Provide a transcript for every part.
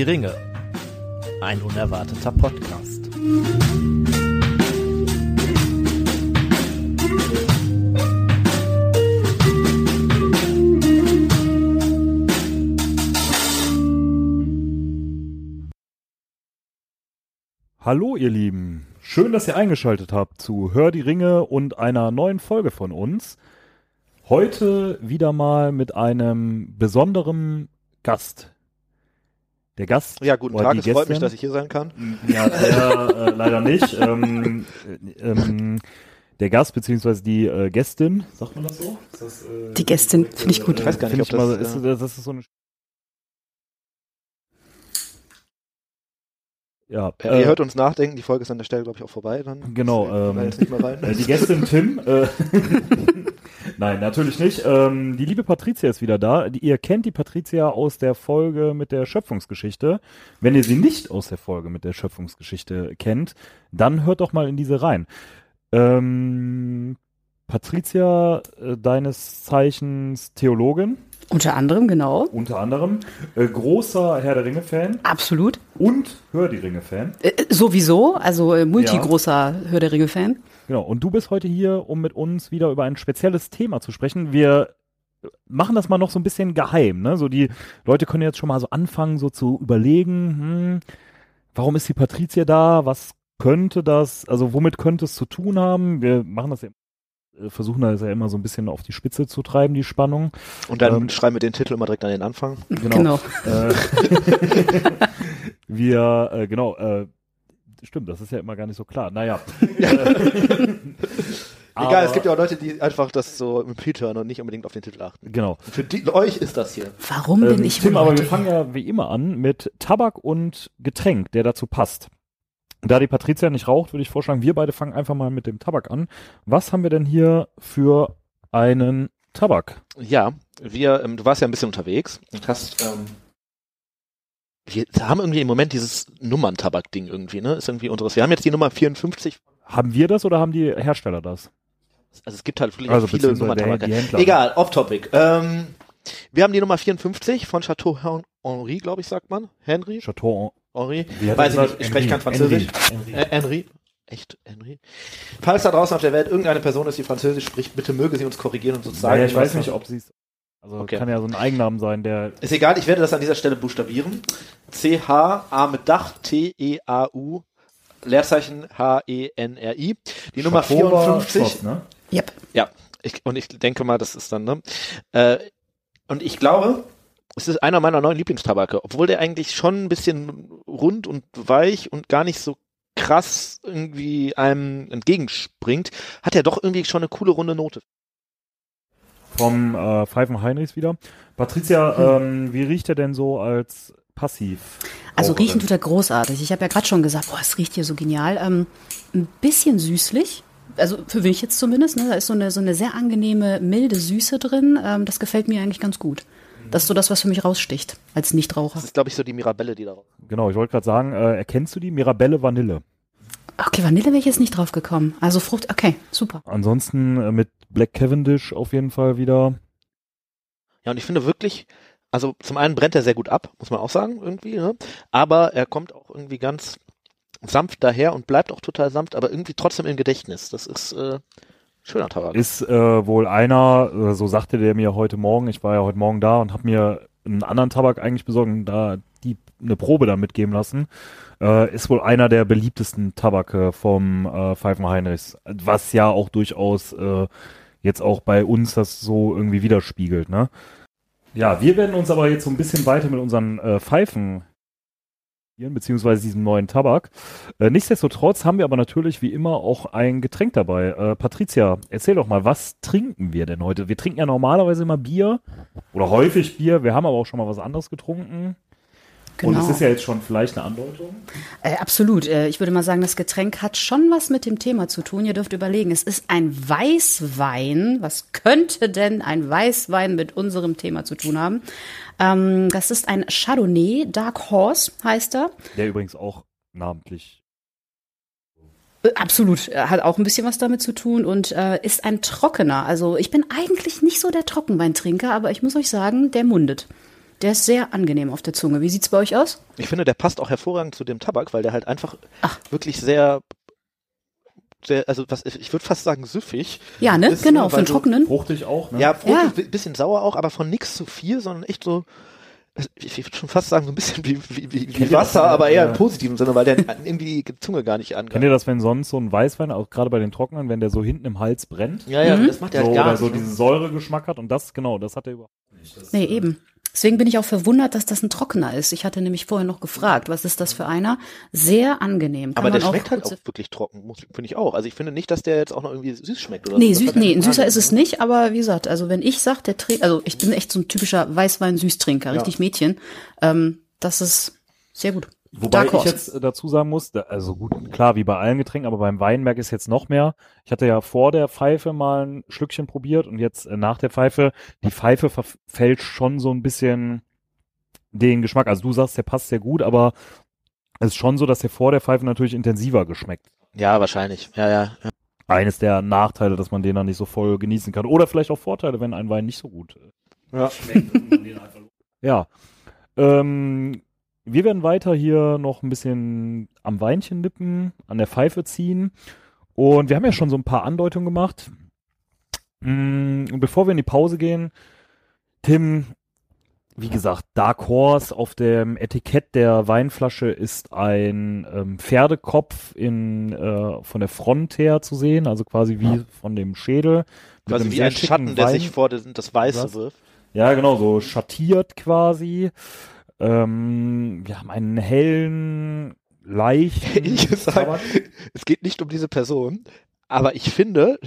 Die Ringe. Ein unerwarteter Podcast. Hallo ihr Lieben, schön, dass ihr eingeschaltet habt zu Hör die Ringe und einer neuen Folge von uns. Heute wieder mal mit einem besonderen Gast. Der Gast. Ja, guten Tag, die es freut mich, Gästin- dass ich hier sein kann. Ja, der äh, leider nicht. Ähm, äh, ähm, der Gast beziehungsweise die äh, Gästin, sagt man das so? Ist das, äh, Die Gästin, finde ich gut. Ich weiß gar nicht, ob ich das, mal, ist, das ist so eine ja, Ja, äh, ihr hört uns nachdenken, die Folge ist an der Stelle, glaube ich, auch vorbei. Dann Genau, ähm, jetzt nicht mehr rein. Äh, die Gästin Tim. Äh, Nein, natürlich nicht. Ähm, die liebe Patricia ist wieder da. Die, ihr kennt die Patricia aus der Folge mit der Schöpfungsgeschichte. Wenn ihr sie nicht aus der Folge mit der Schöpfungsgeschichte kennt, dann hört doch mal in diese rein. Ähm, Patricia, äh, deines Zeichens Theologin, Unter anderem, genau. unter anderem, äh, großer Herr der Ringe-Fan Absolut. und Hör die Ringe-Fan. Äh, sowieso, also äh, multigroßer Hör der Ringe-Fan. Genau, und du bist heute hier, um mit uns wieder über ein spezielles Thema zu sprechen. Wir machen das mal noch so ein bisschen geheim, ne? So die Leute können jetzt schon mal so anfangen, so zu überlegen, hm, warum ist die Patricia da? Was könnte das, also womit könnte es zu tun haben? Wir machen das ja, äh, versuchen das ja immer so ein bisschen auf die Spitze zu treiben, die Spannung. Und dann ähm, schreiben wir den Titel immer direkt an den Anfang. Genau. Äh, wir, äh, genau, äh, stimmt, das ist ja immer gar nicht so klar. Naja. Egal, es gibt ja auch Leute, die einfach das so im Repeat hören und nicht unbedingt auf den Titel achten. Genau. Für die, euch ist das hier. Warum bin Ähm, ich Tim, wohl aber wir fangen ja wie immer an mit Tabak und Getränk, der dazu passt. Da die Patricia nicht raucht, würde ich vorschlagen, wir beide fangen einfach mal mit dem Tabak an. Was haben wir denn hier für einen Tabak? Ja, wir, ähm, du warst ja ein bisschen unterwegs und hast, ähm, wir haben irgendwie im Moment dieses Nummerntabak-Ding irgendwie, ne? Ist irgendwie unseres. Wir haben jetzt die Nummer 54. Haben wir das oder haben die Hersteller das? Also es gibt halt wirklich Also viele Nummerntabak. Egal, off-topic. Ähm, wir haben die Nummer 54 von Chateau Henri, glaube ich, sagt man. Henry? Chateau. Henri? Weiß ich nicht, ich spreche kein. Französisch. Henry. Äh, Henry? Echt, Henry? Falls da draußen auf der Welt irgendeine Person ist, die Französisch spricht, bitte möge sie uns korrigieren und uns sagen. Ich weiß nicht, ob sie es. Also Okay. kann ja so ein Eigennamen sein, der. Ist egal, ich werde das an dieser Stelle buchstabieren. C-H, A mit Dach, T-E-A-U, Leerzeichen H-E-N-R-I. Die Nummer Chateau war 54. Schloss, ne? Yep. Ja, ich, und ich denke mal, das ist dann, ne? Äh, und ich glaube, es ist einer meiner neuen Lieblingstabake, obwohl der eigentlich schon ein bisschen rund und weich und gar nicht so krass irgendwie einem entgegenspringt, hat er doch irgendwie schon eine coole runde Note. Vom äh, Pfeifen Heinrichs wieder. Patricia, ähm, wie riecht er denn so als Passiv? Also riechen tut er großartig. Ich habe ja gerade schon gesagt, boah, es riecht hier so genial. Ähm, ein bisschen süßlich. Also für mich jetzt zumindest. Ne? Da ist so eine, so eine sehr angenehme, milde Süße drin. Ähm, das gefällt mir eigentlich ganz gut. Das ist so das, was für mich raussticht als Nichtraucher. Das ist, glaube ich, so die Mirabelle, die darauf. Genau, ich wollte gerade sagen, äh, erkennst du die Mirabelle Vanille? Okay, Vanille wäre ich jetzt nicht drauf gekommen. Also Frucht, okay, super. Ansonsten äh, mit Black Cavendish auf jeden Fall wieder. Ja, und ich finde wirklich, also zum einen brennt er sehr gut ab, muss man auch sagen, irgendwie, ne? Aber er kommt auch irgendwie ganz sanft daher und bleibt auch total sanft, aber irgendwie trotzdem im Gedächtnis. Das ist äh, schöner Tabak. Ist äh, wohl einer, äh, so sagte der mir heute Morgen, ich war ja heute Morgen da und habe mir einen anderen Tabak eigentlich besorgt und da die eine Probe da mitgeben lassen. Äh, ist wohl einer der beliebtesten Tabake vom äh, Pfeifen Heinrichs, was ja auch durchaus äh, jetzt auch bei uns das so irgendwie widerspiegelt, ne? Ja, wir werden uns aber jetzt so ein bisschen weiter mit unseren äh, Pfeifen beziehungsweise diesem neuen Tabak. Äh, nichtsdestotrotz haben wir aber natürlich wie immer auch ein Getränk dabei. Äh, Patricia, erzähl doch mal, was trinken wir denn heute? Wir trinken ja normalerweise immer Bier oder häufig Bier. Wir haben aber auch schon mal was anderes getrunken. Und Genau. es ist ja jetzt schon vielleicht eine Andeutung. Äh, absolut. Äh, ich würde mal sagen, das Getränk hat schon was mit dem Thema zu tun. Ihr dürft überlegen, es ist ein Weißwein. Was könnte denn ein Weißwein mit unserem Thema zu tun haben? Ähm, das ist ein Chardonnay, Dark Horse heißt er. Der übrigens auch namentlich. Äh, Absolut, äh, hat auch ein bisschen was damit zu tun und äh, ist ein trockener. Also ich bin eigentlich nicht so der Trockenweintrinker, aber ich muss euch sagen, der mundet. Der ist sehr angenehm auf der Zunge. Wie sieht's bei euch aus? Ich finde, der passt auch hervorragend zu dem Tabak, weil der halt einfach Ach. wirklich sehr, sehr also was ich würde fast sagen süffig. Ja, ne? Ist, genau, du- Trockenen. Fruchtig auch, ne? Ja, fruchtig, Ja. bi- bisschen sauer auch, aber von nix zu viel, sondern echt so ich würde schon fast sagen, so ein bisschen wie, wie, wie, Kennt wie ihr das? Wasser, aber eher Ja. im positiven Sinne, weil der irgendwie die Zunge gar nicht Kennt angeht. ihr das, wenn sonst so ein Weißwein, auch gerade bei den Trockenen, wenn der so hinten im Hals brennt? Ja, ja, Mhm. das macht er so, halt gar oder nicht. so ne? diesen Säuregeschmack hat und das, genau, das hat er überhaupt nicht. Das, Nee, äh, eben. Deswegen bin ich auch verwundert, dass das ein Trockener ist. Ich hatte nämlich vorher noch gefragt, was ist das für einer? Sehr angenehm. Kann aber der schmeckt halt auch wirklich trocken, finde ich auch. Also ich finde nicht, dass der jetzt auch noch irgendwie süß schmeckt oder Nee, so. Süß, nee, ein süßer ist es ne? nicht, aber wie gesagt, also wenn ich sag, der trinkt, also ich bin echt so ein typischer Weißwein-Süßtrinker, richtig Mädchen. Ähm, das ist sehr gut. Wobei Dark ich jetzt äh, dazu sagen muss, also gut, klar, wie bei allen Getränken, aber beim Wein merke ich es jetzt noch mehr. Ich hatte ja vor der Pfeife mal ein Schlückchen probiert und jetzt äh, nach der Pfeife, die Pfeife verfällt schon so ein bisschen den Geschmack. Also du sagst, der passt sehr gut, aber es ist schon so, dass der vor der Pfeife natürlich intensiver geschmeckt. Ja, wahrscheinlich. Ja, ja. ja. Eines der Nachteile, dass man den dann nicht so voll genießen kann. Oder vielleicht auch Vorteile, wenn ein Wein nicht so gut äh, Ja. schmeckt. und man den einfach ja. Ähm, wir werden weiter hier noch ein bisschen am Weinchen nippen, an der Pfeife ziehen. Und wir haben ja schon so ein paar Andeutungen gemacht. Mm, Und bevor wir in die Pause gehen, Tim, wie gesagt, Dark Horse auf dem Etikett der Weinflasche ist ein ähm, Pferdekopf in, äh, von der Front her zu sehen, also quasi wie von dem Schädel. Quasi wie ein Schatten, der Wein. sich vor das, das Weiße wirft. Ja, genau, so schattiert quasi. Ähm, wir haben einen hellen, leichten. Ehrlich gesagt, es geht nicht um diese Person, aber ich finde,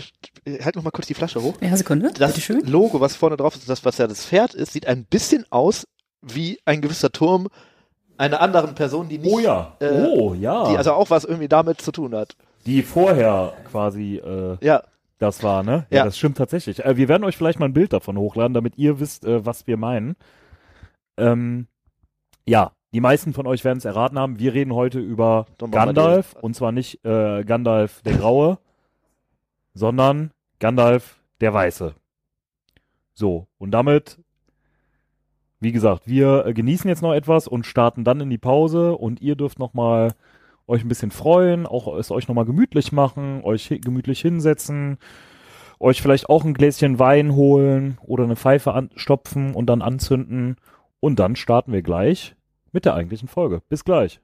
halt noch mal kurz die Flasche hoch. Ja, Sekunde, Das bitteschön. Logo, was vorne drauf ist, das, was ja das Pferd ist, sieht ein bisschen aus wie ein gewisser Turm einer anderen Person, die nicht, Oh ja, äh, oh ja. die also auch was irgendwie damit zu tun hat. die vorher quasi äh, Ja, das war, ne? Ja, Ja. das stimmt tatsächlich. Äh, wir werden euch vielleicht mal ein Bild davon hochladen, damit ihr wisst, äh, was wir meinen. Ähm, ja, die meisten von euch werden es erraten haben. Wir reden heute über. Gandalf und zwar nicht äh, Gandalf der Graue, sondern Gandalf der Weiße. So, und damit, wie gesagt, wir äh, genießen jetzt noch etwas und starten dann in die Pause und ihr dürft noch mal euch ein bisschen freuen, auch es euch noch mal gemütlich machen, euch gemütlich hinsetzen, euch vielleicht auch ein Gläschen Wein holen oder eine Pfeife anstopfen und dann anzünden und dann starten wir gleich mit der eigentlichen Folge. Bis gleich.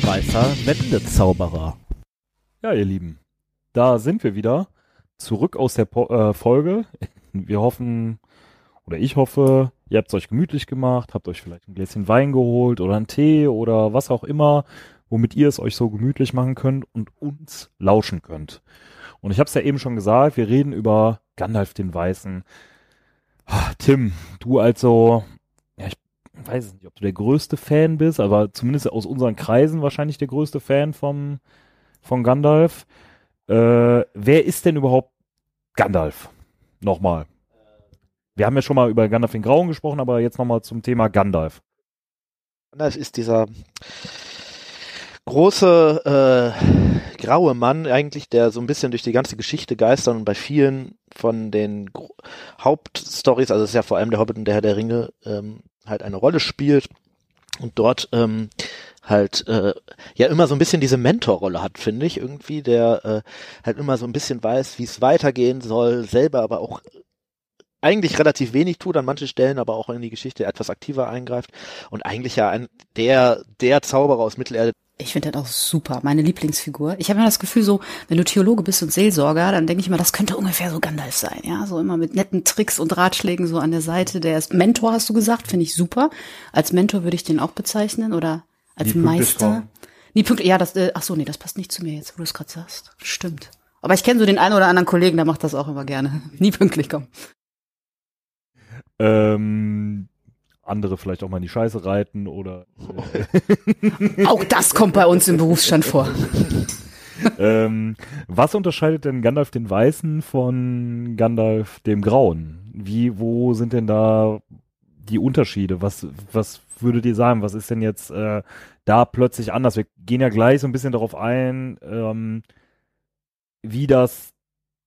Weißer Wendezauberer. Ja, ihr Lieben, da sind wir wieder. Zurück aus der po äh, Folge. Wir hoffen, oder ich hoffe, ihr habt es euch gemütlich gemacht, habt euch vielleicht ein Gläschen Wein geholt oder einen Tee oder was auch immer, womit ihr es euch so gemütlich machen könnt und uns lauschen könnt. Und ich habe es ja eben schon gesagt, wir reden über Gandalf den Weißen. Ah, Tim, du als so, ja, ich weiß nicht, ob du der größte Fan bist, aber zumindest aus unseren Kreisen wahrscheinlich der größte Fan vom, von Gandalf. Äh, wer ist denn überhaupt Gandalf? Nochmal. Wir haben ja schon mal über Gandalf den Grauen gesprochen, aber jetzt nochmal zum Thema Gandalf. das ist dieser große äh, graue Mann eigentlich, der so ein bisschen durch die ganze Geschichte geistert und bei vielen von den Hauptstories, also es ist ja vor allem der Hobbit und der Herr der Ringe, ähm, halt eine Rolle spielt und dort ähm, halt äh, ja immer so ein bisschen diese Mentorrolle hat, finde ich irgendwie, der äh, halt immer so ein bisschen weiß, wie es weitergehen soll, selber aber auch eigentlich relativ wenig tut an manchen Stellen, aber auch in die Geschichte etwas aktiver eingreift und eigentlich ja ein der der Zauberer aus Mittelerde. Ich finde das auch super, meine Lieblingsfigur. Ich habe immer das Gefühl, so, wenn du Theologe bist und Seelsorger, dann denke ich immer, das könnte ungefähr so Gandalf sein, ja, so immer mit netten Tricks und Ratschlägen so an der Seite. Der ist Mentor, hast du gesagt, finde ich super. Als Mentor würde ich den auch bezeichnen oder als Nie pünktlich Meister. kommen. Nie pünktlich, ja, das, äh, ach so, nee, das passt nicht zu mir jetzt, wo du es gerade sagst. Stimmt. Aber ich kenne so den einen oder anderen Kollegen, der macht das auch immer gerne. Nie pünktlich kommen. Ähm, andere vielleicht auch mal in die Scheiße reiten oder Auch das kommt bei uns im Berufsstand vor. ähm, was unterscheidet denn Gandalf den Weißen von Gandalf dem Grauen? Wie, wo sind denn da die Unterschiede? Was, was würdet ihr sagen? Was ist denn jetzt äh, da plötzlich anders? Wir gehen ja gleich so ein bisschen darauf ein, ähm, wie das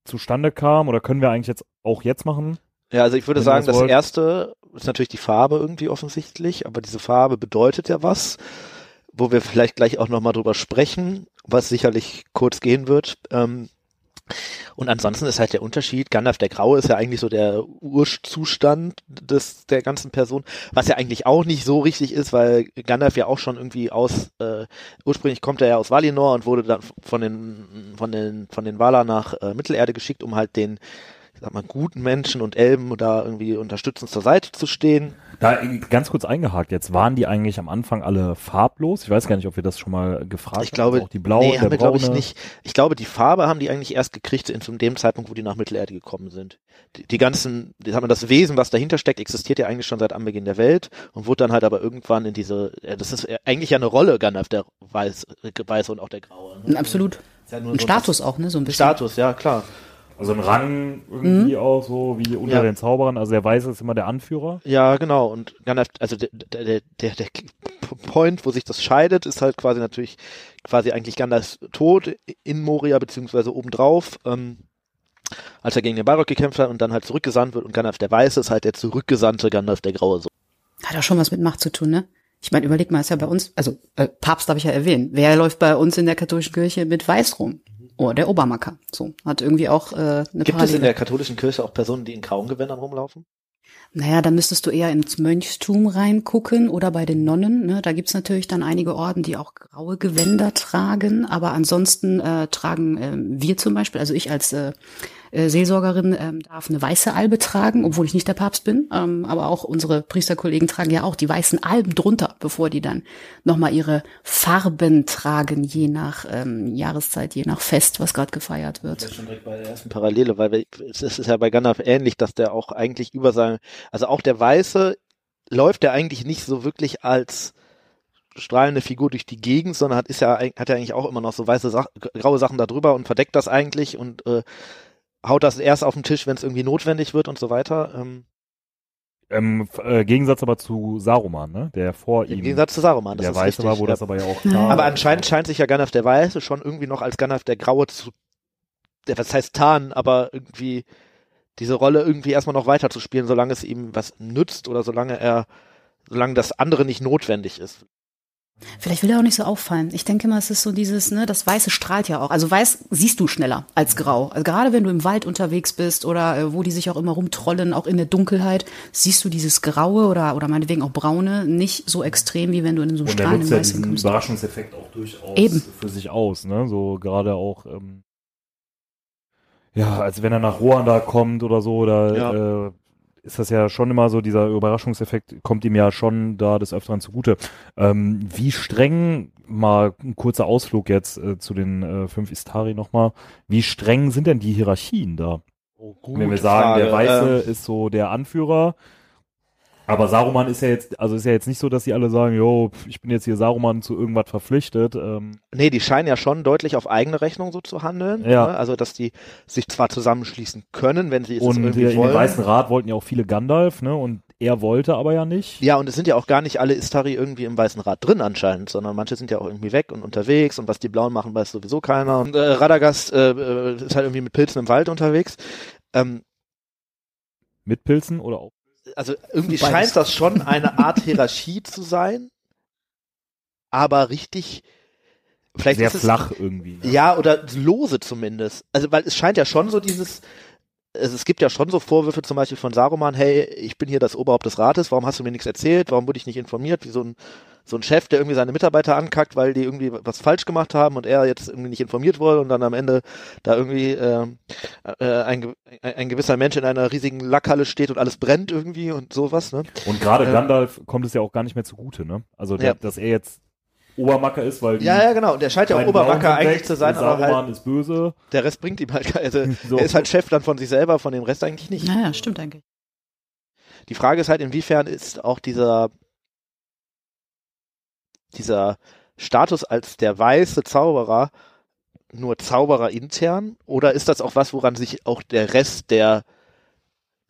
zustande kam oder können wir eigentlich jetzt auch jetzt machen? Ja, also ich würde sagen, das das erste ist natürlich die Farbe irgendwie offensichtlich, aber diese Farbe bedeutet ja was, wo wir vielleicht gleich auch nochmal drüber sprechen, was sicherlich kurz gehen wird. Ähm, und ansonsten ist halt der Unterschied, Gandalf der Graue ist ja eigentlich so der Urzustand des, der ganzen Person, was ja eigentlich auch nicht so richtig ist, weil Gandalf ja auch schon irgendwie aus, äh, ursprünglich kommt er ja aus Valinor und wurde dann von den, von den, von den Valar nach äh, Mittelerde geschickt, um halt den, sag mal, guten Menschen und Elben da irgendwie unterstützend zur Seite zu stehen. Da ganz kurz eingehakt jetzt, waren die eigentlich am Anfang alle farblos? Ich weiß gar nicht, ob wir das schon mal gefragt Ich glaube, haben. Auch die blauen, nee, der haben wir glaube ich nicht. Ich glaube, die Farbe haben die eigentlich erst gekriegt in zu dem Zeitpunkt, wo die nach Mittelerde gekommen sind. Die, die ganzen, die haben das Wesen, was dahinter steckt, existiert ja eigentlich schon seit Anbeginn der Welt und wurde dann halt aber irgendwann in diese, das ist eigentlich ja eine Rolle, Gandalf, der Weiß, Weiße und auch der Graue. Ne? Absolut. Ja Ein so Status auch, ne? So ein ein bisschen. Status, ja klar. Also ein Rang irgendwie auch so wie unter Ja. den Zauberern. Also der Weiße ist immer der Anführer. Ja, genau. Und Gandalf, also der, der, der, der, Point, wo sich das scheidet, ist halt quasi natürlich quasi eigentlich Gandalfs Tod in Moria beziehungsweise obendrauf, ähm, als er gegen den Balrog gekämpft hat und dann halt zurückgesandt wird und Gandalf der Weiße ist halt der zurückgesandte Gandalf der Graue. So. Hat auch schon was mit Macht zu tun, ne? Ich meine, überleg mal, ist ja bei uns, also äh, Papst habe ich ja erwähnt. Wer läuft bei uns in der katholischen Kirche mit Weiß rum? Oh, der Obermacker. So, hat irgendwie auch äh, eine Gibt es Parallele. in der katholischen Kirche auch Personen, die in grauen Gewändern rumlaufen? Naja, da müsstest du eher ins Mönchstum reingucken oder bei den Nonnen. Ne? Da gibt's natürlich dann einige Orden, die auch graue Gewänder tragen. Aber ansonsten äh, tragen äh, wir zum Beispiel, also ich als äh, äh, Seelsorgerin ähm, darf eine weiße Albe tragen, obwohl ich nicht der Papst bin. Ähm, aber auch unsere Priesterkollegen tragen ja auch die weißen Alben drunter, bevor die dann nochmal ihre Farben tragen, je nach ähm, Jahreszeit, je nach Fest, was gerade gefeiert wird. Das ist schon direkt bei der ersten Parallele, weil wir, es ist ja bei Gandalf ähnlich, dass der auch eigentlich über sein, also auch der Weiße läuft der eigentlich nicht so wirklich als strahlende Figur durch die Gegend, sondern hat ist ja hat ja eigentlich auch immer noch so weiße Sach graue Sachen da drüber und verdeckt das eigentlich und äh, haut das erst auf den Tisch, wenn es irgendwie notwendig wird und so weiter. Ähm, Ähm, f- äh, Gegensatz aber zu Saruman, ne? Der vor Im ihm Gegensatz zu Saruman, das der ist Weiße richtig. war, wo ja. das aber ja auch klar Aber anscheinend scheint sich ja Gandalf der Weiße schon irgendwie noch als Gandalf der Graue zu, der, was heißt tarnen, aber irgendwie diese Rolle irgendwie erstmal noch weiter zu spielen, solange es ihm was nützt oder solange er, solange das andere nicht notwendig ist. Vielleicht will er auch nicht so auffallen. Ich denke mal, es ist so dieses, ne, das Weiße strahlt ja auch. Also Weiß siehst du schneller als Grau. Also gerade wenn du im Wald unterwegs bist oder äh, wo die sich auch immer rumtrollen, auch in der Dunkelheit, siehst du dieses Graue oder, oder meinetwegen auch Braune nicht so extrem, wie wenn du in so einem Und der strahlenden ja Weißen diesen kommst. Überraschungseffekt auch durchaus Eben. für sich aus, ne? So gerade auch, ähm, ja, als wenn er nach Ruanda kommt oder so, da Ja. äh, ist das ja schon immer so, dieser Überraschungseffekt kommt ihm ja schon da des Öfteren zugute. Ähm, wie streng, mal ein kurzer Ausflug jetzt äh, zu den äh, fünf Istari nochmal, wie streng sind denn die Hierarchien da? Wenn wir sagen, der Weiße Ähm, ist so der Anführer, aber Saruman ist ja jetzt, also ist ja jetzt nicht so, dass sie alle sagen, jo, ich bin jetzt hier Saruman zu irgendwas verpflichtet. Ähm, nee, die scheinen ja schon deutlich auf eigene Rechnung so zu handeln. Ja. Ne? Also, dass die sich zwar zusammenschließen können, wenn sie es und irgendwie in den wollen. Weißen Rat wollten ja auch viele Gandalf, ne? Und er wollte aber ja nicht. Ja, und es sind ja auch gar nicht alle Istari irgendwie im Weißen Rat drin anscheinend, sondern manche sind ja auch irgendwie weg und unterwegs und was die Blauen machen, weiß sowieso keiner. Und äh, Radagast äh, äh, ist halt irgendwie mit Pilzen im Wald unterwegs. Ähm, Mit Pilzen oder auch. Also irgendwie Beides. scheint das schon eine Art Hierarchie zu sein, aber richtig, vielleicht Sehr ist es, flach irgendwie. Ne? ja, oder lose zumindest. Also, weil es scheint ja schon so dieses, also es gibt ja schon so Vorwürfe zum Beispiel von Saruman, hey, ich bin hier das Oberhaupt des Rates, warum hast du mir nichts erzählt, warum wurde ich nicht informiert, wie so ein, so ein Chef, der irgendwie seine Mitarbeiter ankackt, weil die irgendwie was falsch gemacht haben und er jetzt irgendwie nicht informiert wurde und dann am Ende da irgendwie ähm, äh, ein, ge- ein, ein gewisser Mensch in einer riesigen Lackhalle steht und alles brennt irgendwie und sowas, ne? Und gerade Äh, Gandalf kommt es ja auch gar nicht mehr zugute, ne? Also, der, Ja. dass er jetzt Obermacker ist, weil die Ja, ja, genau. Und der scheint ja auch Obermacker eigentlich zu sein, aber halt ist böse. der Rest bringt ihm halt, also So. er ist halt Chef dann von sich selber, von dem Rest eigentlich nicht. Naja, stimmt eigentlich. Die Frage ist halt, inwiefern ist auch dieser, dieser Status als der weiße Zauberer nur Zauberer intern oder ist das auch was, woran sich auch der Rest der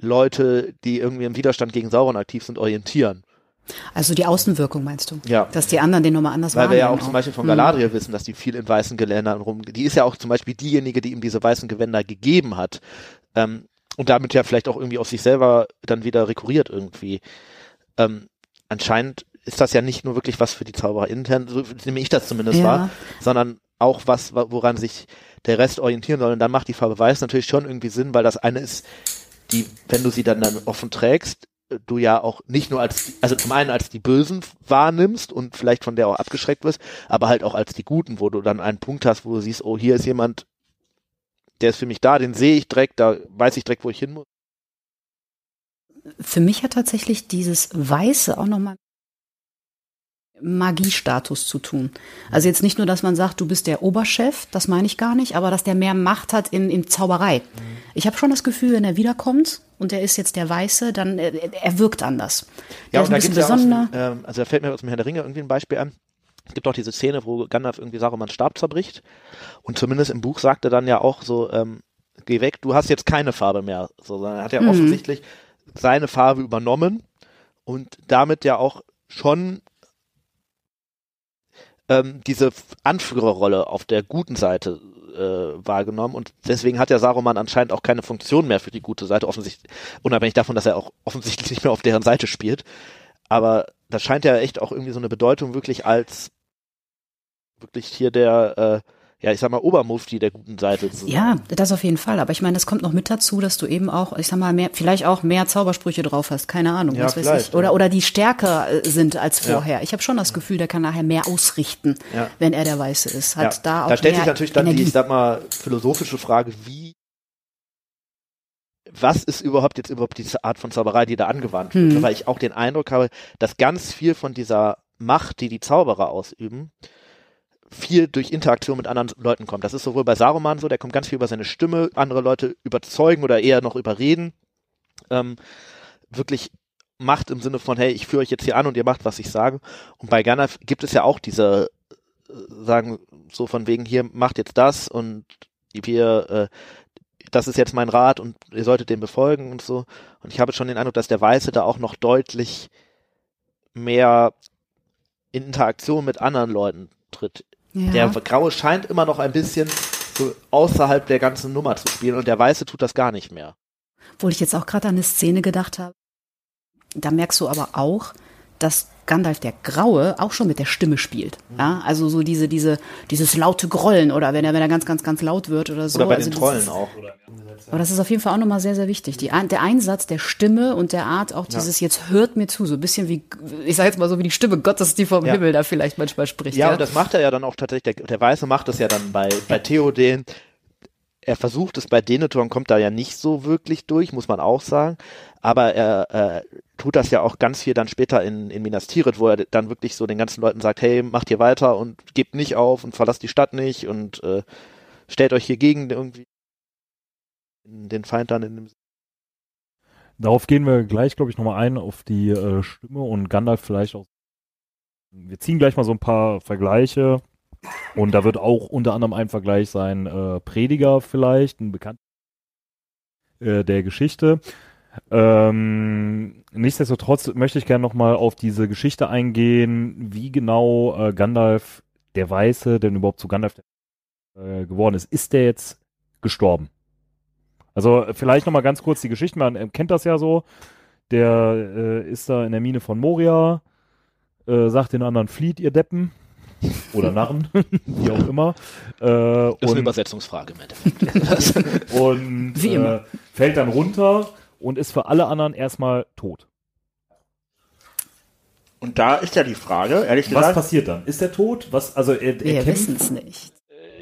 Leute, die irgendwie im Widerstand gegen Sauron aktiv sind, orientieren? Also die Außenwirkung meinst du? Ja. Dass die anderen den nochmal anders Weil wir ja auch wahrnehmen zum Beispiel von Mhm. Galadriel wissen, dass die viel in weißen Gewändern rum, die ist ja auch zum Beispiel diejenige, die ihm diese weißen Gewänder gegeben hat. Ähm, und damit ja vielleicht auch irgendwie auf sich selber dann wieder rekurriert irgendwie. Ähm, anscheinend ist das ja nicht nur wirklich was für die Zauberer intern, so nehme ich das zumindest Ja. wahr, sondern auch was, wa- woran sich der Rest orientieren soll. Und dann macht die Farbe Weiß natürlich schon irgendwie Sinn, weil das eine ist, die, wenn du sie dann, dann offen trägst, äh, du ja auch nicht nur als, also zum einen als die Bösen wahrnimmst und vielleicht von der auch abgeschreckt wirst, aber halt auch als die Guten, wo du dann einen Punkt hast, wo du siehst, oh, hier ist jemand, der ist für mich da, den sehe ich direkt, da weiß ich direkt, wo ich hin muss. Für mich hat tatsächlich dieses Weiße auch nochmal Magiestatus zu tun. Also jetzt nicht nur, dass man sagt, du bist der Oberchef, das meine ich gar nicht, aber dass der mehr Macht hat in, in Zauberei. Ich habe schon das Gefühl, wenn er wiederkommt und er ist jetzt der Weiße, dann äh, er wirkt anders. Ja, Der und da ist ein gibt es ja ähm, also da fällt mir aus dem Herrn der Ringe irgendwie ein Beispiel an. Es gibt auch diese Szene, wo Gandalf irgendwie Sarumans Stab zerbricht. Und zumindest im Buch sagt er dann ja auch so, ähm, geh weg, du hast jetzt keine Farbe mehr. So, sondern er hat ja Mhm. offensichtlich seine Farbe übernommen und damit ja auch schon ähm, diese Anführerrolle auf der guten Seite äh, wahrgenommen und deswegen hat ja Saruman anscheinend auch keine Funktion mehr für die gute Seite, offensichtlich, unabhängig davon, dass er auch offensichtlich nicht mehr auf deren Seite spielt. Aber das scheint ja echt auch irgendwie so eine Bedeutung wirklich als wirklich hier der, äh, ja, ich sag mal, Obermufti der guten Seite zu sein. Ja, das auf jeden Fall. Aber ich meine, es kommt noch mit dazu, dass du eben auch, ich sag mal, mehr, vielleicht auch mehr Zaubersprüche drauf hast. Keine Ahnung, Ja, was weiß ich. Oder, ja. oder die stärker äh, sind als Ja. vorher. Ich habe schon das Gefühl, der kann nachher mehr ausrichten, Ja. wenn er der Weiße ist. Hat ja. da auch da stellt sich natürlich dann Energie. die, ich sag mal, philosophische Frage, wie was ist überhaupt jetzt überhaupt diese Art von Zauberei, die da angewandt wird? Hm. Weil ich auch den Eindruck habe, dass ganz viel von dieser Macht, die die Zauberer ausüben, viel durch Interaktion mit anderen Leuten kommt. Das ist sowohl bei Saruman so, der kommt ganz viel über seine Stimme, andere Leute überzeugen oder eher noch überreden. Ähm, wirklich Macht im Sinne von, hey, ich führe euch jetzt hier an und ihr macht, was ich sage. Und bei Gandalf gibt es ja auch diese, äh, sagen so von wegen, hier macht jetzt das und wir, äh, das ist jetzt mein Rat und ihr solltet den befolgen und so. Und ich habe schon den Eindruck, dass der Weiße da auch noch deutlich mehr in Interaktion mit anderen Leuten tritt. Ja. Der Graue scheint immer noch ein bisschen so außerhalb der ganzen Nummer zu spielen und der Weiße tut das gar nicht mehr. Obwohl ich jetzt auch gerade an eine Szene gedacht habe. Da merkst du aber auch, dass Gandalf der Graue auch schon mit der Stimme spielt. Ja, also so diese, diese, dieses laute Grollen oder wenn er, wenn er ganz, ganz, ganz laut wird oder so. Oder bei also den Trollen ist, auch. Aber das ist auf jeden Fall auch nochmal sehr, sehr wichtig. Die, der Einsatz der Stimme und der Art, auch dieses jetzt hört mir zu, so ein bisschen wie, ich sag jetzt mal so wie die Stimme Gottes, die vom Ja. Himmel da vielleicht manchmal spricht. Ja, und das macht er ja dann auch tatsächlich, der, der Weiße macht das ja dann bei, bei Theoden. Er versucht es bei Denethor und kommt da ja nicht so wirklich durch, muss man auch sagen. Aber er äh, tut das ja auch ganz viel dann später in, in Minas Tirith, wo er dann wirklich so den ganzen Leuten sagt, hey, macht hier weiter und gebt nicht auf und verlasst die Stadt nicht und äh, stellt euch hier gegen irgendwie den Feind dann in dem Darauf gehen wir gleich, glaube ich, nochmal ein, auf die äh, Stimme und Gandalf vielleicht auch. Wir ziehen gleich mal so ein paar Vergleiche. Und da wird auch unter anderem ein Vergleich sein, äh, Prediger vielleicht, ein bekannt äh, der Geschichte. Ähm, nichtsdestotrotz möchte ich gerne nochmal auf diese Geschichte eingehen, wie genau äh, Gandalf, der Weiße, denn überhaupt zu Gandalf äh, geworden ist. Ist der jetzt gestorben? Also vielleicht nochmal ganz kurz die Geschichte, man kennt das ja so. Der äh, ist da in der Mine von Moria, äh, sagt den anderen, flieht ihr Deppen. Oder Narren, wie auch immer. Äh, ist eine und Übersetzungsfrage im Endeffekt. und Wie immer. Äh, fällt dann runter und ist für alle anderen erstmal tot. Und da ist ja die Frage, ehrlich Was gesagt, passiert dann? Ist er tot? Was, also er, er Wir wissen es nicht.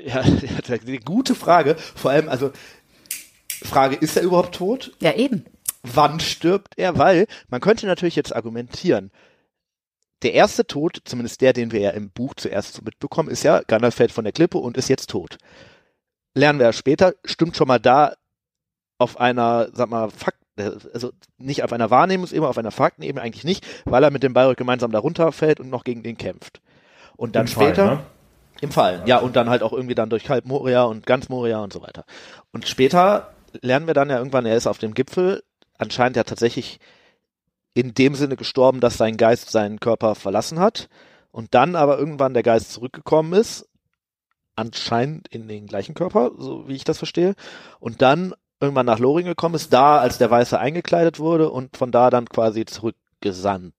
ja, ja, eine gute Frage. Vor allem, also Frage, ist er überhaupt tot? Ja, eben. wann stirbt er? Weil man könnte natürlich jetzt argumentieren, der erste Tod, zumindest der, den wir ja im Buch zuerst so mitbekommen, ist ja, Gandalf fällt von der Klippe und ist jetzt tot. Lernen wir ja später, stimmt schon mal da auf einer, sag mal, Fakt, also nicht auf einer Wahrnehmungsebene, auf einer Faktenebene eigentlich nicht, weil er mit dem Bayreuth gemeinsam da runterfällt und noch gegen den kämpft. Und dann Im Fall, später, ne? Im Fallen, ja, und dann halt auch irgendwie dann durch halb Moria und ganz Moria und so weiter. Und später lernen wir dann ja irgendwann, er ist auf dem Gipfel, anscheinend ja tatsächlich in dem Sinne gestorben, dass sein Geist seinen Körper verlassen hat und dann aber irgendwann der Geist zurückgekommen ist, anscheinend in den gleichen Körper, so wie ich das verstehe, und dann irgendwann nach Loring gekommen ist, da als der Weiße eingekleidet wurde und von da dann quasi zurückgesandt.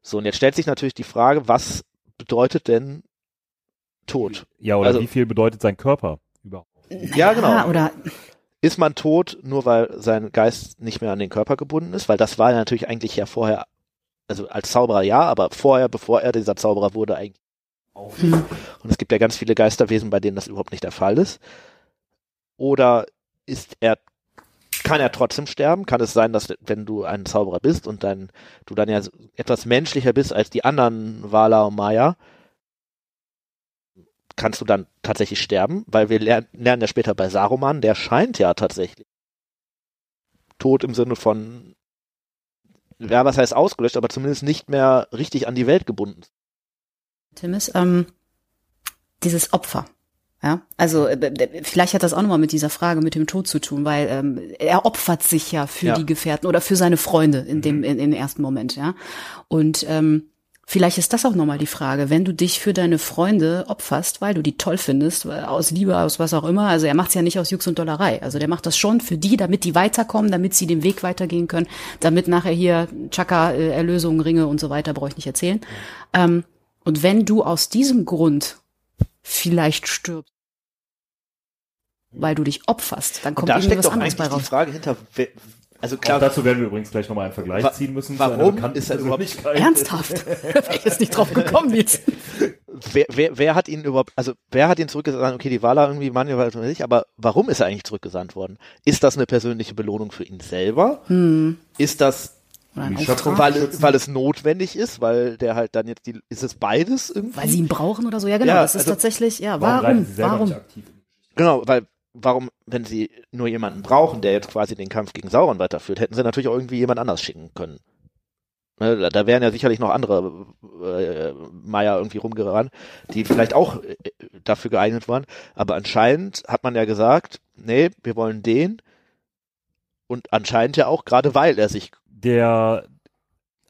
So, und jetzt stellt sich natürlich die Frage, was bedeutet denn Tod? Ja, oder Also- wie viel bedeutet sein Körper überhaupt? Ja, genau. Oder Ist man tot, nur weil sein Geist nicht mehr an den Körper gebunden ist? Weil das war ja natürlich eigentlich ja vorher, also als Zauberer ja, aber vorher, bevor er dieser Zauberer wurde, eigentlich auch. Hm. Und es gibt ja ganz viele Geisterwesen, bei denen das überhaupt nicht der Fall ist. Oder ist er, kann er trotzdem sterben? Kann es sein, dass wenn du ein Zauberer bist und dann, du dann ja etwas menschlicher bist als die anderen Wala und Maya, kannst du dann tatsächlich sterben? Weil wir lernen, lernen ja später bei Saruman, der scheint ja tatsächlich tot im Sinne von, ja, was heißt ausgelöscht, aber zumindest nicht mehr richtig an die Welt gebunden. Tim ist ähm, dieses Opfer. Ja, also äh, äh, vielleicht hat das auch nochmal mit dieser Frage mit dem Tod zu tun, weil ähm, er opfert sich ja für Ja. die Gefährten oder für seine Freunde in dem in, im ersten Moment, ja. Und ähm, vielleicht ist das auch nochmal die Frage, wenn du dich für deine Freunde opferst, weil du die toll findest, weil aus Liebe, aus was auch immer. Also er macht es ja nicht aus Jux und Dollerei. Also der macht das schon für die, damit die weiterkommen, damit sie den Weg weitergehen können, damit nachher hier Chaka, äh, Erlösung, Ringe und so weiter, brauche ich nicht erzählen. Ähm, und wenn du aus diesem Grund vielleicht stirbst, weil du dich opferst, dann Und kommt da irgendwie steckt doch anderes eigentlich bei die raus. Frage hinter, also Auch klar, dazu werden wir übrigens gleich nochmal einen Vergleich Wa- ziehen müssen. warum ist er überhaupt- Persönlichkeit. Ernsthaft? Wäre ich jetzt nicht drauf gekommen jetzt. wer, wer, wer hat ihn überhaupt, also wer hat ihn zurückgesandt? Okay, die Wala irgendwie, Manuel weiß man nicht, aber warum ist er eigentlich zurückgesandt worden? Ist das eine persönliche Belohnung für ihn selber? Hm. Ist das, Weil es, weil es notwendig ist, weil der halt dann jetzt die, ist es beides irgendwie? weil sie ihn brauchen oder so? Ja, genau. Ja, das ist also, tatsächlich, ja, Warum, warum? Genau, weil warum, wenn sie nur jemanden brauchen, der jetzt quasi den Kampf gegen Sauron weiterführt, hätten sie natürlich auch irgendwie jemand anders schicken können. Ne, da, da wären ja sicherlich noch andere äh, Maya irgendwie rumgerannt, die vielleicht auch äh, dafür geeignet waren. Aber anscheinend hat man ja gesagt, nee, wir wollen den. Und anscheinend ja auch gerade, weil er sich Der,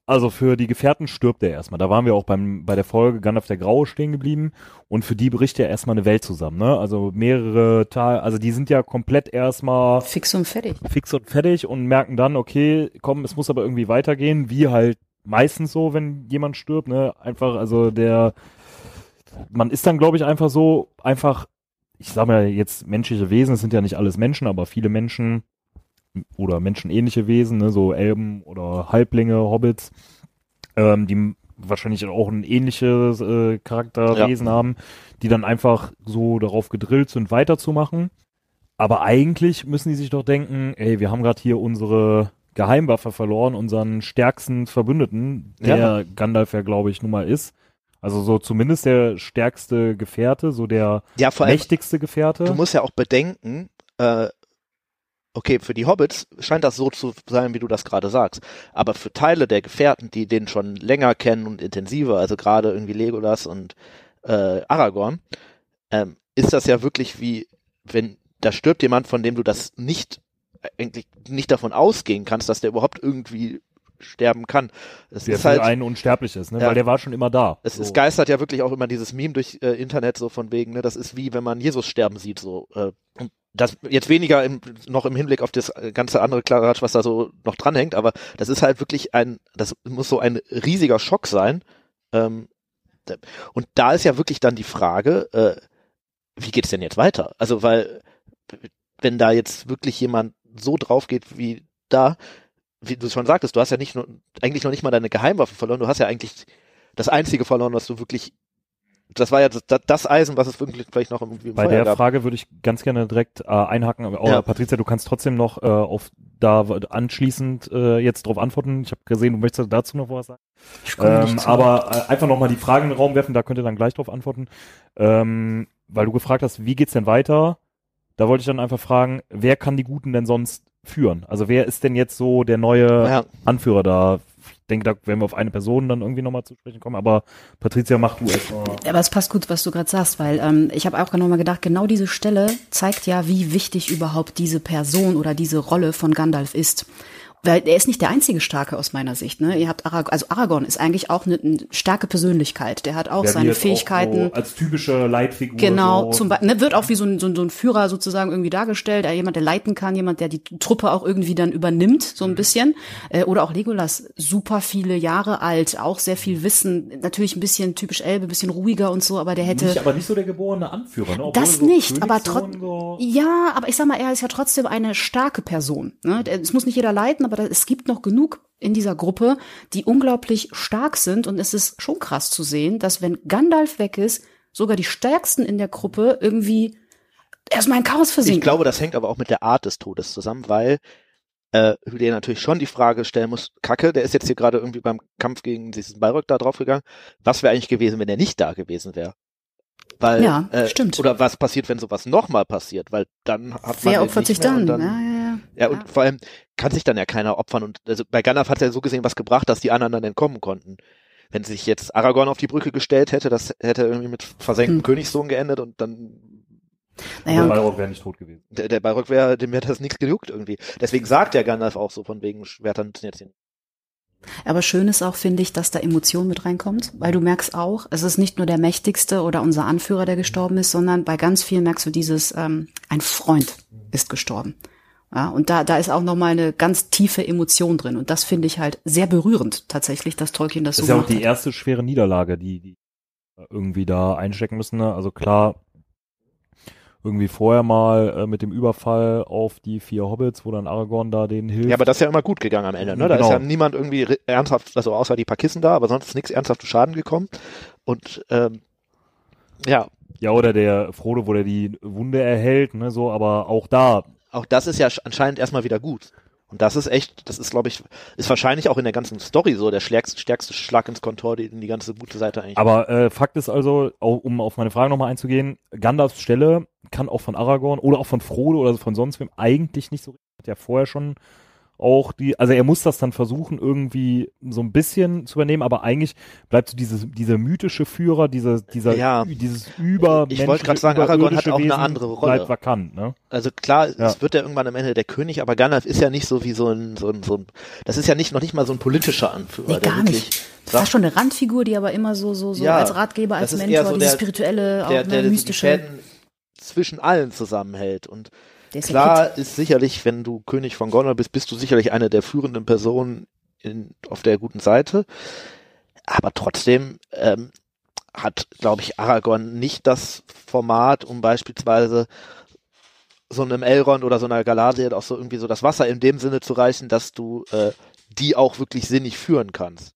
also für die Gefährten stirbt er erstmal. Da waren wir auch beim, bei der Folge Gandalf der Graue stehen geblieben. Und für die bricht er erstmal eine Welt zusammen, ne? Also mehrere Tage, also die sind ja komplett erstmal Fix und fertig. fix und fertig und merken dann, okay, komm, es muss aber irgendwie weitergehen, wie halt meistens so, wenn jemand stirbt, ne? Einfach, also der, man ist dann, glaube ich, einfach so, einfach, ich sag mal jetzt menschliche Wesen, es sind ja nicht alles Menschen, aber viele Menschen oder menschenähnliche Wesen, ne? so Elben oder Halblinge, Hobbits, ähm, die wahrscheinlich auch ein ähnliches äh, Charakterwesen haben, die dann einfach so darauf gedrillt sind, weiterzumachen. Aber eigentlich müssen die sich doch denken, ey, wir haben gerade hier unsere Geheimwaffe verloren, unseren stärksten Verbündeten, der Ja. Gandalf ja, glaube ich, nun mal ist. Also so zumindest der stärkste Gefährte, so der ja vor allem mächtigste Gefährte. Du musst ja auch bedenken, äh, okay, für die Hobbits scheint das so zu sein, wie du das gerade sagst. Aber für Teile der Gefährten, die den schon länger kennen und intensiver, also gerade irgendwie Legolas und äh, Aragorn, ähm, ist das ja wirklich wie, wenn da stirbt jemand, von dem du das nicht eigentlich nicht davon ausgehen kannst, dass der überhaupt irgendwie sterben kann. Es der ist halt, einen unsterblich ist, ne? Ja. weil der war schon immer da. es, so. es geistert ja wirklich auch immer dieses Meme durch äh, Internet so von wegen, ne, das ist wie wenn man Jesus sterben sieht, so. Äh, das jetzt weniger im, noch im Hinblick auf das äh, ganze andere Klaratsch, was da so noch dranhängt, aber das ist halt wirklich ein, das muss so ein riesiger Schock sein. Ähm, und da ist ja wirklich dann die Frage, äh, wie geht's denn jetzt weiter? Also, weil, wenn da jetzt wirklich jemand so drauf geht wie da, wie du schon sagtest, du hast ja nicht nur, eigentlich noch nicht mal deine Geheimwaffe verloren, du hast ja eigentlich das einzige verloren, was du wirklich, das war ja das, das Eisen, was es wirklich vielleicht noch irgendwie im Bei Feuer der gab. Frage würde ich ganz gerne direkt äh, einhaken. Aber, Ja. Patricia, du kannst trotzdem noch äh, auf da anschließend äh, jetzt drauf antworten. Ich habe gesehen, du möchtest dazu noch was sagen. Ich Ähm, aber äh, einfach nochmal die Fragen in den Raum werfen, da könnt ihr dann gleich drauf antworten. Ähm, weil du gefragt hast, wie geht's denn weiter? Da wollte ich dann einfach fragen, wer kann die Guten denn sonst führen? Also wer ist denn jetzt so der neue Ja, Anführer da? denke, da werden wir auf eine Person dann irgendwie nochmal zu sprechen kommen, aber Patricia, mach du erstmal. Aber es passt gut, was du gerade sagst, weil ähm, ich habe auch nochmal gedacht, genau diese Stelle zeigt ja, wie wichtig überhaupt diese Person oder diese Rolle von Gandalf ist. Weil er ist nicht der einzige Starke aus meiner Sicht. Ne? Ihr habt Arag also Aragorn ist eigentlich auch eine, eine starke Persönlichkeit. Der hat auch Der seine wird Fähigkeiten. Auch so als typische Leitfigur. Genau, so. zum Beispiel, ne, wird auch wie so ein, so, ein, so ein Führer sozusagen irgendwie dargestellt, äh, jemand, der leiten kann, jemand, der die Truppe auch irgendwie dann übernimmt, so Mhm. ein bisschen. Äh, oder auch Legolas, super viele Jahre alt, auch sehr viel Wissen, natürlich ein bisschen typisch Elbe, ein bisschen ruhiger und so, aber der hätte. Nicht, aber nicht so der geborene Anführer, ne? Obwohl Das so nicht, aber trotzdem. So Ja, aber ich sag mal, er ist ja trotzdem eine starke Person. Ne? Es muss nicht jeder leiten, aber es gibt noch genug in dieser Gruppe, die unglaublich stark sind. Und es ist schon krass zu sehen, dass wenn Gandalf weg ist, sogar die Stärksten in der Gruppe irgendwie erstmal in Chaos versinken. Ich glaube, das hängt aber auch mit der Art des Todes zusammen, weil äh, natürlich schon die Frage stellen musst, Kacke, der ist jetzt hier gerade irgendwie beim Kampf gegen diesen Balrog da draufgegangen. Was wäre eigentlich gewesen, wenn er nicht da gewesen wäre? Weil, Ja, äh, stimmt. Oder was passiert, wenn sowas nochmal passiert? Weil dann hat man Wer opfert sich dann? dann Ja, ja, ja. Ja, und vor allem kann sich dann ja keiner opfern. Und also bei Gandalf hat er so gesehen was gebracht, dass die anderen dann entkommen konnten. Wenn sich jetzt Aragorn auf die Brücke gestellt hätte, das hätte irgendwie mit versenktem Hm. Königssohn geendet und dann der Naja, Balrog wäre nicht tot gewesen. der, der Balrog wäre, dem wäre das nichts gejuckt irgendwie. Deswegen sagt der Gandalf auch so von wegen Schwertern nützen jetzt den. aber schön ist auch, finde ich, dass da Emotion mit reinkommt, weil du merkst auch, es ist nicht nur der Mächtigste oder unser Anführer, der gestorben ist, sondern bei ganz vielen merkst du dieses, ähm, ein Freund ist gestorben. Ja, und da, da ist auch nochmal eine ganz tiefe Emotion drin. Und das finde ich halt sehr berührend tatsächlich, dass Tolkien das Das ist so ja auch die hat. erste schwere Niederlage, die, die irgendwie da einstecken müssen. Ne? Also klar, irgendwie vorher mal äh, mit dem Überfall auf die vier Hobbits, wo dann Aragorn da denen hilft. Ja, aber das ist ja immer gut gegangen am Ende, ne? Da Genau. ist ja niemand irgendwie ernsthaft, also außer die paar Kissen da, aber sonst ist nichts ernsthaft zu Schaden gekommen. Und ähm, ja, ja, oder der Frodo, wo der die Wunde erhält, ne, so, aber auch da, auch das ist ja sch- anscheinend erstmal wieder gut. Und das ist echt, das ist, glaube ich, ist wahrscheinlich auch in der ganzen Story so der stärkste, stärkste Schlag ins Kontor, den die ganze gute Seite eigentlich. aber äh, Fakt ist also, auch, um auf meine Frage nochmal einzugehen, Gandalfs Stelle kann auch von Aragorn oder auch von Frodo oder von sonst wem eigentlich nicht so, hat ja vorher schon auch die, also er muss das dann versuchen irgendwie so ein bisschen zu übernehmen, aber eigentlich bleibt so dieses, dieser mythische Führer, dieser, dieser, Ja. Dieses über Ich wollte gerade sagen, Aragorn hat auch eine andere Rolle. Bleibt vakant, ne? Also klar, Ja. es wird ja irgendwann am Ende der König, aber Gandalf ist ja nicht so wie so ein, so ein, so ein das ist ja nicht noch nicht mal so ein politischer Anführer, Nee, der gar wirklich nicht. Fast schon eine Randfigur, die aber immer so, so, so Ja, als Ratgeber, das als Mentor, so dieses der- spirituelle, auch der, ne, der die mystische. Zwischen allen zusammenhält und Ja Klar ist sicherlich, wenn du König von Gondor bist, bist du sicherlich eine der führenden Personen in, auf der guten Seite. Aber trotzdem ähm, hat, glaube ich, Aragorn nicht das Format, um beispielsweise so einem Elrond oder so einer Galadriel auch so irgendwie so das Wasser in dem Sinne zu reichen, dass du äh, die auch wirklich sinnig führen kannst.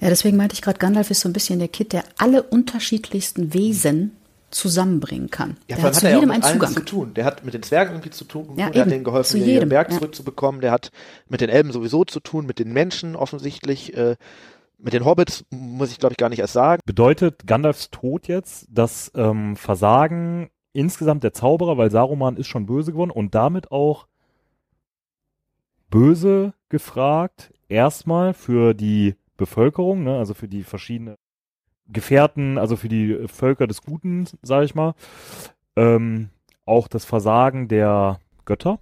Ja, deswegen meinte ich gerade, Gandalf ist so ein bisschen der Kid, der alle unterschiedlichsten Wesen zusammenbringen kann. Ja, der hat zu er ja auch jedem mit einen Zugang. zu tun. Der hat mit den Zwergen irgendwie zu tun, Ja, der hat eben. denen geholfen, Zu ihren jedem, Berg ja. zurückzubekommen, der hat mit den Elben sowieso zu tun, mit den Menschen offensichtlich, äh, mit den Hobbits muss ich glaube ich gar nicht erst sagen. Bedeutet Gandalfs Tod jetzt das ähm, Versagen insgesamt der Zauberer, weil Saruman ist schon böse geworden und damit auch böse gefragt, erstmal für die Bevölkerung, ne, also für die verschiedenen Gefährten, also für die Völker des Guten, sage ich mal, ähm, auch das Versagen der Götter.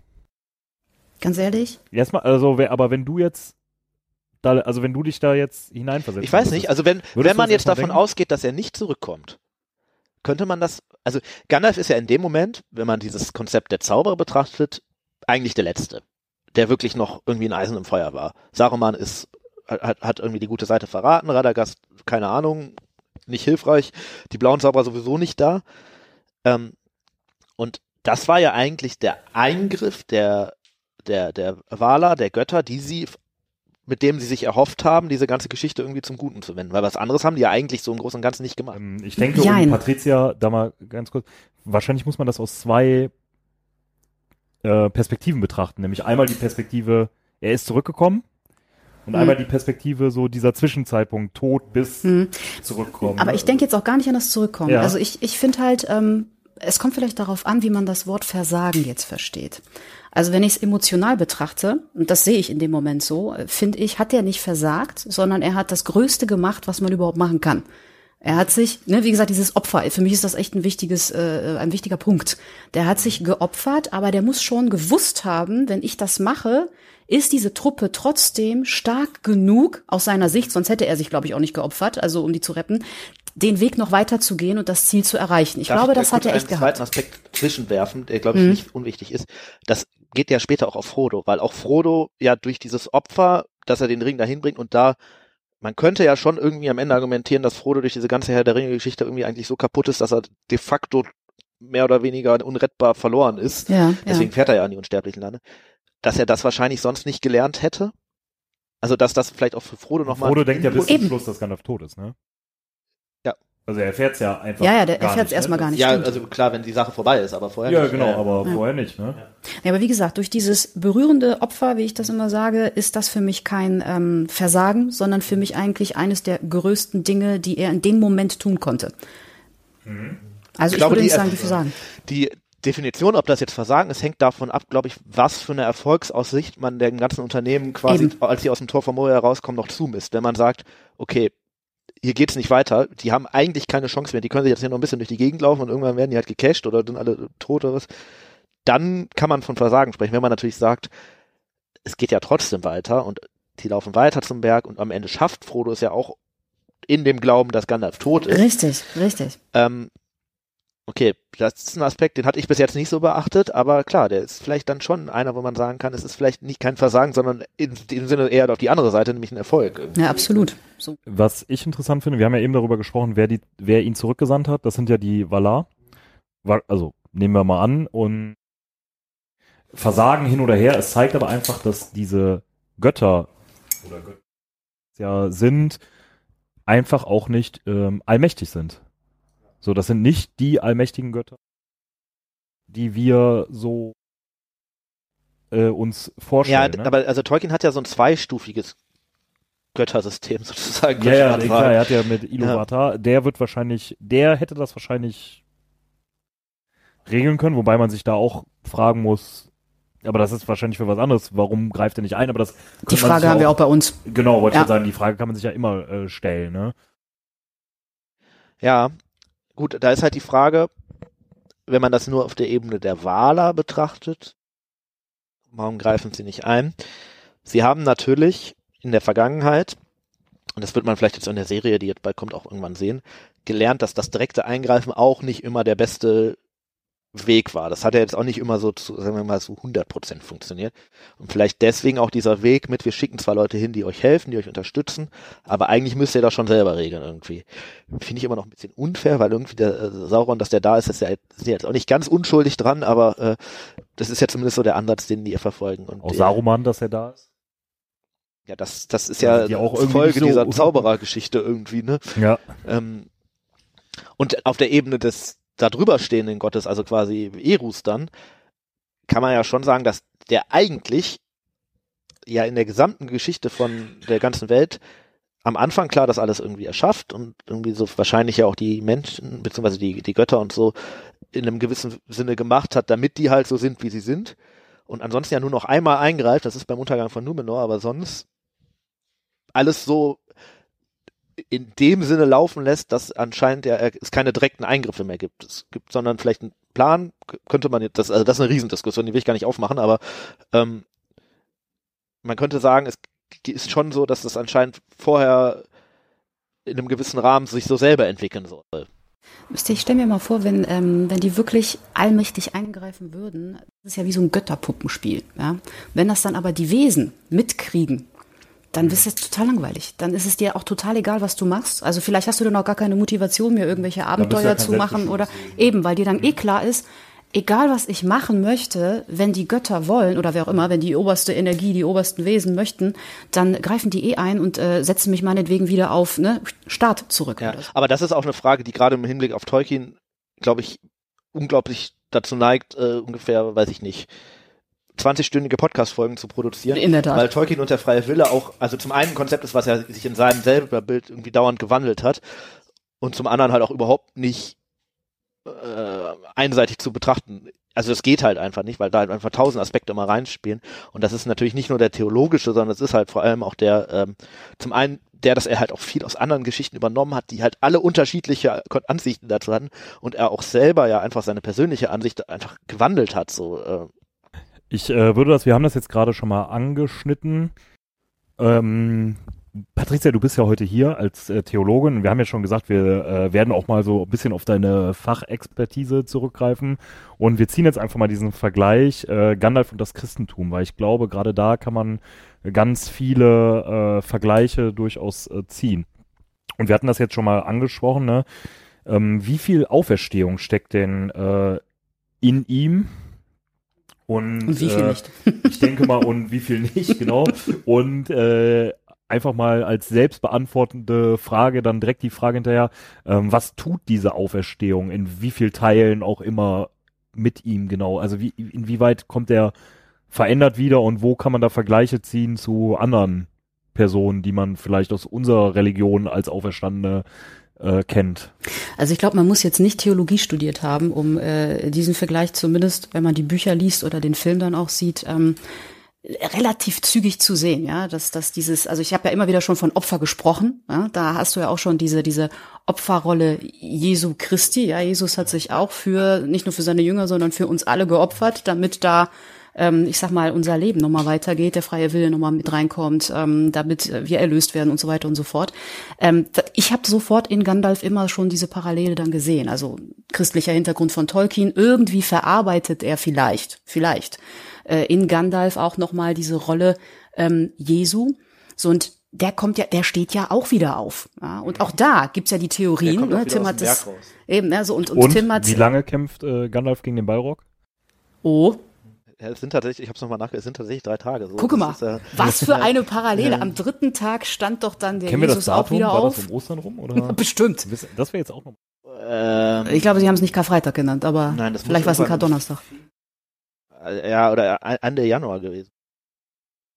Ganz ehrlich? Erstmal, also aber wenn du jetzt da, also wenn du dich da jetzt hineinversetzt. Ich weiß nicht, also wenn, Würdest wenn man jetzt davon denken? ausgeht, dass er nicht zurückkommt, könnte man das, also Gandalf ist ja in dem Moment, wenn man dieses Konzept der Zauberer betrachtet, eigentlich der Letzte, der wirklich noch irgendwie ein Eisen im Feuer war. Saruman ist, hat, hat irgendwie die gute Seite verraten, Radagast, keine Ahnung, nicht hilfreich, die blauen Zauberer sowieso nicht da. Ähm, und das war ja eigentlich der Eingriff der, der, der Wala, der Götter, die sie mit dem sie sich erhofft haben, diese ganze Geschichte irgendwie zum Guten zu wenden. Weil was anderes haben die ja eigentlich so im Großen und Ganzen nicht gemacht. Ähm, ich denke, Jein. um Patricia, da mal ganz kurz, wahrscheinlich muss man das aus zwei äh, Perspektiven betrachten. Nämlich einmal die Perspektive, er ist zurückgekommen und Mhm. einmal die Perspektive so dieser Zwischenzeitpunkt, Tod bis Hm. zurückkommen. Aber ne? ich denke jetzt auch gar nicht an das Zurückkommen. Ja. Also ich, ich finde halt, ähm, es kommt vielleicht darauf an, wie man das Wort Versagen jetzt versteht. Also wenn ich es emotional betrachte, und das sehe ich in dem Moment so, finde ich, hat er nicht versagt, sondern er hat das Größte gemacht, was man überhaupt machen kann. Er hat sich, ne, wie gesagt, dieses Opfer, für mich ist das echt ein wichtiges, äh, ein wichtiger Punkt. Der hat sich geopfert, aber der muss schon gewusst haben, wenn ich das mache, ist diese Truppe trotzdem stark genug aus seiner Sicht, sonst hätte er sich, glaube ich, auch nicht geopfert, also um die zu retten, den Weg noch weiter zu gehen und das Ziel zu erreichen. Ich Darf glaube, da das hat er echt einen gehabt. zweiten Aspekt zwischenwerfen, der glaube ich Mhm. nicht unwichtig ist. Das geht ja später auch auf Frodo, weil auch Frodo ja durch dieses Opfer, dass er den Ring dahin bringt und da man könnte ja schon irgendwie am Ende argumentieren, dass Frodo durch diese ganze Herr der Ringe Geschichte irgendwie eigentlich so kaputt ist, dass er de facto mehr oder weniger unrettbar verloren ist. Ja, Deswegen ja. fährt er ja an die unsterblichen Lande. Dass er das wahrscheinlich sonst nicht gelernt hätte. Also, dass das vielleicht auch für Frodo nochmal. Frodo denkt ja bis zum. Schluss, dass Gandalf tot ist, ne? Ja. Also er erfährt es ja einfach. Ja, ja, der erfährt es nicht, erstmal ne? gar nicht. Ja, stimmt. also klar, wenn die Sache vorbei ist, aber vorher Ja, nicht. genau, aber Ja. vorher nicht, ne? Ja, aber wie gesagt, durch dieses berührende Opfer, wie ich das immer sage, ist das für mich kein ähm, Versagen, sondern für mich eigentlich eines der größten Dinge, die er in dem Moment tun konnte. Also ich, glaube, würde die nicht sagen, die Versagen. Die Definition, ob das jetzt Versagen ist, hängt davon ab, glaube ich, was für eine Erfolgsaussicht man dem ganzen Unternehmen quasi, Eben. als sie aus dem Tor von Moria rauskommen, noch zumisst. Wenn man sagt, okay, hier geht's nicht weiter, die haben eigentlich keine Chance mehr, die können sich jetzt hier noch ein bisschen durch die Gegend laufen und irgendwann werden die halt gecasht oder sind alle tot oder was, dann kann man von Versagen sprechen. Wenn man natürlich sagt, es geht ja trotzdem weiter und die laufen weiter zum Berg und am Ende schafft Frodo es ja auch in dem Glauben, dass Gandalf tot ist. Richtig, richtig. Ähm, okay, das ist ein Aspekt, den hatte ich bis jetzt nicht so beachtet, aber klar, der ist vielleicht dann schon einer, wo man sagen kann, es ist vielleicht nicht kein Versagen, sondern in dem Sinne eher auf die andere Seite, nämlich ein Erfolg. Ja, absolut. So. Was ich interessant finde, wir haben ja eben darüber gesprochen, wer, die, wer ihn zurückgesandt hat. Das sind ja die Valar. Also nehmen wir mal an und Versagen hin oder her. Es zeigt aber einfach, dass diese Götter oder Götter ja sind, einfach auch nicht ähm, allmächtig sind. So, das sind nicht die allmächtigen Götter, die wir so äh, uns Ja, vorstellen. d- ne? aber also Tolkien hat ja so ein zweistufiges Göttersystem sozusagen. Ja, ja, klar, er hat ja mit Iluvatar, der wird wahrscheinlich, der hätte das wahrscheinlich regeln können, wobei man sich da auch fragen muss, aber das ist wahrscheinlich für was anderes, warum greift er nicht ein, aber das Die Frage haben wir auch bei uns. Genau, wollte Ja. ich sagen, die Frage kann man sich ja immer äh, stellen, ne? Ja, gut, da ist halt die Frage, wenn man das nur auf der Ebene der Wahler betrachtet, warum greifen sie nicht ein? Sie haben natürlich in der Vergangenheit, und das wird man vielleicht jetzt in der Serie, die jetzt bald kommt, auch irgendwann sehen, gelernt, dass das direkte Eingreifen auch nicht immer der beste Weg war. Das hat ja jetzt auch nicht immer so zu, sagen wir mal, so 100% funktioniert. Und vielleicht deswegen auch dieser Weg mit, wir schicken zwar Leute hin, die euch helfen, die euch unterstützen, aber eigentlich müsst ihr das schon selber regeln irgendwie. Finde ich immer noch ein bisschen unfair, weil irgendwie der äh, Sauron, dass der da ist, ist ja jetzt, auch nicht ganz unschuldig dran, aber äh, das ist ja zumindest so der Ansatz, den die verfolgen. Und Auch Saruman, dass er da ist. Ja, das, das ist Ja, ja, die auch irgendwie Folge so- dieser Zauberergeschichte irgendwie, ne? Ja. Ähm, und auf der Ebene des da drüber stehenden Gottes, also quasi Erus dann, kann man ja schon sagen, dass der eigentlich ja in der gesamten Geschichte von der ganzen Welt am Anfang klar das alles irgendwie erschafft und irgendwie so wahrscheinlich ja auch die Menschen, beziehungsweise die, die Götter und so in einem gewissen Sinne gemacht hat, damit die halt so sind, wie sie sind. Und ansonsten ja nur noch einmal eingreift, das ist beim Untergang von Numenor, aber sonst alles so in dem Sinne laufen lässt, dass anscheinend ja äh, es keine direkten Eingriffe mehr gibt. Es gibt, sondern vielleicht einen Plan, könnte man jetzt, das, also das ist eine Riesendiskussion, die will ich gar nicht aufmachen, aber ähm, man könnte sagen, es ist schon so, dass das anscheinend vorher in einem gewissen Rahmen sich so selber entwickeln soll. Ich stelle mir mal vor, wenn, ähm, wenn die wirklich allmächtig eingreifen würden, das ist ja wie so ein Götterpuppenspiel. Ja? Wenn das dann aber die Wesen mitkriegen, dann ist es total langweilig. Dann ist es dir auch total egal, was du machst. Also vielleicht hast du dann auch gar keine Motivation mehr, irgendwelche Abenteuer zu machen oder eben, weil dir dann eh klar ist, egal was ich machen möchte, wenn die Götter wollen oder wer auch immer, wenn die oberste Energie, die obersten Wesen möchten, dann greifen die eh ein und äh, setzen mich meinetwegen wieder auf ne, Start zurück. Ja, so. aber das ist auch eine Frage, die gerade im Hinblick auf Tolkien, glaube ich, unglaublich dazu neigt, äh, ungefähr, weiß ich nicht, 20-stündige Podcast-Folgen zu produzieren. In der Tat. Weil Tolkien und der freie Wille auch, also zum einen ein Konzept ist, was er sich in seinem selber Bild irgendwie dauernd gewandelt hat und zum anderen halt auch überhaupt nicht äh, einseitig zu betrachten. Also es geht halt einfach nicht, weil da halt einfach tausend Aspekte immer reinspielen. Und das ist natürlich nicht nur der theologische, sondern es ist halt vor allem auch der, ähm, zum einen der, dass er halt auch viel aus anderen Geschichten übernommen hat, die halt alle unterschiedliche Ansichten dazu hatten und er auch selber ja einfach seine persönliche Ansicht einfach gewandelt hat. So, äh. Ich äh, würde das, wir haben das jetzt gerade schon mal angeschnitten. Ähm, Patricia, du bist ja heute hier als äh, Theologin. Wir haben ja schon gesagt, wir äh, werden auch mal so ein bisschen auf deine Fachexpertise zurückgreifen. Und wir ziehen jetzt einfach mal diesen Vergleich äh, Gandalf und das Christentum, weil ich glaube, gerade da kann man ganz viele äh, Vergleiche durchaus äh, ziehen. Und wir hatten das jetzt schon mal angesprochen, ne? Ähm, wie viel Auferstehung steckt denn äh, in ihm? Und, Und wie viel äh, nicht? Ich denke mal, und wie viel nicht, genau. Und äh, einfach mal als selbstbeantwortende Frage dann direkt die Frage hinterher, ähm, was tut diese Auferstehung, in wie viel Teilen auch immer mit ihm genau? Also wie, inwieweit kommt er verändert wieder und wo kann man da Vergleiche ziehen zu anderen Personen, die man vielleicht aus unserer Religion als Auferstandene äh, kennt? Also ich glaube, man muss jetzt nicht Theologie studiert haben, um äh, diesen Vergleich zumindest, wenn man die Bücher liest oder den Film dann auch sieht, ähm, relativ zügig zu sehen, ja, dass dass dieses, also ich habe ja immer wieder schon von Opfer gesprochen, ja, da hast du ja auch schon diese diese Opferrolle Jesu Christi, ja, Jesus hat sich auch für nicht nur für seine Jünger, sondern für uns alle geopfert, damit da ähm, ich sag mal, unser Leben nochmal weitergeht, der freie Wille nochmal mit reinkommt, ähm, damit wir erlöst werden und so weiter und so fort. Ähm, ich habe sofort in Gandalf immer schon diese Parallele dann gesehen. Also christlicher Hintergrund von Tolkien, irgendwie verarbeitet er vielleicht, vielleicht äh, in Gandalf auch nochmal diese Rolle ähm, Jesu. So und der kommt ja, der steht ja auch wieder auf. Ja? Und auch da gibt's ja die Theorien. Ne? Tim hat das eben, ne? so und, und, Und Tim hat wie lange kämpft äh, Gandalf gegen den Balrog? oh Ja, es sind tatsächlich, ich habe es nochmal nachgeschaut, es sind tatsächlich drei Tage. So, Gucke mal, Ist, äh, was für eine Parallele. Am dritten Tag stand doch dann der Kennen wir das Jesus auch Datum? wieder War auf. das um Ostern rum? Oder? Bestimmt. Das wäre jetzt auch noch. ähm, Ich glaube, sie haben es nicht Karfreitag genannt, aber Nein, vielleicht war es ein Kar-Donnerstag. äh, ja, oder Ende Januar gewesen.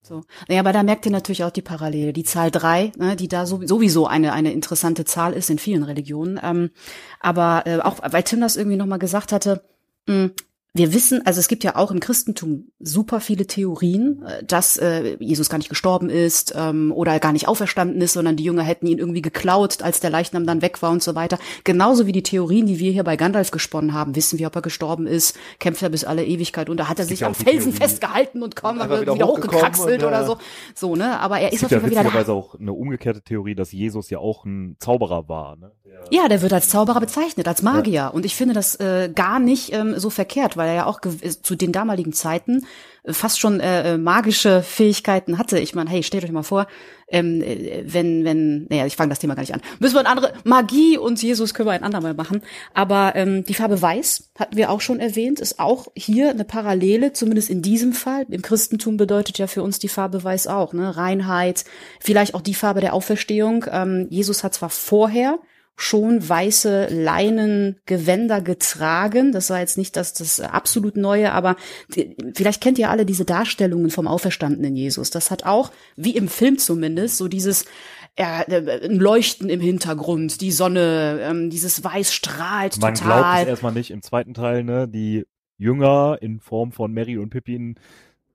So. Naja, aber da merkt ihr natürlich auch die Parallele. Die Zahl drei, ne, die da so, sowieso eine, eine interessante Zahl ist in vielen Religionen. Ähm, aber äh, auch, weil Tim das irgendwie nochmal gesagt hatte, mh, wir wissen, also es gibt ja auch im Christentum super viele Theorien, äh, dass äh, Jesus gar nicht gestorben ist ähm, oder gar nicht auferstanden ist, sondern die Jünger hätten ihn irgendwie geklaut, als der Leichnam dann weg war und so weiter. Genauso wie die Theorien, die wir hier bei Gandalf gesponnen haben. Wissen wir, ob er gestorben ist? Kämpft er bis alle Ewigkeit und da hat er sich am Felsen Theorie- festgehalten und kaum einfach wieder, wieder hochgekraxelt und, oder äh, so. So, ne? Aber er ist auf jeden Fall wieder da. auch eine umgekehrte Theorie, dass Jesus ja auch ein Zauberer war. Ne? Ja, der wird als Zauberer bezeichnet, als Magier. Und ich finde das äh, gar nicht ähm, so verkehrt, weil er ja auch gew- zu den damaligen Zeiten äh, fast schon äh, äh, magische Fähigkeiten hatte. Ich meine, hey, stellt euch mal vor, ähm, äh, wenn, wenn, naja, ich fange das Thema gar nicht an. Müssen wir ein andere, Magie und Jesus können wir ein andermal machen. Aber ähm, die Farbe Weiß, hatten wir auch schon erwähnt, ist auch hier eine Parallele, zumindest in diesem Fall. Im Christentum bedeutet ja für uns die Farbe Weiß auch, ne? Reinheit, vielleicht auch die Farbe der Auferstehung. Ähm, Jesus hat zwar vorher schon weiße Leinengewänder getragen. Das war jetzt nicht das, das absolut Neue, aber die, vielleicht kennt ihr alle diese Darstellungen vom auferstandenen Jesus. Das hat auch, wie im Film zumindest, so dieses äh, ein Leuchten im Hintergrund, die Sonne, ähm, dieses Weiß strahlt Man glaubt total. es erstmal nicht. Im zweiten Teil, ne, die Jünger in Form von Mary und Pippin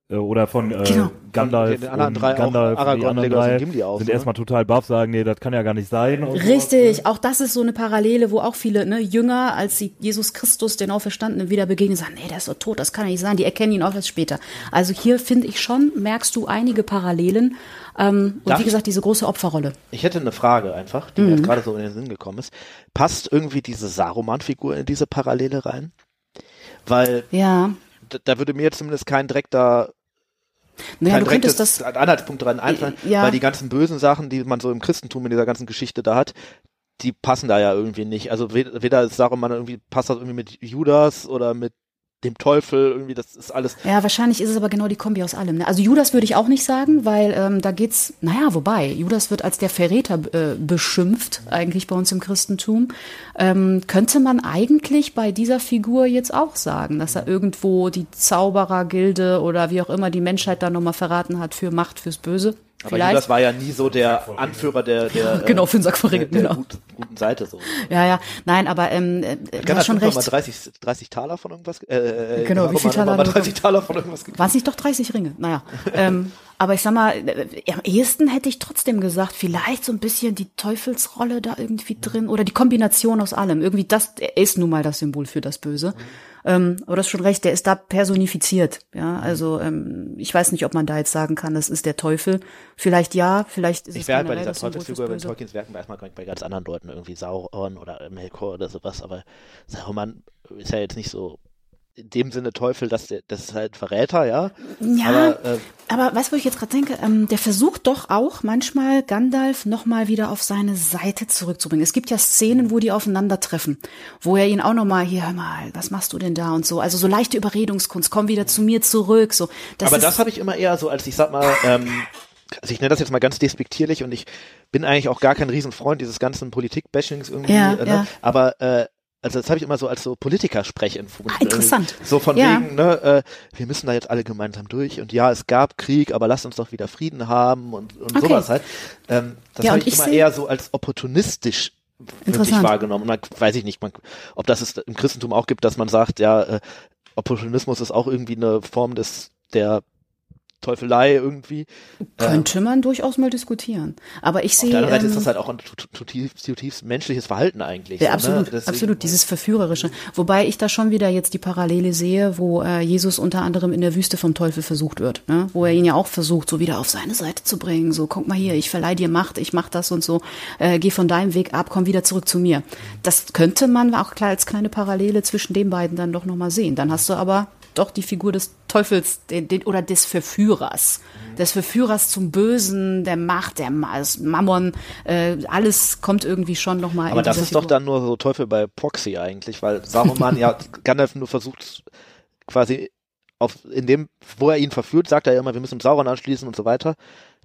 oder von äh, Genau. Gandalf, Den anderen und drei auch, Gandalf, die Aragorn, und drei Gimli auch, sind ne? erstmal total baff, sagen, nee, das kann ja gar nicht sein. Richtig, ne? auch das ist so eine Parallele, wo auch viele ne, Jünger, als sie Jesus Christus, den Auferstandenen, wieder begegnen, sagen, nee, der ist doch tot, das kann ja nicht sein, die erkennen ihn auch erst später. Also hier finde ich schon, merkst du einige Parallelen ähm, und Darf wie gesagt, diese große Opferrolle. Ich hätte eine Frage einfach, die mir jetzt gerade so in den Sinn gekommen ist. Passt irgendwie diese Saruman-Figur in diese Parallele rein? Weil Ja, da, würde mir jetzt zumindest kein direkter naja, kein du könntest das, Anhaltspunkt dran einfallen, Ja. weil die ganzen bösen Sachen, die man so im Christentum in dieser ganzen Geschichte da hat, die passen da ja irgendwie nicht. Also weder, weder ist Saruman irgendwie, passt das irgendwie mit Judas oder mit dem Teufel, irgendwie, das ist alles. ja, wahrscheinlich ist es aber genau die Kombi aus allem. Ne? Also Judas würde ich auch nicht sagen, weil ähm, da geht's, naja, wobei, Judas wird als der Verräter äh, beschimpft, eigentlich bei uns im Christentum. Ähm, könnte man eigentlich bei dieser Figur jetzt auch sagen, dass er irgendwo die Zauberergilde oder wie auch immer die Menschheit da nochmal verraten hat für Macht, fürs Böse? Aber Vielleicht. Judas war ja nie so der Anführer der, der, Genau, äh, für den Sack der, Ringen, der genau. gut, guten Seite so. Ja, ja. Nein, aber ähm, äh, du hast schon mal recht. 30, 30 Taler von irgendwas? Äh, Genau, wie Roman viel Taler mal hat er 30 Taler von irgendwas. Waren es nicht doch 30 Ringe? Naja. ähm, aber ich sag mal, äh, am ehesten hätte ich trotzdem gesagt, vielleicht so ein bisschen die Teufelsrolle da irgendwie drin oder die Kombination aus allem. Irgendwie das, er ist nun mal das Symbol für das Böse. Ähm, aber das ist schon recht, der ist da personifiziert. Ja, also ähm, ich weiß nicht, ob man da jetzt sagen kann, das ist der Teufel. Vielleicht ja, vielleicht ist Ich es wäre halt bei dieser Teufelsfigur, Böse. Tolkiens Werken erstmal bei ganz anderen Leuten, irgendwie Sauron oder Melkor oder sowas, aber Saruman ist ja jetzt nicht so in dem Sinne Teufel, dass der, das ist halt Verräter, ja. Ja, Aber, äh, aber weißt du, wo ich jetzt gerade denke? Ähm, der versucht doch auch manchmal Gandalf nochmal wieder auf seine Seite zurückzubringen. Es gibt ja Szenen, wo die aufeinandertreffen, wo er ihn auch nochmal, hier, hör mal, was machst du denn da und so. Also so leichte Überredungskunst, komm wieder zu mir zurück. So, das aber das habe ich immer eher so, als ich sag mal, ähm, also ich nenne das jetzt mal ganz despektierlich und ich bin eigentlich auch gar kein Riesenfreund dieses ganzen Politik-Bashings irgendwie, Ja, äh, ne? ja. aber äh, also das habe ich immer so als so Politikersprech empfunden. Ah, interessant. So von Ja. wegen, ne, äh, wir müssen da jetzt alle gemeinsam durch und ja, es gab Krieg, aber lasst uns doch wieder Frieden haben und, und Okay. sowas halt. Ähm, das Ja, habe ich ich immer eher so als opportunistisch wirklich wahrgenommen. Und man, weiß ich nicht, man, ob das es im Christentum auch gibt, dass man sagt, ja, äh, Opportunismus ist auch irgendwie eine Form des der Teufelei irgendwie. könnte man durchaus mal diskutieren. Aber ich Auf sehe. der anderen Seite ähm, ist das halt auch ein zutiefst, zutiefst, menschliches Verhalten eigentlich. Ja, so, absolut, ne? Absolut, dieses Verführerische. Wobei ich da schon wieder jetzt die Parallele sehe, wo äh, Jesus unter anderem in der Wüste vom Teufel versucht wird, ne? wo er ihn ja auch versucht, so wieder auf seine Seite zu bringen. So, guck mal hier, ich verleihe dir Macht, ich mach das und so, äh, geh von deinem Weg ab, komm wieder zurück zu mir. Das könnte man auch klar als kleine Parallele zwischen den beiden dann doch nochmal sehen. Dann hast du aber doch die Figur des Teufels den, den, oder des Verführers. Des Verführers zum Bösen, der Macht, der Ma- des Mammon, äh, alles kommt irgendwie schon nochmal Aber das ist doch dann nur so Teufel bei Proxy eigentlich, weil Saruman ja Gandalf nur versucht quasi auf in dem, wo er ihn verführt, sagt er ja immer, wir müssen uns Sauron anschließen und so weiter.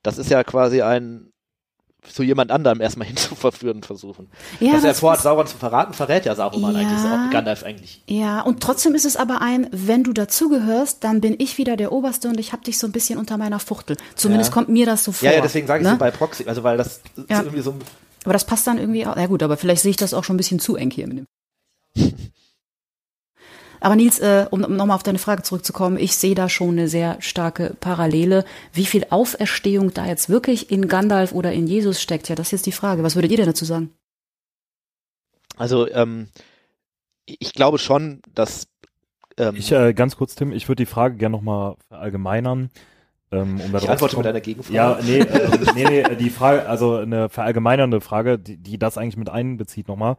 Das ist ja quasi ein zu jemand anderem erstmal hinzuverführen versuchen. Ja, Dass er das vorhat, ist- Sauron zu verraten, verrät ja Saruman Ja. eigentlich, Gandalf eigentlich. Ja, und trotzdem ist es aber ein, wenn du dazugehörst, dann bin ich wieder der Oberste und ich hab dich so ein bisschen unter meiner Fuchtel. Zumindest Ja. kommt mir das so vor. Ja, ja, deswegen sage ich ne? so bei Proxy, also weil das Ja. ist irgendwie so Aber das passt dann irgendwie auch. Ja gut, aber vielleicht sehe ich das auch schon ein bisschen zu eng hier mit dem. Aber Nils, äh, um, um nochmal auf deine Frage zurückzukommen, ich sehe da schon eine sehr starke Parallele. Wie viel Auferstehung da jetzt wirklich in Gandalf oder in Jesus steckt, ja, das ist jetzt die Frage. Was würdet ihr denn dazu sagen? Also ähm, ich glaube schon, dass ähm, Ich, äh, ganz kurz, Tim, ich würde die Frage gerne nochmal verallgemeinern. Ähm, um ich antworte mit einer Gegenfrage. Ja, nee, ähm, nee, nee, die Frage, also eine verallgemeinernde Frage, die, die das eigentlich mit einbezieht nochmal.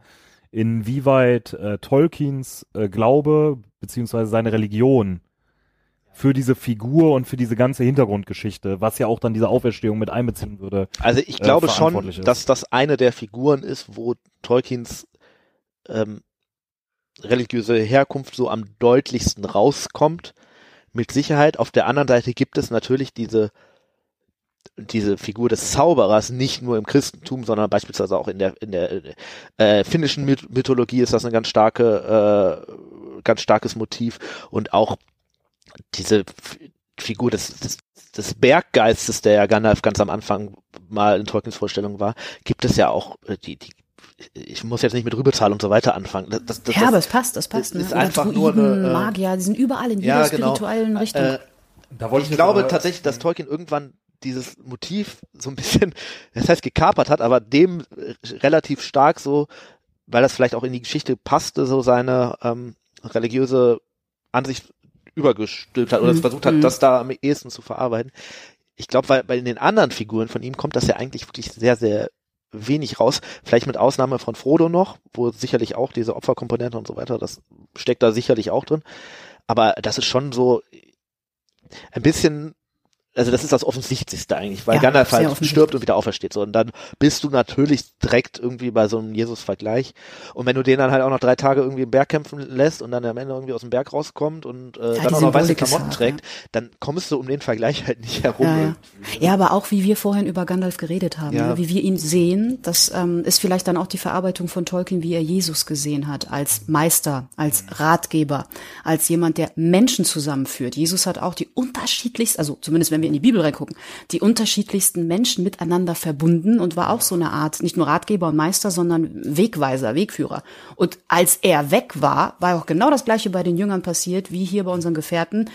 Inwieweit äh, Tolkiens äh, Glaube beziehungsweise seine Religion für diese Figur und für diese ganze Hintergrundgeschichte, was ja auch dann diese Auferstehung mit einbeziehen würde. Also ich äh, glaube schon, verantwortlich ist. dass das eine der Figuren ist, wo Tolkiens ähm, religiöse Herkunft so am deutlichsten rauskommt. Mit Sicherheit. Auf der anderen Seite gibt es natürlich diese diese Figur des Zauberers nicht nur im Christentum, sondern beispielsweise auch in der in der äh, finnischen Myth Mythologie ist das ein ganz starke äh, ganz starkes Motiv und auch diese F Figur des, des des Berggeistes, der ja Gandalf ganz am Anfang mal in Tolkiens Vorstellung war, gibt es ja auch äh, die die ich muss jetzt nicht mit Rübezahl und so weiter anfangen. Das, das, das, ja, aber es passt, das passt. ne? ist Oder einfach Druiden, nur eine, äh, Magier, die sind überall in ja, jeder genau. spirituellen Richtung. Äh, Da ich glaube tatsächlich, dass Tolkien irgendwann dieses Motiv so ein bisschen, das heißt gekapert hat, aber dem relativ stark so, weil das vielleicht auch in die Geschichte passte, so seine ähm, religiöse Ansicht übergestülpt hat oder Mhm. versucht hat, Mhm. das da am ehesten zu verarbeiten. Ich glaube, weil bei den anderen Figuren von ihm kommt das ja eigentlich wirklich sehr, sehr wenig raus. Vielleicht mit Ausnahme von Frodo noch, wo sicherlich auch diese Opferkomponente und so weiter, das steckt da sicherlich auch drin. Aber das ist schon so ein bisschen, also das ist das Offensichtlichste eigentlich, weil Ja, Gandalf halt stirbt und wieder aufersteht. So, und dann bist du natürlich direkt irgendwie bei so einem Jesus-Vergleich. Und wenn du den dann halt auch noch drei Tage irgendwie im Berg kämpfen lässt und dann am Ende irgendwie aus dem Berg rauskommt und äh, Ja, dann auch noch weiße Klamotten hart, trägt, dann kommst du um den Vergleich halt nicht herum. Ja, ja. ja, aber auch wie wir vorhin über Gandalf geredet haben, Ja. ne? wie wir ihn sehen, das ähm, ist vielleicht dann auch die Verarbeitung von Tolkien, wie er Jesus gesehen hat, als Meister, als Ratgeber, als jemand, der Menschen zusammenführt. Jesus hat auch die unterschiedlichsten, also zumindest wenn wir in die Bibel reingucken, die unterschiedlichsten Menschen miteinander verbunden und war auch so eine Art, nicht nur Ratgeber und Meister, sondern Wegweiser, Wegführer. Und als er weg war, war auch genau das Gleiche bei den Jüngern passiert, wie hier bei unseren Gefährten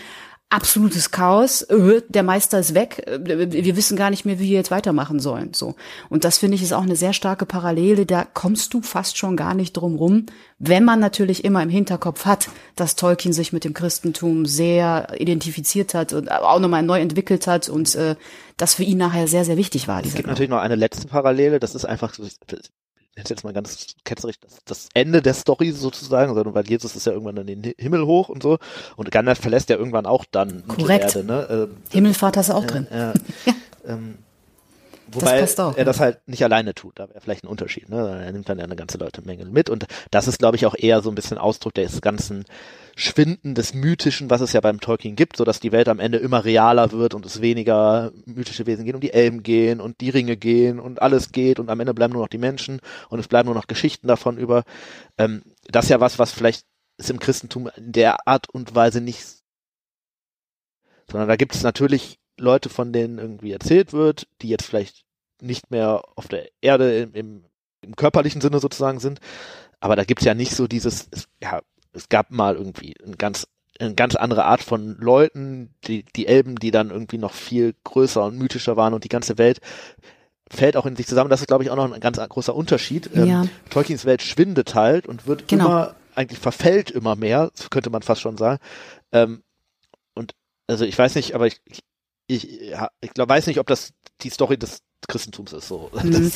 absolutes Chaos, äh, der Meister ist weg, äh, wir wissen gar nicht mehr, wie wir jetzt weitermachen sollen, so. Und das finde ich ist auch eine sehr starke Parallele, da kommst du fast schon gar nicht drum rum, wenn man natürlich immer im Hinterkopf hat, dass Tolkien sich mit dem Christentum sehr identifiziert hat und auch nochmal neu entwickelt hat und äh, das für ihn nachher sehr, sehr wichtig war. Es gibt natürlich noch eine letzte Parallele, das ist einfach so, jetzt mal ganz ketzerisch, das, das Ende der Story sozusagen, sondern weil Jesus ist ja irgendwann in den Himmel hoch und so und Gandalf verlässt ja irgendwann auch dann Korrekt. Erde. Ne? Ähm, Himmelfahrt hast du auch äh, drin. Äh, ähm, wobei auch, er das halt nicht alleine tut, da wäre vielleicht ein Unterschied. Ne? Er nimmt dann ja eine ganze Leute Menge mit und das ist, glaube ich, auch eher so ein bisschen Ausdruck des ganzen Schwinden des Mythischen, was es ja beim Tolkien gibt, so dass die Welt am Ende immer realer wird und es weniger mythische Wesen gehen und die Elben gehen und die Ringe gehen und alles geht und am Ende bleiben nur noch die Menschen und es bleiben nur noch Geschichten davon über. Ähm, das ist ja was, was vielleicht ist im Christentum in der Art und Weise nicht, sondern da gibt es natürlich Leute, von denen irgendwie erzählt wird, die jetzt vielleicht nicht mehr auf der Erde im, im, im körperlichen Sinne sozusagen sind, aber da gibt's ja nicht so dieses, ja, es gab mal irgendwie ein ganz eine ganz andere Art von Leuten, die, die Elben, die dann irgendwie noch viel größer und mythischer waren und die ganze Welt fällt auch in sich zusammen. Das ist, glaube ich, auch noch ein ganz großer Unterschied. Ja. Ähm, Tolkiens Welt schwindet halt und wird Genau. immer, eigentlich verfällt immer mehr, könnte man fast schon sagen. Ähm, und also ich weiß nicht, aber ich, ich, ich, ja, ich glaub, weiß nicht, ob das die Story des Christentums ist so. Mhm.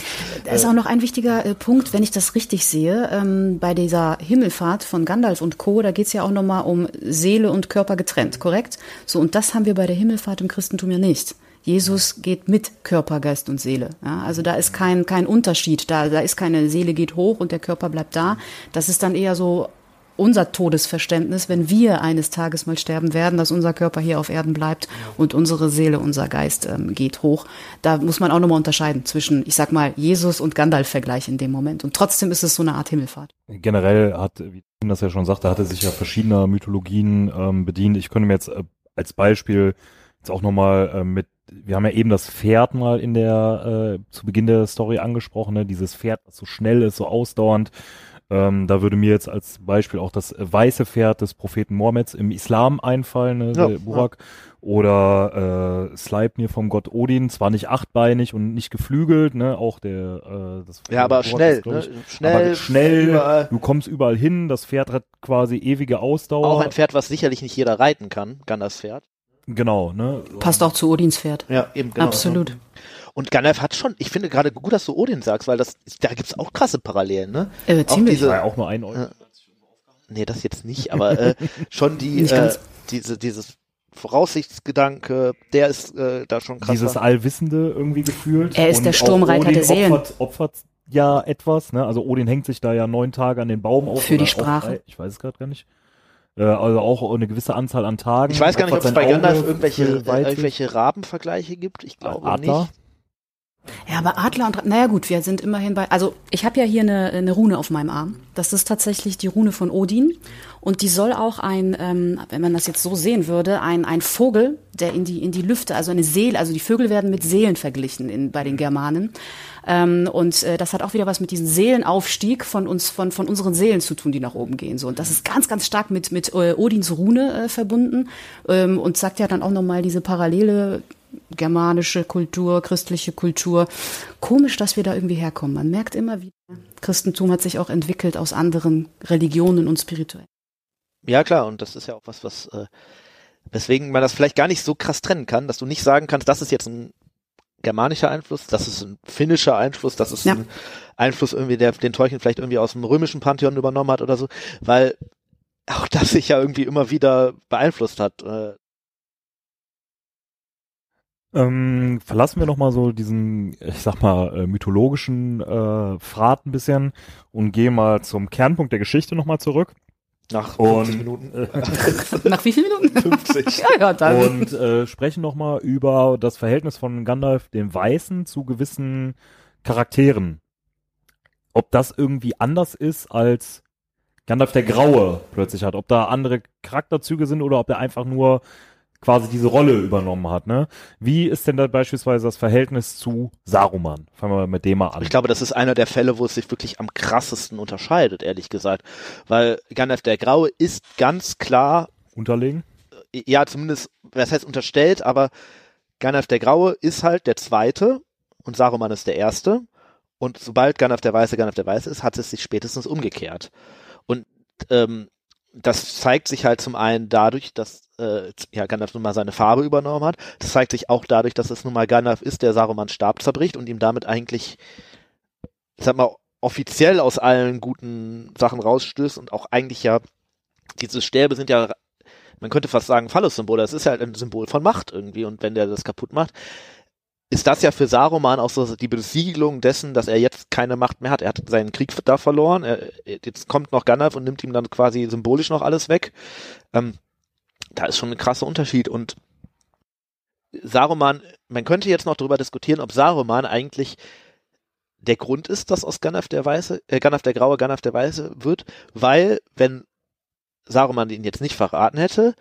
Da ist auch noch ein wichtiger äh, Punkt, wenn ich das richtig sehe, ähm, bei dieser Himmelfahrt von Gandalf und Co., da geht's ja auch nochmal um Seele und Körper getrennt, korrekt? So, und das haben wir bei der Himmelfahrt im Christentum ja nicht. Jesus geht mit Körper, Geist und Seele. Ja, also da ist kein, kein Unterschied. Da, da ist keine Seele geht hoch und der Körper bleibt da. Das ist dann eher so unser Todesverständnis, wenn wir eines Tages mal sterben werden, dass unser Körper hier auf Erden bleibt und unsere Seele, unser Geist ähm, geht hoch. Da muss man auch nochmal unterscheiden zwischen, ich sag mal, Jesus und Gandalf-Vergleich in dem Moment. Und trotzdem ist es so eine Art Himmelfahrt. Generell hat, wie Tim das ja schon sagte, hatte sich ja verschiedener Mythologien ähm, bedient. Ich könnte mir jetzt äh, als Beispiel jetzt auch nochmal äh, mit, wir haben ja eben das Pferd mal in der, äh, zu Beginn der Story angesprochen, ne? dieses Pferd, das so schnell ist, so ausdauernd. Ähm, da würde mir jetzt als Beispiel auch das weiße Pferd des Propheten Mohammeds im Islam einfallen, ne, Ja, der Burak. Oder äh, Sleipnir vom Gott Odin, zwar nicht achtbeinig und nicht geflügelt, ne, auch der äh, das ja, aber Burak schnell, ist, ne? schnell, aber schnell, überall. du kommst überall hin, das Pferd hat quasi ewige Ausdauer. Auch ein Pferd, was sicherlich nicht jeder reiten kann, Gandalfs Pferd. Genau, ne? Passt auch zu Odins Pferd. Ja, eben genau. Absolut. Und Gandalf hat schon, ich finde gerade gut, dass du Odin sagst, weil das, da gibt's auch krasse Parallelen, ne? Äh, Auch ziemlich. diese, War ja auch nur ein Euro. Ja. nee, das jetzt nicht, aber äh, schon die, Nicht äh, diese, dieses Voraussichtsgedanke, der ist äh, da schon krass. Dieses Allwissende irgendwie gefühlt. Er ist Und der Sturmreiter auch der Seelen. Opfert, opfert ja etwas, ne? Also Odin hängt sich da ja neun Tage an den Baum auf. Für die auch Sprache. drei, ich weiß es gerade gar nicht. Äh, also auch eine gewisse Anzahl an Tagen. ich weiß gar nicht, ob es bei Gandalf irgendwelche, äh, irgendwelche Rabenvergleiche gibt. Ich glaube Adler? nicht. Ja, aber Adler und, naja gut, wir sind immerhin bei, also ich habe ja hier eine, eine Rune auf meinem Arm. Das ist tatsächlich die Rune von Odin. Und die soll auch ein, ähm, wenn man das jetzt so sehen würde, ein, ein Vogel, der in die, in die Lüfte, also eine Seele, also die Vögel werden mit Seelen verglichen in, bei den Germanen. Ähm, und äh, das hat auch wieder was mit diesem Seelenaufstieg von uns, von, von unseren Seelen zu tun, die nach oben gehen. So. Und das ist ganz, ganz stark mit, mit äh, Odins Rune äh, verbunden ähm, und sagt ja dann auch nochmal diese Parallele germanische Kultur, christliche Kultur. Komisch, dass wir da irgendwie herkommen. Man merkt immer wieder, Christentum hat sich auch entwickelt aus anderen Religionen und spirituell. Ja, klar, und das ist ja auch was, was, äh, weswegen man das vielleicht gar nicht so krass trennen kann, dass du nicht sagen kannst, das ist jetzt ein germanischer Einfluss, das ist ein finnischer Einfluss, das ist Ja. ein Einfluss irgendwie, der den Tolkien vielleicht irgendwie aus dem römischen Pantheon übernommen hat oder so, weil auch das sich ja irgendwie immer wieder beeinflusst hat. Äh, Ähm, verlassen wir noch mal so diesen, ich sag mal, äh, mythologischen äh, Pfad ein bisschen und gehen mal zum Kernpunkt der Geschichte noch mal zurück. nach Und- 50 Minuten. Nach wie vielen Minuten? 50. ja, ja, dann. und äh, sprechen noch mal über das Verhältnis von Gandalf dem Weißen zu gewissen Charakteren. Ob das irgendwie anders ist als Gandalf der Graue plötzlich hat, ob da andere Charakterzüge sind oder ob er einfach nur quasi diese Rolle übernommen hat. Ne? Wie ist denn da beispielsweise das Verhältnis zu Saruman? Fangen wir mit dem mal an. Ich glaube, das ist einer der Fälle, wo es sich wirklich am krassesten unterscheidet, ehrlich gesagt. Weil Gandalf der Graue ist ganz klar, Unterlegen? ja, zumindest, was heißt unterstellt, aber Gandalf der Graue ist halt der Zweite und Saruman ist der Erste. Und sobald Gandalf der Weiße Gandalf der Weiße ist, hat es sich spätestens umgekehrt. Und ähm, das zeigt sich halt zum einen dadurch, dass äh, ja, Gandalf nun mal seine Farbe übernommen hat. Das zeigt sich auch dadurch, dass es nun mal Gandalf ist, der Sarumans Stab zerbricht und ihm damit eigentlich, ich sag mal, offiziell aus allen guten Sachen rausstößt und auch eigentlich ja, diese Stäbe sind ja, man könnte fast sagen, Phallus-Symbole. Das ist ja halt ein Symbol von Macht irgendwie und wenn der das kaputt macht, ist das ja für Saruman auch so die Besiegelung dessen, dass er jetzt keine Macht mehr hat. Er hat seinen Krieg da verloren. Er, jetzt kommt noch Gandalf und nimmt ihm dann quasi symbolisch noch alles weg. Ähm, da ist schon ein krasser Unterschied und Saruman, man könnte jetzt noch darüber diskutieren, ob Saruman eigentlich der Grund ist, dass aus Gandalf der Weiße, äh, Gandalf der Graue Gandalf der Weiße wird, weil wenn Saruman ihn jetzt nicht verraten hätte,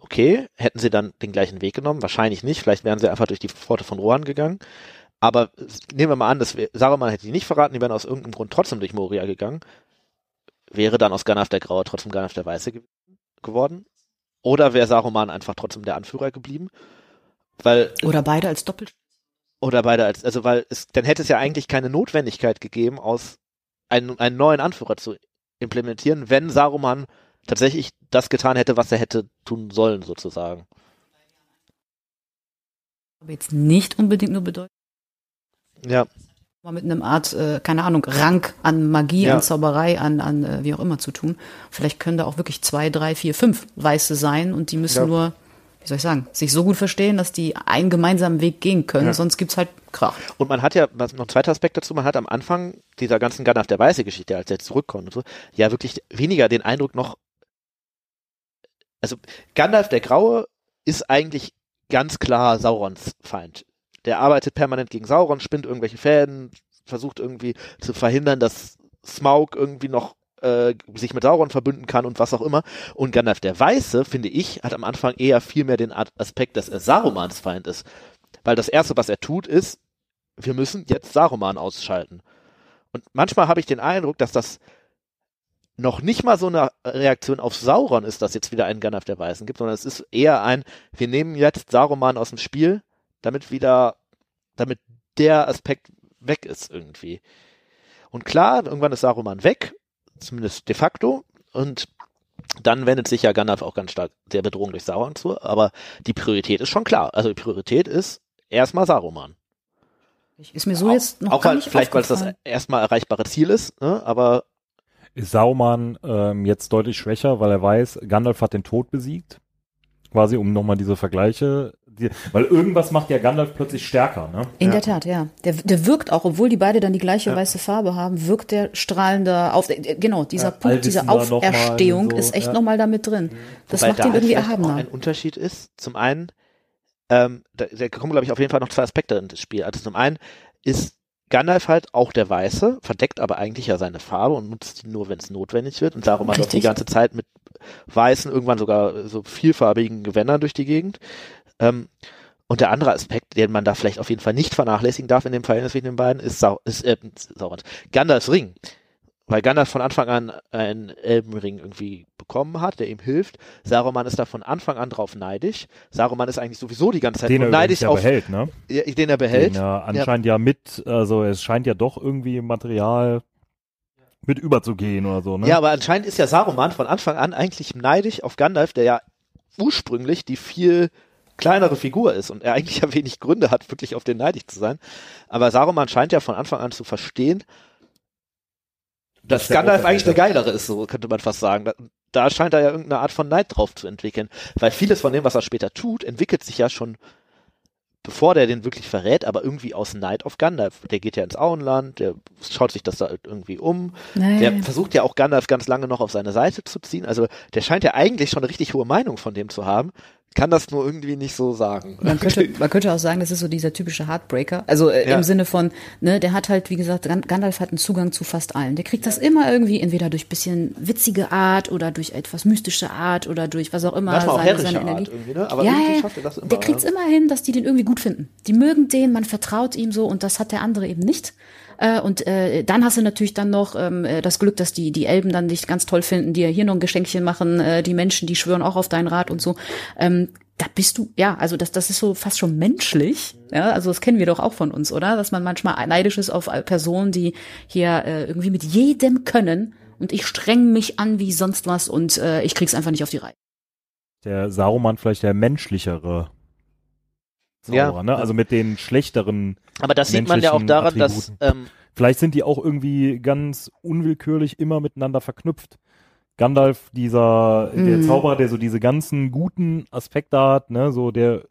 okay, hätten sie dann den gleichen Weg genommen? Wahrscheinlich nicht. Vielleicht wären sie einfach durch die Pforte von Rohan gegangen. Aber nehmen wir mal an, dass Saruman hätte die nicht verraten, die wären aus irgendeinem Grund trotzdem durch Moria gegangen. Wäre dann aus Gandalf der Graue trotzdem Gandalf der Weiße ge geworden? Oder wäre Saruman einfach trotzdem der Anführer geblieben? Weil, Oder beide als Doppel. oder beide als, also weil es, dann hätte es ja eigentlich keine Notwendigkeit gegeben, aus einen, einen neuen Anführer zu implementieren, wenn Saruman tatsächlich das getan hätte, was er hätte tun sollen, sozusagen. Aber jetzt nicht unbedingt nur bedeutet, Ja, mal mit einem Art, äh, keine Ahnung, Rang an Magie, Ja. an Zauberei, an, an äh, wie auch immer zu tun. Vielleicht können da auch wirklich zwei, drei, vier, fünf Weiße sein und die müssen Ja. nur, wie soll ich sagen, sich so gut verstehen, dass die einen gemeinsamen Weg gehen können, Ja. sonst gibt's halt Krach. Und man hat ja, noch ein zweiter Aspekt dazu, man hat am Anfang dieser ganzen Gandalf der Weiße Geschichte, als er zurückkommt und so, ja wirklich weniger den Eindruck noch, also Gandalf der Graue ist eigentlich ganz klar Saurons Feind. Der arbeitet permanent gegen Sauron, spinnt irgendwelche Fäden, versucht irgendwie zu verhindern, dass Smaug irgendwie noch äh, sich mit Sauron verbünden kann und was auch immer. Und Gandalf der Weiße, finde ich, hat am Anfang eher viel mehr den Aspekt, dass er Sarumans Feind ist. Weil das Erste, was er tut, ist, wir müssen jetzt Saruman ausschalten. Und manchmal habe ich den Eindruck, dass das noch nicht mal so eine Reaktion auf Sauron ist, dass jetzt wieder einen Gandalf der Weißen gibt, sondern es ist eher ein, wir nehmen jetzt Saruman aus dem Spiel, damit wieder, damit der Aspekt weg ist irgendwie. Und klar, irgendwann ist Saruman weg, zumindest de facto, und dann wendet sich ja Gandalf auch ganz stark der Bedrohung durch Sauron zu, aber die Priorität ist schon klar. Also die Priorität ist erstmal Saruman. Ist mir so jetzt noch auch gar nicht vielleicht, weil es das erstmal erreichbare Ziel ist, ne? aber Ist Sauron ähm, jetzt deutlich schwächer, weil er weiß, Gandalf hat den Tod besiegt? Quasi, um nochmal diese Vergleiche. Die, weil irgendwas macht ja Gandalf plötzlich stärker, ne? In Ja. der Tat, ja. Der, der wirkt auch, obwohl die beide dann die gleiche Ja. weiße Farbe haben, wirkt der strahlender auf. äh, Genau, dieser Ja, Punkt, diese Auferstehung so, ist echt ja. nochmal da mit drin. Das Wobei macht da ihn irgendwie erhabener. ein Unterschied ist, zum einen, ähm, da, da kommen, glaube ich, auf jeden Fall noch zwei Aspekte ins Spiel. Also zum einen ist Gandalf halt auch der Weiße, verdeckt aber eigentlich ja seine Farbe und nutzt die nur, wenn es notwendig wird. Und Saruman läuft die Richtig. ganze Zeit mit weißen, irgendwann sogar so vielfarbigen Gewändern durch die Gegend. Ähm, und der andere Aspekt, den man da vielleicht auf jeden Fall nicht vernachlässigen darf in dem Verhältnis zwischen den beiden, ist, Sau ist äh, Saurons, Gandalfs Ring. Weil Gandalf von Anfang an einen Elbenring irgendwie bekommen hat, der ihm hilft. Saruman ist da von Anfang an drauf neidisch. Saruman ist eigentlich sowieso die ganze Zeit Den er neidisch ja auf, behält, ne? Ja, den er behält. Den er anscheinend ja. mit, also es scheint ja doch irgendwie Material mit überzugehen oder so, ne? Ja, aber anscheinend ist ja Saruman von Anfang an eigentlich neidisch auf Gandalf, der ja ursprünglich die viel kleinere Figur ist und er eigentlich ja wenig Gründe hat, wirklich auf den neidisch zu sein. Aber Saruman scheint ja von Anfang an zu verstehen, dass der Gandalf eigentlich der Geilere ist, so könnte man fast sagen. Da, da scheint er ja irgendeine Art von Neid drauf zu entwickeln. Weil vieles von dem, was er später tut, entwickelt sich ja schon, bevor der den wirklich verrät, aber irgendwie aus Neid auf Gandalf. Der geht ja ins Auenland, der schaut sich das da irgendwie um, Naja. der versucht ja auch Gandalf ganz lange noch auf seine Seite zu ziehen. Also der scheint ja eigentlich schon eine richtig hohe Meinung von dem zu haben. Kann das nur irgendwie nicht so sagen. Man könnte, man könnte auch sagen, das ist so dieser typische Heartbreaker. Also äh, Ja. im Sinne von, ne, der hat halt, wie gesagt, Gan- Gandalf hat einen Zugang zu fast allen. Der kriegt das immer irgendwie, entweder durch bisschen witzige Art oder durch etwas mystische Art oder durch was auch immer Manchmal auch seine, herrische seine Art Energie. irgendwie, ne? Aber ja, irgendwie ja, schafft er das immer, Der kriegt's ja. immer hin, dass die den irgendwie gut finden. Die mögen den, man vertraut ihm so und das hat der andere eben nicht. Äh, und äh, dann hast du natürlich dann noch ähm, äh, das Glück, dass die die Elben dann dich ganz toll finden, dir hier noch ein Geschenkchen machen, äh, die Menschen, die schwören auch auf deinen Rat und so. Ähm, da bist du, ja, also das, das ist so fast schon menschlich. Ja, also das kennen wir doch auch von uns, oder? Dass man manchmal neidisch ist auf Personen, die hier äh, irgendwie mit jedem können und ich streng mich an wie sonst was und äh, ich krieg's einfach nicht auf die Reihe. Der Saruman vielleicht der menschlichere Ja. Zauberer, ne? Also mit den schlechteren. Aber das sieht man ja auch daran, dass Attributen. ähm, Vielleicht sind die auch irgendwie ganz unwillkürlich immer miteinander verknüpft. Gandalf, dieser, der Mhm. Zauberer, der so diese ganzen guten Aspekte hat, ne, so der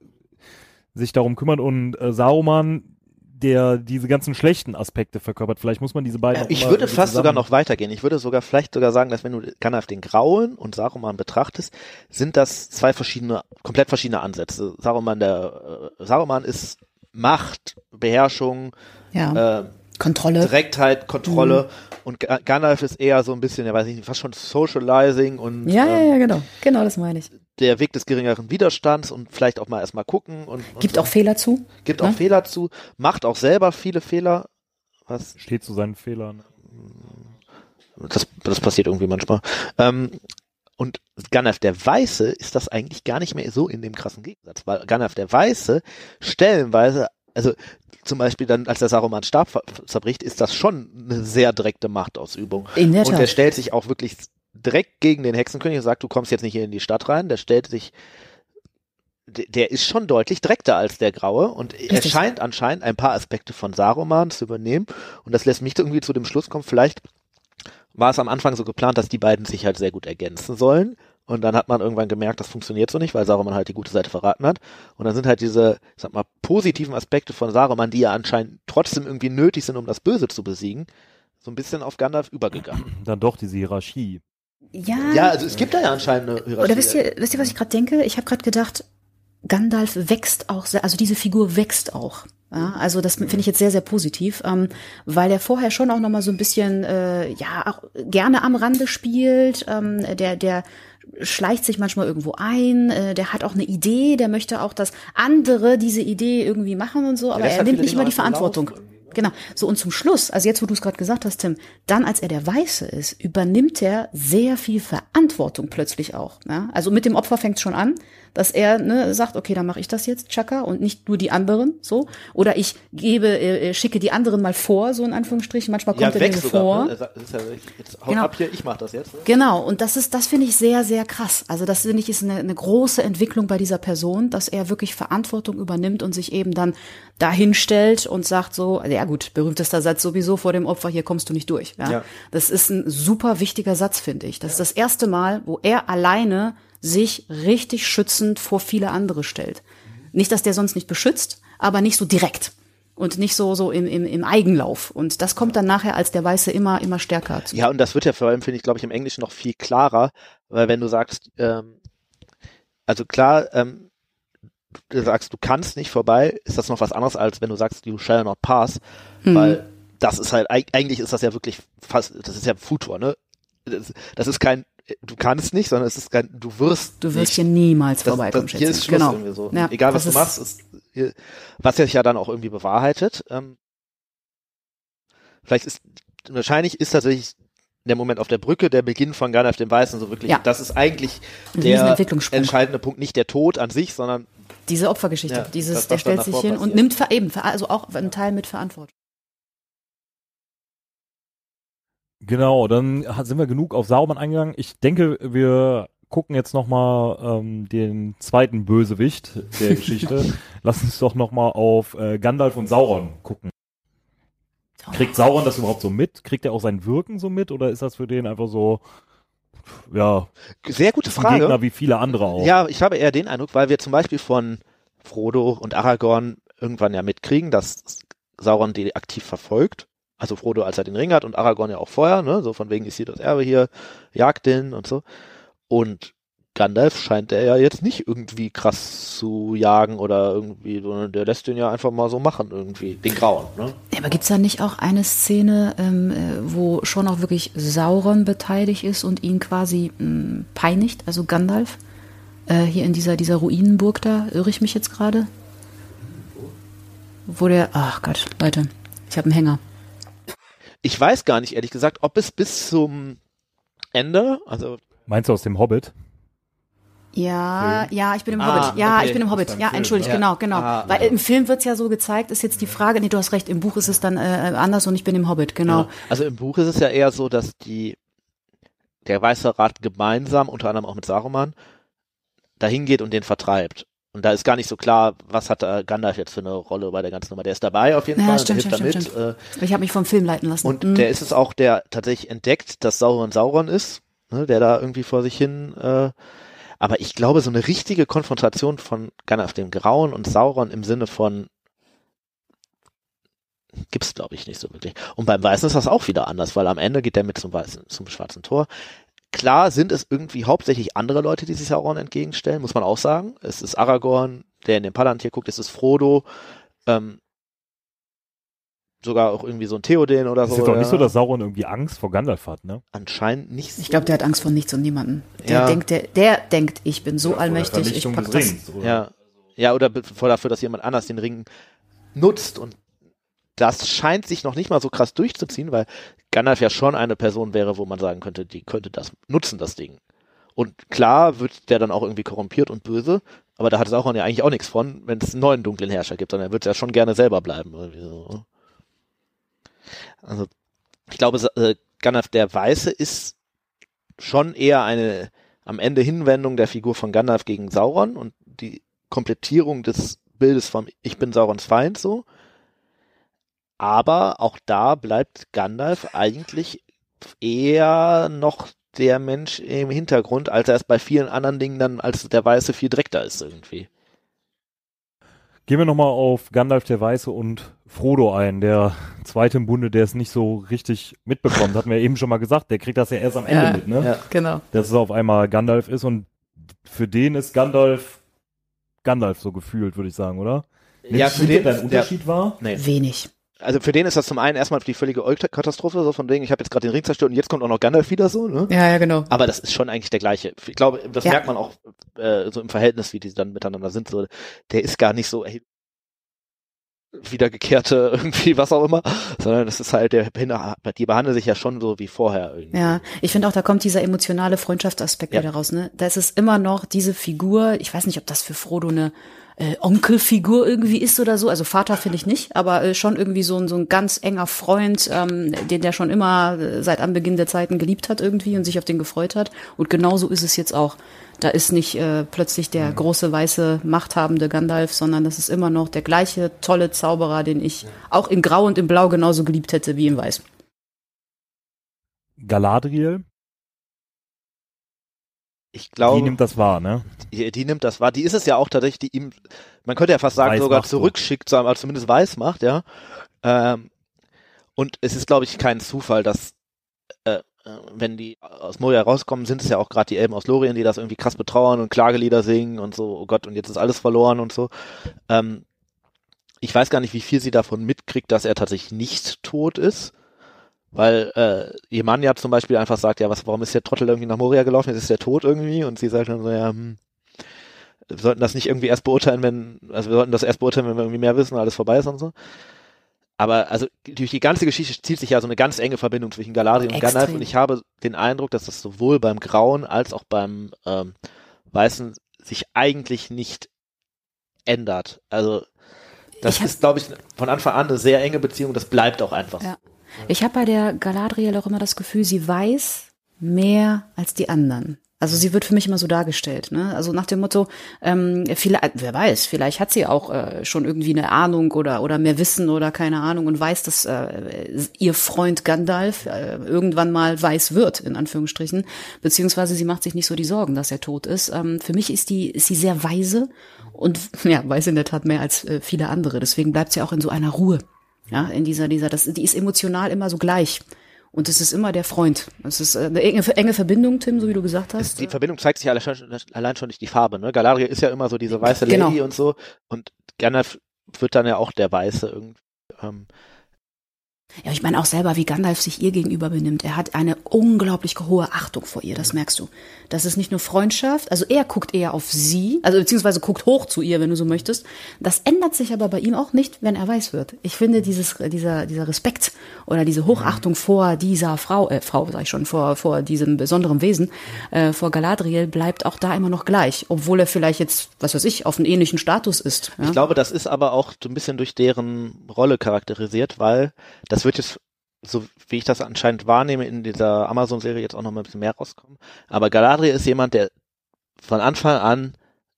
sich darum kümmert und äh, Saruman, der diese ganzen schlechten Aspekte verkörpert. Vielleicht muss man diese beiden auch ich würde fast sogar noch weitergehen. Ich würde sogar vielleicht sogar sagen, dass wenn du Gandalf den Grauen und Saruman betrachtest, sind das zwei verschiedene, komplett verschiedene Ansätze. Saruman, der äh, Saruman ist Macht, Beherrschung, Ja. äh, Kontrolle. Direktheit, Kontrolle Mhm. und Ga- Gandalf ist eher so ein bisschen, ja weiß ich nicht, fast schon Socializing und Ja, ja, ähm, ja, genau. Genau, das meine ich. Der Weg des geringeren Widerstands und vielleicht auch mal erstmal gucken und, und Gibt so. auch Fehler zu. gibt ne? auch Fehler zu, macht auch selber viele Fehler. Was steht zu seinen Fehlern. das, das passiert irgendwie manchmal. Ähm, und Gandalf der Weiße ist das eigentlich gar nicht mehr so in dem krassen Gegensatz, weil Gandalf der Weiße stellenweise, also zum Beispiel dann, als der Saruman Stab zerbricht, ist das schon eine sehr direkte Machtausübung. In der Und der Tat. stellt sich auch wirklich direkt gegen den Hexenkönig und sagt, du kommst jetzt nicht hier in die Stadt rein. Der stellt sich, der, ist schon deutlich direkter als der Graue und er scheint anscheinend ein paar Aspekte von Saruman zu übernehmen. Und das lässt mich irgendwie zu dem Schluss kommen, vielleicht war es am Anfang so geplant, dass die beiden sich halt sehr gut ergänzen sollen. Und dann hat man irgendwann gemerkt, das funktioniert so nicht, weil Saruman halt die gute Seite verraten hat. Und dann sind halt diese, ich sag mal, positiven Aspekte von Saruman, die ja anscheinend trotzdem irgendwie nötig sind, um das Böse zu besiegen, so ein bisschen auf Gandalf übergegangen. Dann doch diese Hierarchie. Ja. Ja, also es gibt da ja anscheinend eine Hierarchie. Oder wisst ihr, wisst ihr, was ich gerade denke? Ich habe gerade gedacht, Gandalf wächst auch sehr, also diese Figur wächst auch. Ja, also das finde ich jetzt sehr, sehr positiv, ähm, weil er vorher schon auch noch mal so ein bisschen, äh, ja, auch gerne am Rande spielt. Ähm, der, der schleicht sich manchmal irgendwo ein. Äh, der hat auch eine Idee. Der möchte auch, dass andere diese Idee irgendwie machen und so. Aber er nimmt nicht immer die laufen Verantwortung. ne? Genau. So, und zum Schluss, also jetzt, wo du es gerade gesagt hast, Tim, dann, als er der Weiße ist, übernimmt er sehr viel Verantwortung plötzlich auch. Ja? Also mit dem Opfer fängt es schon an, dass er ne, sagt, okay, dann mache ich das jetzt, Chaka, und nicht nur die anderen, so. Oder ich gebe, äh, schicke die anderen mal vor, so in Anführungsstrichen. Manchmal kommt er weg mir sogar, vor. Ne? Er sagt, ist ja, jetzt haut Genau. ab hier, ich mach das jetzt. Ne? Genau, und das ist, das finde ich sehr, sehr krass. Also das finde ich ist eine, eine große Entwicklung bei dieser Person, dass er wirklich Verantwortung übernimmt und sich eben dann dahin stellt und sagt so, ja gut, berühmtester Satz sowieso vor dem Opfer, hier kommst du nicht durch. Ja? Ja. Das ist ein super wichtiger Satz, finde ich. Das ist das erste Mal, wo er alleine sich richtig schützend vor viele andere stellt. Nicht, dass der sonst nicht beschützt, aber nicht so direkt. Und nicht so, so im, im, im Eigenlauf. Und das kommt dann nachher als der Weiße immer, immer stärker zu. Ja, und das wird ja vor allem, finde ich, glaube ich, im Englischen noch viel klarer, weil wenn du sagst, ähm, also klar, ähm, du sagst, du kannst nicht vorbei, ist das noch was anderes, als wenn du sagst, you shall not pass, Mhm. weil das ist halt, eig- eigentlich ist das ja wirklich fast, das ist ja Futur, ne? Das, das ist kein, du kannst nicht, sondern es ist kein, du wirst Du wirst nicht. hier niemals das, vorbeikommen, das, hier ist. Schluss Genau. irgendwie so. Ja, Egal was du machst, ist, hier, was sich ja dann auch irgendwie bewahrheitet. Ähm, vielleicht ist, wahrscheinlich ist tatsächlich der Moment auf der Brücke, der Beginn von Gandalf dem Weißen, so wirklich, Ja. das ist eigentlich Ein der entscheidende Punkt, nicht der Tod an sich, sondern Diese Opfergeschichte, Ja, dieses, das, der stellt sich hin und passiert. nimmt ver- eben, also auch einen Teil mit Verantwortung. Genau, dann sind wir genug auf Saruman eingegangen. Ich denke, wir gucken jetzt nochmal ähm, den zweiten Bösewicht der Geschichte. Lass uns doch nochmal auf äh, Gandalf und Sauron gucken. Kriegt Sauron das überhaupt so mit? Kriegt er auch sein Wirken so mit? Oder ist das für den einfach so, ja, sehr gute Frage. Gegner wie viele andere auch? Ja, ich habe eher den Eindruck, weil wir zum Beispiel von Frodo und Aragorn irgendwann ja mitkriegen, dass Sauron die aktiv verfolgt. Also Frodo, als er den Ring hat und Aragorn ja auch vorher, ne, so von wegen ist hier das Erbe hier, jagt den und so. Und Gandalf scheint er ja jetzt nicht irgendwie krass zu jagen oder irgendwie, sondern der lässt den ja einfach mal so machen irgendwie, den Grauen, ne? Ja, aber gibt's da nicht auch eine Szene, ähm, äh, wo schon auch wirklich Sauron beteiligt ist und ihn quasi mh, peinigt, also Gandalf? Äh, hier in dieser, dieser Ruinenburg da, irre ich mich jetzt gerade? Wo der, ach Gott, Leute, ich habe einen Hänger. Ich weiß gar nicht, ehrlich gesagt, ob es bis zum Ende, also Meinst du aus dem Hobbit? Ja, ja, ich bin im Ah, Hobbit. Ja, okay. ich bin im Hobbit. Ja, Film. entschuldigt, Ja. genau, genau. Ah, Weil im Film wird's ja so gezeigt, ist jetzt die Frage, nee, du hast recht, im Buch ist es dann äh, anders und ich bin im Hobbit, genau. Ja. Also im Buch ist es ja eher so, dass die der Weiße Rat gemeinsam, unter anderem auch mit Saruman, dahin geht und den vertreibt. Und da ist gar nicht so klar, was hat da Gandalf jetzt für eine Rolle bei der ganzen Nummer. Der ist dabei auf jeden Ja, Fall, stimmt, der hilft stimmt, damit. stimmt, Ich habe mich vom Film leiten lassen. Äh, und Mhm. der ist es auch, der tatsächlich entdeckt, dass Sauron Sauron ist, ne, der da irgendwie vor sich hin. Äh, aber ich glaube, so eine richtige Konfrontation von Gandalf dem Grauen und Sauron im Sinne von gibt's glaube ich nicht so wirklich. Und beim Weißen ist das auch wieder anders, weil am Ende geht der mit zum Weißen, zum Schwarzen Tor. Klar sind es irgendwie hauptsächlich andere Leute, die sich Sauron entgegenstellen, muss man auch sagen. Es ist Aragorn, der in den Palantir guckt, es ist Frodo, ähm, sogar auch irgendwie so ein Theoden oder Es so. ist doch nicht ja. so, dass Sauron irgendwie Angst vor Gandalf hat, ne? Anscheinend nicht so. Ich glaube, der hat Angst vor nichts und niemanden. Der Ja. denkt, der, der denkt, ich bin so allmächtig, ich pack das. Ja. Ja, oder vor dafür, dass jemand anders den Ring nutzt und das scheint sich noch nicht mal so krass durchzuziehen, weil Gandalf ja schon eine Person wäre, wo man sagen könnte, die könnte das nutzen, das Ding. Und klar wird der dann auch irgendwie korrumpiert und böse, aber da hat Sauron ja eigentlich auch nichts von, wenn es einen neuen dunklen Herrscher gibt, sondern er wird ja schon gerne selber bleiben. So. Also, ich glaube, äh, Gandalf der Weiße ist schon eher eine am Ende Hinwendung der Figur von Gandalf gegen Sauron und die Komplettierung des Bildes vom Ich bin Saurons Feind so. Aber auch da bleibt Gandalf eigentlich eher noch der Mensch im Hintergrund, als er es bei vielen anderen Dingen dann als der Weiße viel direkter ist irgendwie. Gehen wir nochmal auf Gandalf der Weiße und Frodo ein, der zweite im Bunde, der es nicht so richtig mitbekommt. Hatten wir eben schon mal gesagt, der kriegt das ja erst am Ende Ja, mit, ne? ja. Genau. Dass es auf einmal Gandalf ist und für den ist Gandalf Gandalf so gefühlt, würde ich sagen, oder? Ja, für den, der, Unterschied war? nee. Wenig. Also für den ist das zum einen erstmal die völlige Katastrophe, so von wegen, ich habe jetzt gerade den Ring zerstört und jetzt kommt auch noch Gandalf wieder so, ne? Ja, ja, genau. Aber das ist schon eigentlich der gleiche. Ich glaube, das Ja. merkt man auch äh, so im Verhältnis, wie die dann miteinander sind. So, der ist gar nicht so ey, wiedergekehrte irgendwie was auch immer, sondern das ist halt der die behandeln sich ja schon so wie vorher irgendwie. Ja, ich finde auch, da kommt dieser emotionale Freundschaftsaspekt Ja. wieder raus. Ne? Da ist es immer noch diese Figur, ich weiß nicht, ob das für Frodo eine äh, Onkelfigur irgendwie ist oder so. Also Vater finde ich nicht, aber äh, schon irgendwie so ein, so ein ganz enger Freund, ähm, den der schon immer äh, seit Anbeginn der Zeiten geliebt hat irgendwie und sich auf den gefreut hat. Und genauso ist es jetzt auch. Da ist nicht äh, plötzlich der große weiße machthabende Gandalf, sondern das ist immer noch der gleiche tolle Zauberer, den ich auch in Grau und in Blau genauso geliebt hätte wie in Weiß. Galadriel, Ich glaube, die nimmt das wahr, ne? die, die nimmt das wahr. Die ist es ja auch tatsächlich, die ihm, man könnte ja fast sagen, Weiß sogar so. zurückschickt, sagen, also zumindest weiß macht, ja. Ähm, und es ist, glaube ich, kein Zufall, dass äh, äh, wenn die aus Moria rauskommen, sind es ja auch gerade die Elben aus Lorien, die das irgendwie krass betrauern und Klagelieder singen und so, oh Gott, und jetzt ist alles verloren und so. Ähm, ich weiß gar nicht, wie viel sie davon mitkriegt, dass er tatsächlich nicht tot ist. Weil äh, ihr Mann ja zum Beispiel einfach sagt, ja, was, warum ist der Trottel irgendwie nach Moria gelaufen? Jetzt ist der tot irgendwie. Und sie sagt dann so, ja, hm, wir sollten das nicht irgendwie erst beurteilen, wenn, also wir sollten das erst beurteilen, wenn wir irgendwie mehr wissen, und alles vorbei ist und so. Aber also durch die ganze Geschichte zieht sich ja so eine ganz enge Verbindung zwischen Galadriel und. Gandalf und ich habe den Eindruck, dass das sowohl beim Grauen als auch beim ähm, Weißen sich eigentlich nicht ändert. Also das Ich ist, glaube ich, von Anfang an eine sehr enge Beziehung. Das bleibt auch einfach. so. Ich habe bei der Galadriel auch immer das Gefühl, sie weiß mehr als die anderen. Also sie wird für mich immer so dargestellt. Ne? Also nach dem Motto, ähm, vielleicht, wer weiß, vielleicht hat sie auch äh, schon irgendwie eine Ahnung oder oder mehr Wissen oder keine Ahnung und weiß, dass äh, ihr Freund Gandalf äh, irgendwann mal weiß wird, in Anführungsstrichen. Beziehungsweise sie macht sich nicht so die Sorgen, dass er tot ist. Ähm, für mich ist die ist sie sehr weise und ja weiß in der Tat mehr als äh, viele andere. Deswegen bleibt sie auch in so einer Ruhe. Ja, in dieser, dieser, das, die ist emotional immer so gleich. Und es ist immer der Freund. Es ist eine enge, enge Verbindung, Tim, so wie du gesagt Es, hast. die Verbindung zeigt sich allein schon, allein schon durch die Farbe. Ne? Galadriel ist ja immer so diese weiße Lady Genau. und so. Und Gandalf wird dann ja auch der Weiße irgendwie. Ähm, Ja, ich meine auch selber, wie Gandalf sich ihr gegenüber benimmt. Er hat eine unglaublich hohe Achtung vor ihr, das merkst du. Das ist nicht nur Freundschaft, also er guckt eher auf sie, also beziehungsweise guckt hoch zu ihr, wenn du so möchtest. Das ändert sich aber bei ihm auch nicht, wenn er weiß wird. Ich finde dieses, dieser, dieser Respekt oder diese Hochachtung vor dieser Frau, äh, Frau sag ich schon, vor, vor diesem besonderen Wesen, äh, vor Galadriel bleibt auch da immer noch gleich, obwohl er vielleicht jetzt, was weiß ich, auf einen ähnlichen Status ist. Ja? Ich glaube, das ist aber auch so ein bisschen durch deren Rolle charakterisiert, weil das wird jetzt, so wie ich das anscheinend wahrnehme, in dieser Amazon-Serie jetzt auch noch mal ein bisschen mehr rauskommen. Aber Galadriel ist jemand, der von Anfang an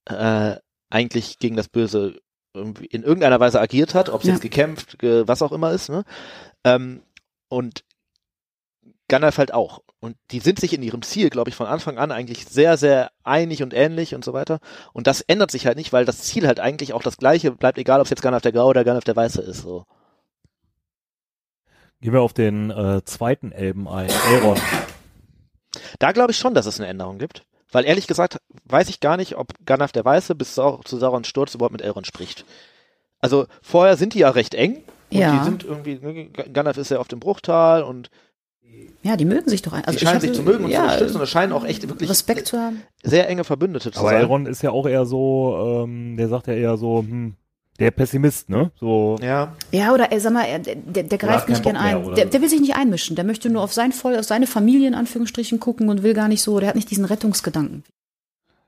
äh, eigentlich gegen das Böse in irgendeiner Weise agiert hat, ob es Ja. jetzt gekämpft, ge was auch immer ist. Ne? Ähm, und Gandalf halt auch. Und die sind sich in ihrem Ziel, glaube ich, von Anfang an eigentlich sehr, sehr einig und ähnlich und so weiter. Und das ändert sich halt nicht, weil das Ziel halt eigentlich auch das gleiche bleibt, egal ob es jetzt Gandalf der Graue oder Gandalf der Weiße ist. So. Gehen wir auf den äh, zweiten Elben ein, Elrond. Da glaube ich schon, dass es eine Änderung gibt. Weil ehrlich gesagt weiß ich gar nicht, ob Gandalf der Weiße bis zu Saurons Sturz überhaupt mit Elrond spricht. Also vorher sind die ja recht eng. Und Ja. die sind irgendwie, ne, Gandalf ist ja auf dem Bruchtal und Ja, die mögen sich doch. ein- Also die scheinen sich zu mögen und zu ja, unterstützen und scheinen auch echt wirklich Respekt zu haben. sehr enge Verbündete zu Aber sein. Elrond ist ja auch eher so, ähm, der sagt ja eher so, hm, der Pessimist, ne? So, Ja, Ja, oder er, sag mal, er, der, der, der greift nicht gern mehr, ein. Der, der will sich nicht einmischen. Der möchte nur auf sein Volk, auf seine Familie in Anführungsstrichen gucken und will gar nicht so, der hat nicht diesen Rettungsgedanken.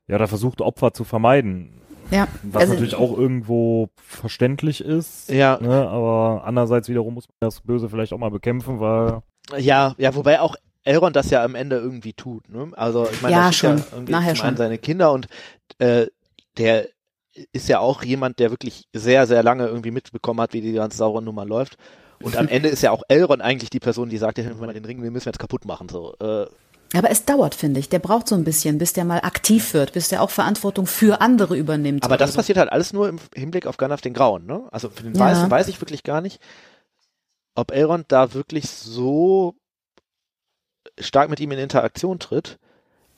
ja, da versucht Opfer zu vermeiden. Ja, Was also- natürlich auch irgendwo verständlich ist. Ja. Ne? Aber andererseits wiederum muss man das Böse vielleicht auch mal bekämpfen, weil ja, ja, wobei auch Elrond das ja am Ende irgendwie tut. Ne? Also ich meine, Ja, das schon. irgendwie Nachher schon. seine Kinder und äh, der ist ja auch jemand, der wirklich sehr, sehr lange irgendwie mitbekommen hat, wie die ganze Sauron-Nummer läuft. Und am Ende ist ja auch Elrond eigentlich die Person, die sagt, ja, den Ring, den müssen wir jetzt kaputt machen. So, äh, Aber es dauert, finde ich. Der braucht so ein bisschen, bis der mal aktiv wird, bis der auch Verantwortung für andere übernimmt. aber das so. passiert halt alles nur im Hinblick auf Gandalf den Grauen. Ne? Also für den Ja. Weißen weiß ich wirklich gar nicht, ob Elrond da wirklich so stark mit ihm in Interaktion tritt.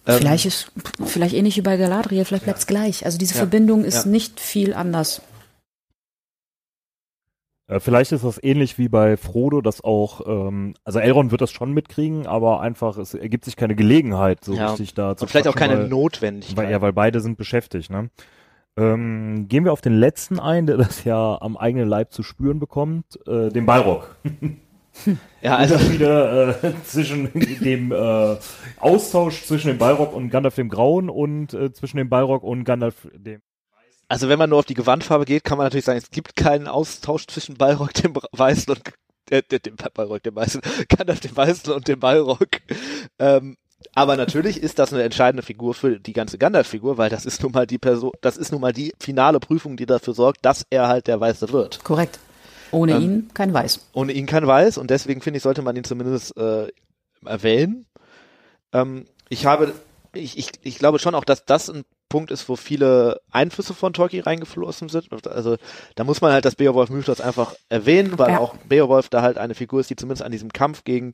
Ähm, Vielleicht ist, vielleicht ähnlich wie bei Galadriel, vielleicht bleibt's gleich. Also diese Ja. Verbindung ist Ja. nicht viel anders. äh, vielleicht ist das ähnlich wie bei Frodo, dass auch, ähm, also Elrond wird das schon mitkriegen, aber einfach, es ergibt sich keine Gelegenheit, so Ja. richtig da zu und vielleicht auch keine weil- Notwendigkeit. Weil, ja, weil beide sind beschäftigt, ne? Ähm, gehen wir auf den letzten ein, der das ja am eigenen Leib zu spüren bekommt, äh, den Balrog. ja, also wieder äh, zwischen dem äh, Austausch zwischen dem Balrog und Gandalf dem Grauen und äh, zwischen dem Balrog und Gandalf dem. Also wenn man nur auf die Gewandfarbe geht, kann man natürlich sagen, es gibt keinen Austausch zwischen Balrog dem Bra- Weißen und äh, dem, dem Balrog dem Weißen, Gandalf dem Weißen und dem Balrog. Ähm, aber natürlich ist das eine entscheidende Figur für die ganze Gandalf-Figur, weil das ist nun mal die Person, das ist nun mal die finale Prüfung, die dafür sorgt, dass er halt der Weiße wird. Korrekt. Ohne Ähm, ihn kein Weiß. Ohne ihn kein Weiß und deswegen finde ich, sollte man ihn zumindest äh, erwähnen. Ähm, ich habe, ich, ich, ich glaube schon auch, dass das ein Punkt ist, wo viele Einflüsse von Tolkien reingeflossen sind. Also da muss man halt das Beowulf-Mythos einfach erwähnen, weil Ja. auch Beowulf da halt eine Figur ist, die zumindest an diesem Kampf gegen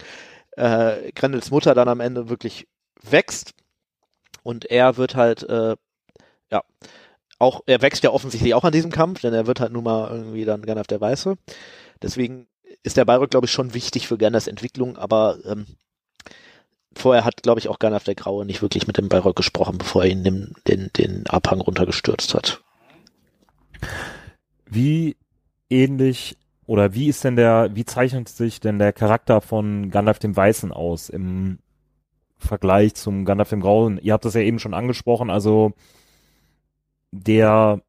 äh, Grendels Mutter dann am Ende wirklich wächst. Und er wird halt, äh, ja, auch, er wächst ja offensichtlich auch an diesem Kampf, denn er wird halt nun mal irgendwie dann Gandalf der Weiße. Deswegen ist der Balrog, glaube ich, schon wichtig für Gandalfs Entwicklung, aber ähm, vorher hat, glaube ich, auch Gandalf der Graue nicht wirklich mit dem Balrog gesprochen, bevor er ihn den, den, den Abhang runtergestürzt hat. Wie ähnlich oder wie ist denn der, wie zeichnet sich denn der Charakter von Gandalf dem Weißen aus im Vergleich zum Gandalf dem Grauen? Ihr habt das ja eben schon angesprochen, also der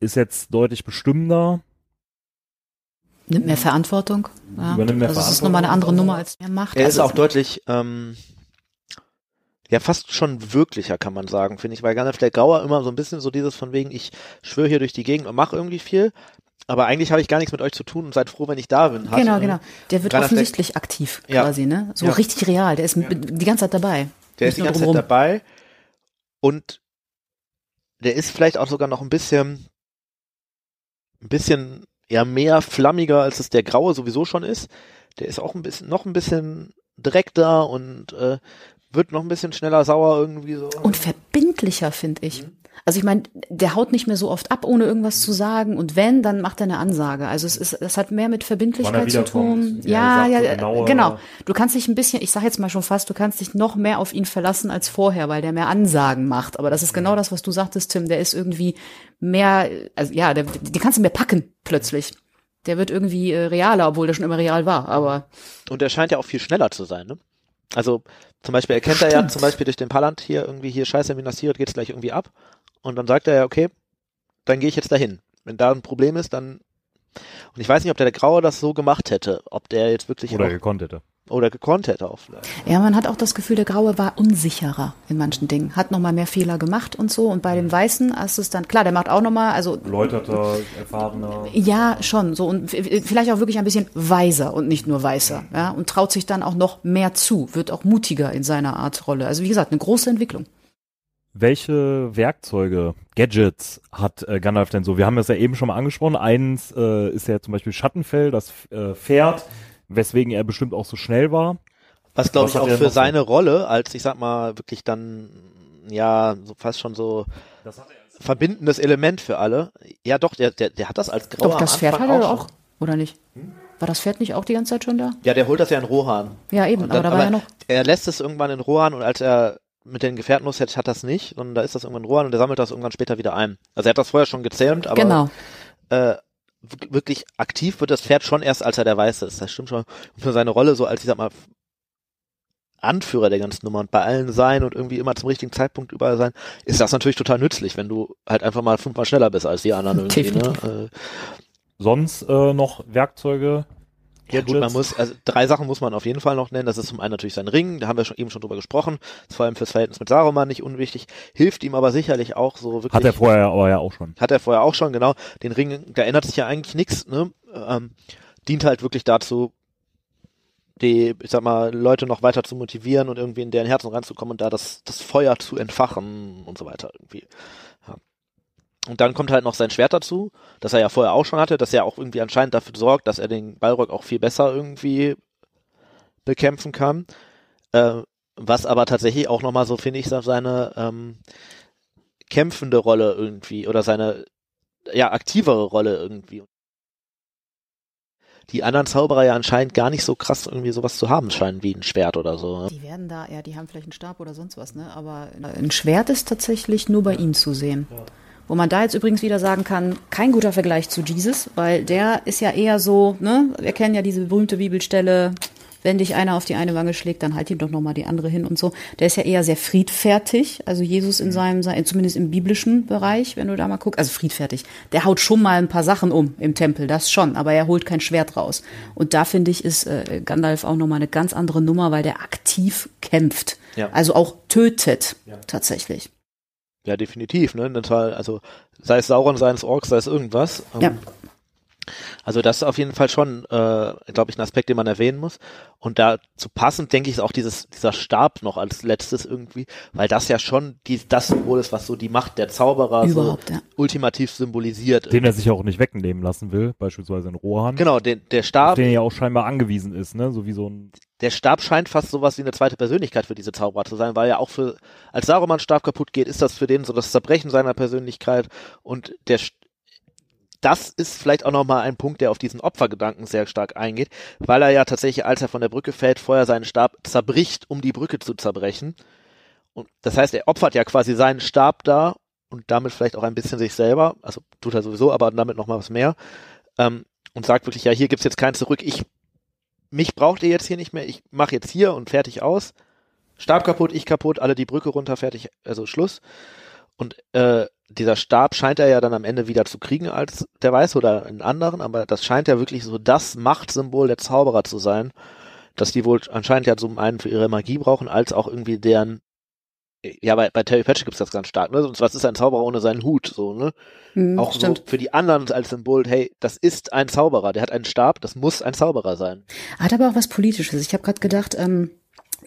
ist jetzt deutlich bestimmender. Nimmt mehr Verantwortung. Ja. Übernimmt mehr also es ist nochmal eine andere Verantwortung. Nummer als er macht. Er ist also, auch deutlich, ähm, ja, fast schon wirklicher, kann man sagen, finde ich, weil Gandalf der Graue immer so ein bisschen so dieses von wegen, ich schwöre hier durch die Gegend und mache irgendwie viel, aber eigentlich habe ich gar nichts mit euch zu tun und seid froh, wenn ich da bin. Hat, Genau, genau. Der wird Gandalf der- offensichtlich aktiv Ja. quasi, ne? So Ja. richtig real. Der ist mit- die ganze Zeit dabei. Der Nicht ist die ganze Zeit dabei und der ist vielleicht auch sogar noch ein bisschen, ein bisschen ja mehr flammiger, als es der Graue sowieso schon ist. Der ist auch ein bisschen, noch ein bisschen, direkter und äh, wird noch ein bisschen schneller sauer irgendwie so. Und verbindlicher, finde ich. Also ich meine, der haut nicht mehr so oft ab, ohne irgendwas zu sagen. Und wenn, dann macht er eine Ansage. Also es ist, das hat mehr mit er Verbindlichkeit zu tun. Ja, ja, so ja, genauer. genau. Du kannst dich ein bisschen, ich sage jetzt mal schon fast, du kannst dich noch mehr auf ihn verlassen als vorher, weil der mehr Ansagen macht. Aber das ist genau das, was du sagtest, Tim. Der ist irgendwie mehr, also ja, der, die kannst du mehr packen plötzlich. Der wird irgendwie äh, realer, obwohl der schon immer real war. Aber Und er scheint ja auch viel schneller zu sein, ne? Also zum Beispiel erkennt er ja Stimmt. zum Beispiel durch den Palant hier irgendwie hier Scheiße, Minas Tirith geht's gleich irgendwie ab. Und dann sagt er ja, okay, dann gehe ich jetzt dahin. Wenn da ein Problem ist, dann und ich weiß nicht, ob der Graue das so gemacht hätte, ob der jetzt wirklich Oder gekonnt hätte. oder gekonnt hätte auch vielleicht. Ja, man hat auch das Gefühl, der Graue war unsicherer in manchen Dingen, hat noch mal mehr Fehler gemacht und so. Und bei dem Weißen hast du es dann, klar, der macht auch noch mal, also Läuterter, erfahrener. ja, schon so und vielleicht auch wirklich ein bisschen weiser und nicht nur weißer, ja, und traut sich dann auch noch mehr zu, wird auch mutiger in seiner Art Rolle. Also wie gesagt, eine große Entwicklung. Welche Werkzeuge, Gadgets hat äh, Gandalf denn so? Wir haben das ja eben schon mal angesprochen. Eins äh, ist ja zum Beispiel Schattenfell, das äh, Pferd, weswegen er bestimmt auch so schnell war. Was glaube ich auch er für noch so? seine Rolle als ich sag mal wirklich dann ja so fast schon so verbindendes Element für alle. Ja, doch, der der der hat das als Grauer Doch, das Pferd Anfang hat er schon. auch, oder nicht? War das Pferd nicht auch die ganze Zeit schon da? Ja, der holt das ja in Rohan. Ja, eben, Und aber dann- da war ja noch. Er lässt es irgendwann in Rohan und als er mit den Gefährten los hat, hat das nicht, sondern da ist das irgendwann Rohan und er sammelt das irgendwann später wieder ein. Also er hat das vorher schon gezähmt, aber genau. äh, wirklich aktiv wird das Pferd schon erst, als er der Weiße ist. Das stimmt schon. Und für seine Rolle so als, ich sag mal, Anführer der ganzen Nummer und bei allen sein und irgendwie immer zum richtigen Zeitpunkt überall sein, ist das natürlich total nützlich, wenn du halt einfach mal fünfmal schneller bist als die anderen irgendwie. Definitiv. Ne? Äh, Sonst äh, noch Werkzeuge, Ja gut, man muss, also drei Sachen muss man auf jeden Fall noch nennen. Das ist zum einen natürlich sein Ring, da haben wir schon eben schon drüber gesprochen. Ist vor allem fürs Verhältnis mit Saruman nicht unwichtig, hilft ihm aber sicherlich auch so wirklich. Hat er vorher aber ja auch schon. Hat er vorher auch schon, genau. Den Ring, da ändert sich ja eigentlich nichts, ne? Ähm, dient halt wirklich dazu, die, ich sag mal, Leute noch weiter zu motivieren und irgendwie in deren Herzen reinzukommen und da das, das Feuer zu entfachen und so weiter irgendwie. Ja. Und dann kommt halt noch sein Schwert dazu, das er ja vorher auch schon hatte, das ja auch irgendwie anscheinend dafür sorgt, dass er den Balrog auch viel besser irgendwie bekämpfen kann. Äh, was aber tatsächlich auch nochmal so, finde ich, seine ähm, kämpfende Rolle irgendwie oder seine ja aktivere Rolle irgendwie. Die anderen Zauberer ja anscheinend gar nicht so krass irgendwie sowas zu haben scheinen wie ein Schwert oder so. ne? Die werden da, ja, die haben vielleicht einen Stab oder sonst was, ne? Aber ein Schwert ist tatsächlich nur bei ihm zu sehen. Wo man da jetzt übrigens wieder sagen kann, kein guter Vergleich zu Jesus, weil der ist ja eher so, ne? Wir kennen ja diese berühmte Bibelstelle, wenn dich einer auf die eine Wange schlägt, dann halt ihm doch nochmal die andere hin und so. Der ist ja eher sehr friedfertig, also Jesus in seinem, sein- zumindest im biblischen Bereich, wenn du da mal guckst, also friedfertig. Der haut schon mal ein paar Sachen um im Tempel, das schon, aber er holt kein Schwert raus. Und da finde ich, ist äh, Gandalf auch nochmal eine ganz andere Nummer, weil der aktiv kämpft. Ja. Also auch tötet, tatsächlich. Ja, definitiv, ne? Also sei es Sauron, sei es Orks, sei es irgendwas. Ähm, Ja. Also das ist auf jeden Fall schon, äh, glaube ich, ein Aspekt, den man erwähnen muss. Und dazu passend, denke ich, ist auch dieses, dieser Stab noch als letztes irgendwie, weil das ja schon die, das Symbol ist, was so die Macht der Zauberer Überhaupt, so ja. ultimativ symbolisiert. Den er sich auch nicht wegnehmen lassen will, beispielsweise in Rohan. genau, den, der Auf Stab, den er ja auch scheinbar angewiesen ist, ne? So wie so ein der Stab scheint fast sowas wie eine zweite Persönlichkeit für diese Zauberer zu sein, weil ja auch für, als Saruman Stab kaputt geht, ist das für den so das Zerbrechen seiner Persönlichkeit und der, das ist vielleicht auch nochmal ein Punkt, der auf diesen Opfergedanken sehr stark eingeht, weil er ja tatsächlich, als er von der Brücke fällt, vorher seinen Stab zerbricht, um die Brücke zu zerbrechen. Und das heißt, er opfert ja quasi seinen Stab da und damit vielleicht auch ein bisschen sich selber, also tut er sowieso, aber damit noch mal was mehr, ähm, und sagt wirklich, ja, hier gibt's jetzt kein Zurück, ich mich braucht ihr jetzt hier nicht mehr, ich mache jetzt hier und fertig aus. Stab kaputt, ich kaputt, alle die Brücke runter, fertig, also Schluss. Und äh, dieser Stab scheint er ja dann am Ende wieder zu kriegen als der Weiß oder einen anderen, aber das scheint ja wirklich so das Machtsymbol der Zauberer zu sein, dass die wohl anscheinend ja zum einen für ihre Magie brauchen, als auch irgendwie deren ja, bei, bei Terry Pratchett gibt's das ganz stark, ne? Sonst was ist ein Zauberer ohne seinen Hut, so, ne? Hm, Auch stimmt. so für die anderen als Symbol, hey, das ist ein Zauberer, der hat einen Stab, das muss ein Zauberer sein. Hat aber auch was Politisches. Ich habe gerade gedacht, ähm,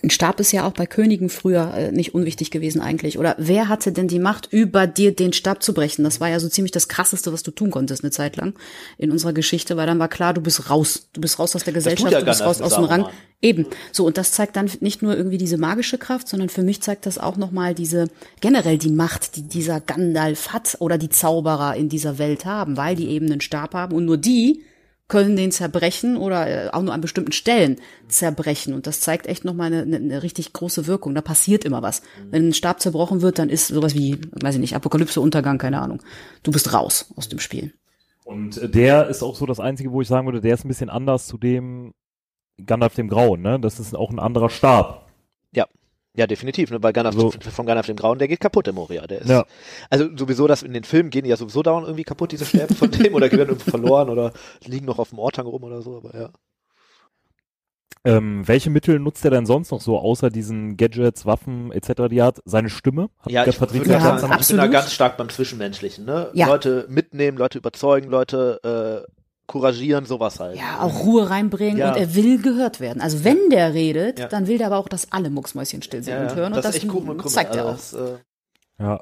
ein Stab ist ja auch bei Königen früher äh, nicht unwichtig gewesen eigentlich. Oder wer hatte denn die Macht, über dir den Stab zu brechen? Das war ja so ziemlich das Krasseste, was du tun konntest eine Zeit lang in unserer Geschichte, weil dann war klar, du bist raus. Du bist raus aus der Gesellschaft, ja du bist raus aus dem Rang. Saruman. Eben. So, und das zeigt dann nicht nur irgendwie diese magische Kraft, sondern für mich zeigt das auch nochmal diese, generell die Macht, die dieser Gandalf hat oder die Zauberer in dieser Welt haben, weil die eben einen Stab haben und nur die können den zerbrechen oder äh, auch nur an bestimmten Stellen zerbrechen. Und das zeigt echt nochmal eine, eine, richtig große Wirkung. Da passiert immer was. Wenn ein Stab zerbrochen wird, dann ist sowas wie, weiß ich nicht, Apokalypse, Untergang, keine Ahnung. Du bist raus aus dem Spiel. Und äh, der ist auch so das Einzige, wo ich sagen würde, der ist ein bisschen anders zu dem Gandalf dem Grauen, ne? Das ist auch ein anderer Stab. Ja, definitiv, ne? Weil Gandalf, So. von Gandalf dem Grauen, der geht kaputt, der Moria. Der ist, Ja. Also sowieso, dass in den Filmen gehen die ja sowieso dauernd irgendwie kaputt, diese Stäbe von dem, oder werden irgendwo verloren oder liegen noch auf dem Ortang rum oder so, aber ja. Ähm, welche Mittel nutzt er denn sonst noch so, außer diesen Gadgets, Waffen etc., die er hat? Seine Stimme? Hat Ja, der ich Patrick Ja, sagen, ich bin da absolut. ganz stark beim Zwischenmenschlichen, ne? Ja. Leute mitnehmen, Leute überzeugen, Leute äh, couragieren, sowas halt. Ja, auch Ruhe reinbringen Ja. und er will gehört werden. Also wenn der redet, Ja. dann will der aber auch, dass alle Mucksmäuschen still sind Ja, und ja. hören. das, und und Krümel. zeigt er auch. also das, äh, Ja.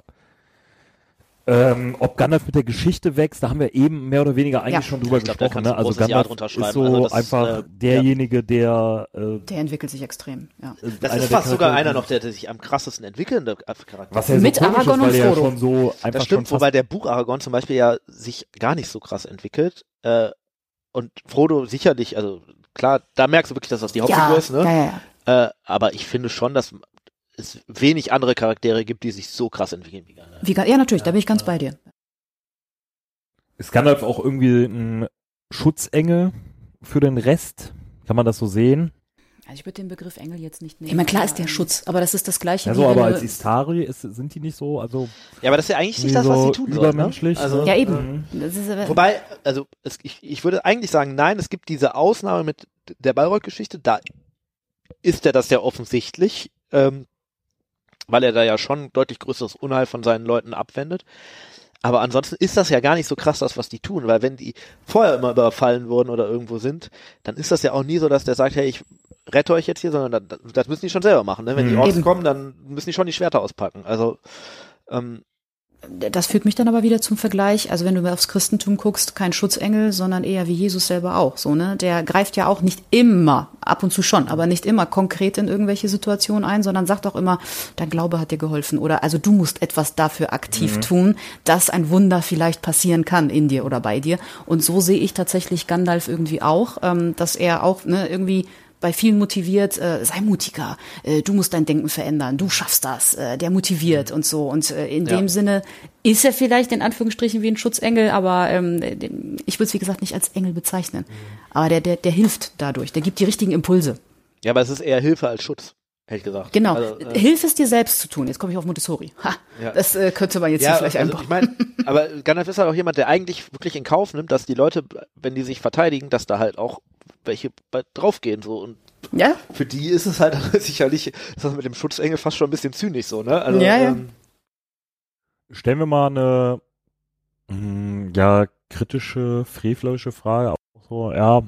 Ähm, ob Gandalf mit der Geschichte wächst, da haben wir eben mehr oder weniger eigentlich Ja. schon drüber glaub, gesprochen. Ne? Also Ja Gandalf ist so Also das, einfach äh, derjenige, der äh, Der entwickelt sich extrem, ja. das ist der fast sogar einer noch, der, der sich am krassesten entwickelnde Charakter was ja so Mit komisch Aragorn ist, und ja Frodo. schon so einfach Das stimmt, wobei der Buch Aragorn zum Beispiel ja sich gar nicht so krass entwickelt. Äh, und Frodo sicherlich, also klar, da merkst du wirklich, dass das die Hauptfigur Ja, ist, ne? ja. Äh, aber ich finde schon, dass es wenig andere Charaktere gibt, die sich so krass entwickeln wie Gandalf. Wie, ga- ja, natürlich, da bin ich ganz bei dir. Ist Gandalf auch irgendwie ein Schutzengel für den Rest? Kann man das so sehen? Also ich würde den Begriff Engel jetzt nicht nehmen. Ich meine, klar ist der Schutz, aber das ist das Gleiche Ja, wie so, wenn aber als Istari ist, sind die nicht so, also Ja, aber das ist ja eigentlich nicht das, was so sie tun. Ne? übermenschlich. Also, Ja, Mhm. eben. Das ist, aber- Wobei, also es, ich, ich würde eigentlich sagen, nein, es gibt diese Ausnahme mit der Bayreuth-Geschichte, da ist er das ja offensichtlich, ähm, weil er da ja schon deutlich größeres Unheil von seinen Leuten abwendet. Aber ansonsten ist das ja gar nicht so krass, das, was die tun, weil wenn die vorher immer überfallen wurden oder irgendwo sind, dann ist das ja auch nie so, dass der sagt, hey, ich rette euch jetzt hier, sondern das, das müssen die schon selber machen. Ne? Wenn die Mhm. Orks kommen, dann müssen die schon die Schwerter auspacken. Also ähm, das führt mich dann aber wieder zum Vergleich. Also wenn du aufs Christentum guckst, kein Schutzengel, sondern eher wie Jesus selber auch. So ne, der greift ja auch nicht immer, ab und zu schon, aber nicht immer konkret in irgendwelche Situationen ein, sondern sagt auch immer, dein Glaube hat dir geholfen oder also du musst etwas dafür aktiv tun, dass ein Wunder vielleicht passieren kann in dir oder bei dir. Und so sehe ich tatsächlich Gandalf irgendwie auch, ähm, dass er auch ne, irgendwie bei vielen motiviert, äh, sei mutiger, äh, du musst dein Denken verändern, du schaffst das, äh, der motiviert und so. Und äh, in Ja. dem Sinne ist er vielleicht in Anführungsstrichen wie ein Schutzengel, aber ähm, ich würde es wie gesagt nicht als Engel bezeichnen. Aber der, der, der hilft dadurch, der gibt die richtigen Impulse. ja, aber es ist eher Hilfe als Schutz, hätte ich gesagt. Genau. Also, äh, Hilf es dir selbst zu tun. Jetzt komme ich auf Montessori. Ha, Ja. Das äh, könnte man jetzt hier vielleicht also einbauen. ich meine, aber Gandalf ist halt auch jemand, der eigentlich wirklich in Kauf nimmt, dass die Leute, wenn die sich verteidigen, dass da halt auch welche draufgehen so und Ja, für die ist es halt sicherlich, ist das mit dem Schutzengel fast schon ein bisschen zynisch so, ne? Also, Ja, ja. Ähm, Stellen wir mal eine mh, ja kritische, frevlerische Frage. Auch so, ja,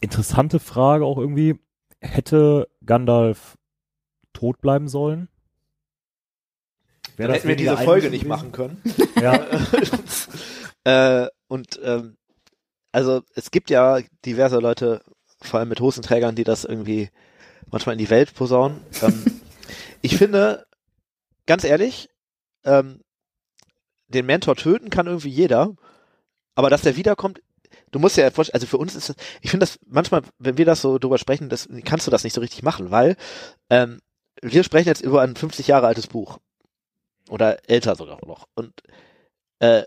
interessante Frage auch irgendwie. Hätte Gandalf tot bleiben sollen? Dann hätten wir diese Folge nicht machen können. Ja, äh, und ähm, also es gibt ja diverse Leute, vor allem mit Hosenträgern, die das irgendwie manchmal in die Welt posaunen. Ähm, ich finde, ganz ehrlich, ähm, den Mentor töten kann irgendwie jeder, aber dass der wiederkommt, du musst ja vorstellen, also für uns ist das, ich finde das manchmal, wenn wir das so drüber sprechen, das kannst du das nicht so richtig machen, weil ähm, wir sprechen jetzt über ein 50 Jahre altes Buch oder älter sogar noch und äh,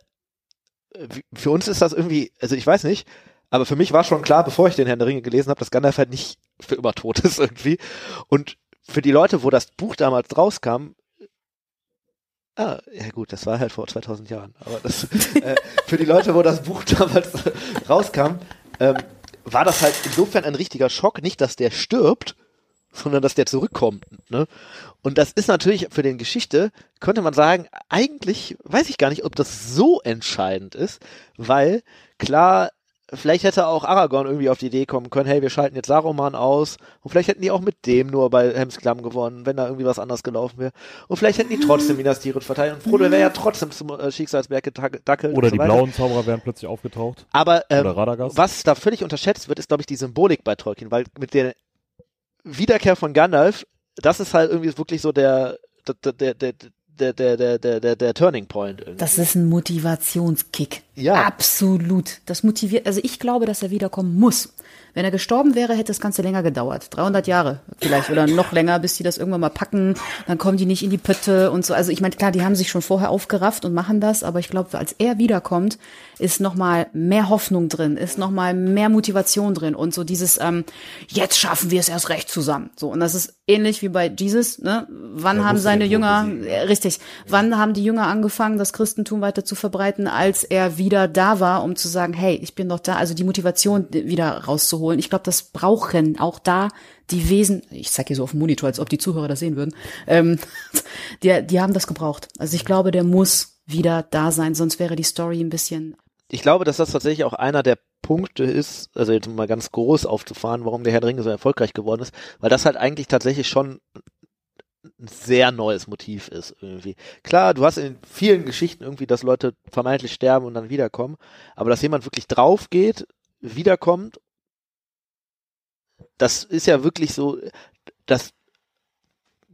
für uns ist das irgendwie, also ich weiß nicht, aber für mich war schon klar, bevor ich den Herrn der Ringe gelesen habe, dass Gandalf halt nicht für immer tot ist irgendwie. Und für die Leute, wo das Buch damals rauskam, ah, ja gut, das war halt vor 2000 Jahren, aber das, äh, für die Leute, wo das Buch damals rauskam, ähm, war das halt insofern ein richtiger Schock, nicht, dass der stirbt, sondern dass der zurückkommt. Ne? Und das ist natürlich für den Geschichte, könnte man sagen, eigentlich weiß ich gar nicht, ob das so entscheidend ist, weil klar, vielleicht hätte auch Aragorn irgendwie auf die Idee kommen können, hey, wir schalten jetzt Saruman aus. Und vielleicht hätten die auch mit dem nur bei Helms Klamm gewonnen, wenn da irgendwie was anders gelaufen wäre. Und vielleicht hätten die trotzdem Minas Tirith verteilt Und Frodo wäre ja trotzdem zum äh, Schicksalsberg gedackelt. Oder die so blauen Zauberer wären plötzlich aufgetaucht. Aber ähm, was da völlig unterschätzt wird, ist, glaube ich, die Symbolik bei Tolkien. Weil mit der Wiederkehr von Gandalf, das ist halt irgendwie wirklich so der, der, der der, der, der, der, der Turning Point. Irgendwie. Das ist ein Motivationskick. Ja. Absolut. Das motiviert, also ich glaube, dass er wiederkommen muss. Wenn er gestorben wäre, hätte das Ganze länger gedauert. 300 Jahre vielleicht oder noch länger, bis die das irgendwann mal packen. Dann kommen die nicht in die Pütte und so. Also ich meine, klar, die haben sich schon vorher aufgerafft und machen das, aber ich glaube, als er wiederkommt, ist noch mal mehr Hoffnung drin, ist noch mal mehr Motivation drin und so dieses ähm, jetzt schaffen wir es erst recht zusammen. So und das ist ähnlich wie bei Jesus. Ne? Wann haben seine Jünger äh, richtig? Wann haben die Jünger angefangen, das Christentum weiter zu verbreiten, als er wieder da war, um zu sagen, hey, ich bin doch da, also die Motivation wieder rauszuholen. Ich glaube, das brauchen auch da die Wesen. Ich zeige hier so auf dem Monitor, als ob die Zuhörer das sehen würden. Ähm, die, die haben das gebraucht. Also ich glaube, der muss wieder da sein, sonst wäre die Story ein bisschen. ich glaube, dass das tatsächlich auch einer der Punkte ist, also jetzt mal ganz groß aufzufahren, warum der Herr der Ringe so erfolgreich geworden ist, weil das halt eigentlich tatsächlich schon ein sehr neues Motiv ist irgendwie. Klar, du hast in vielen Geschichten irgendwie, dass Leute vermeintlich sterben und dann wiederkommen, aber dass jemand wirklich drauf geht, wiederkommt, das ist ja wirklich so, das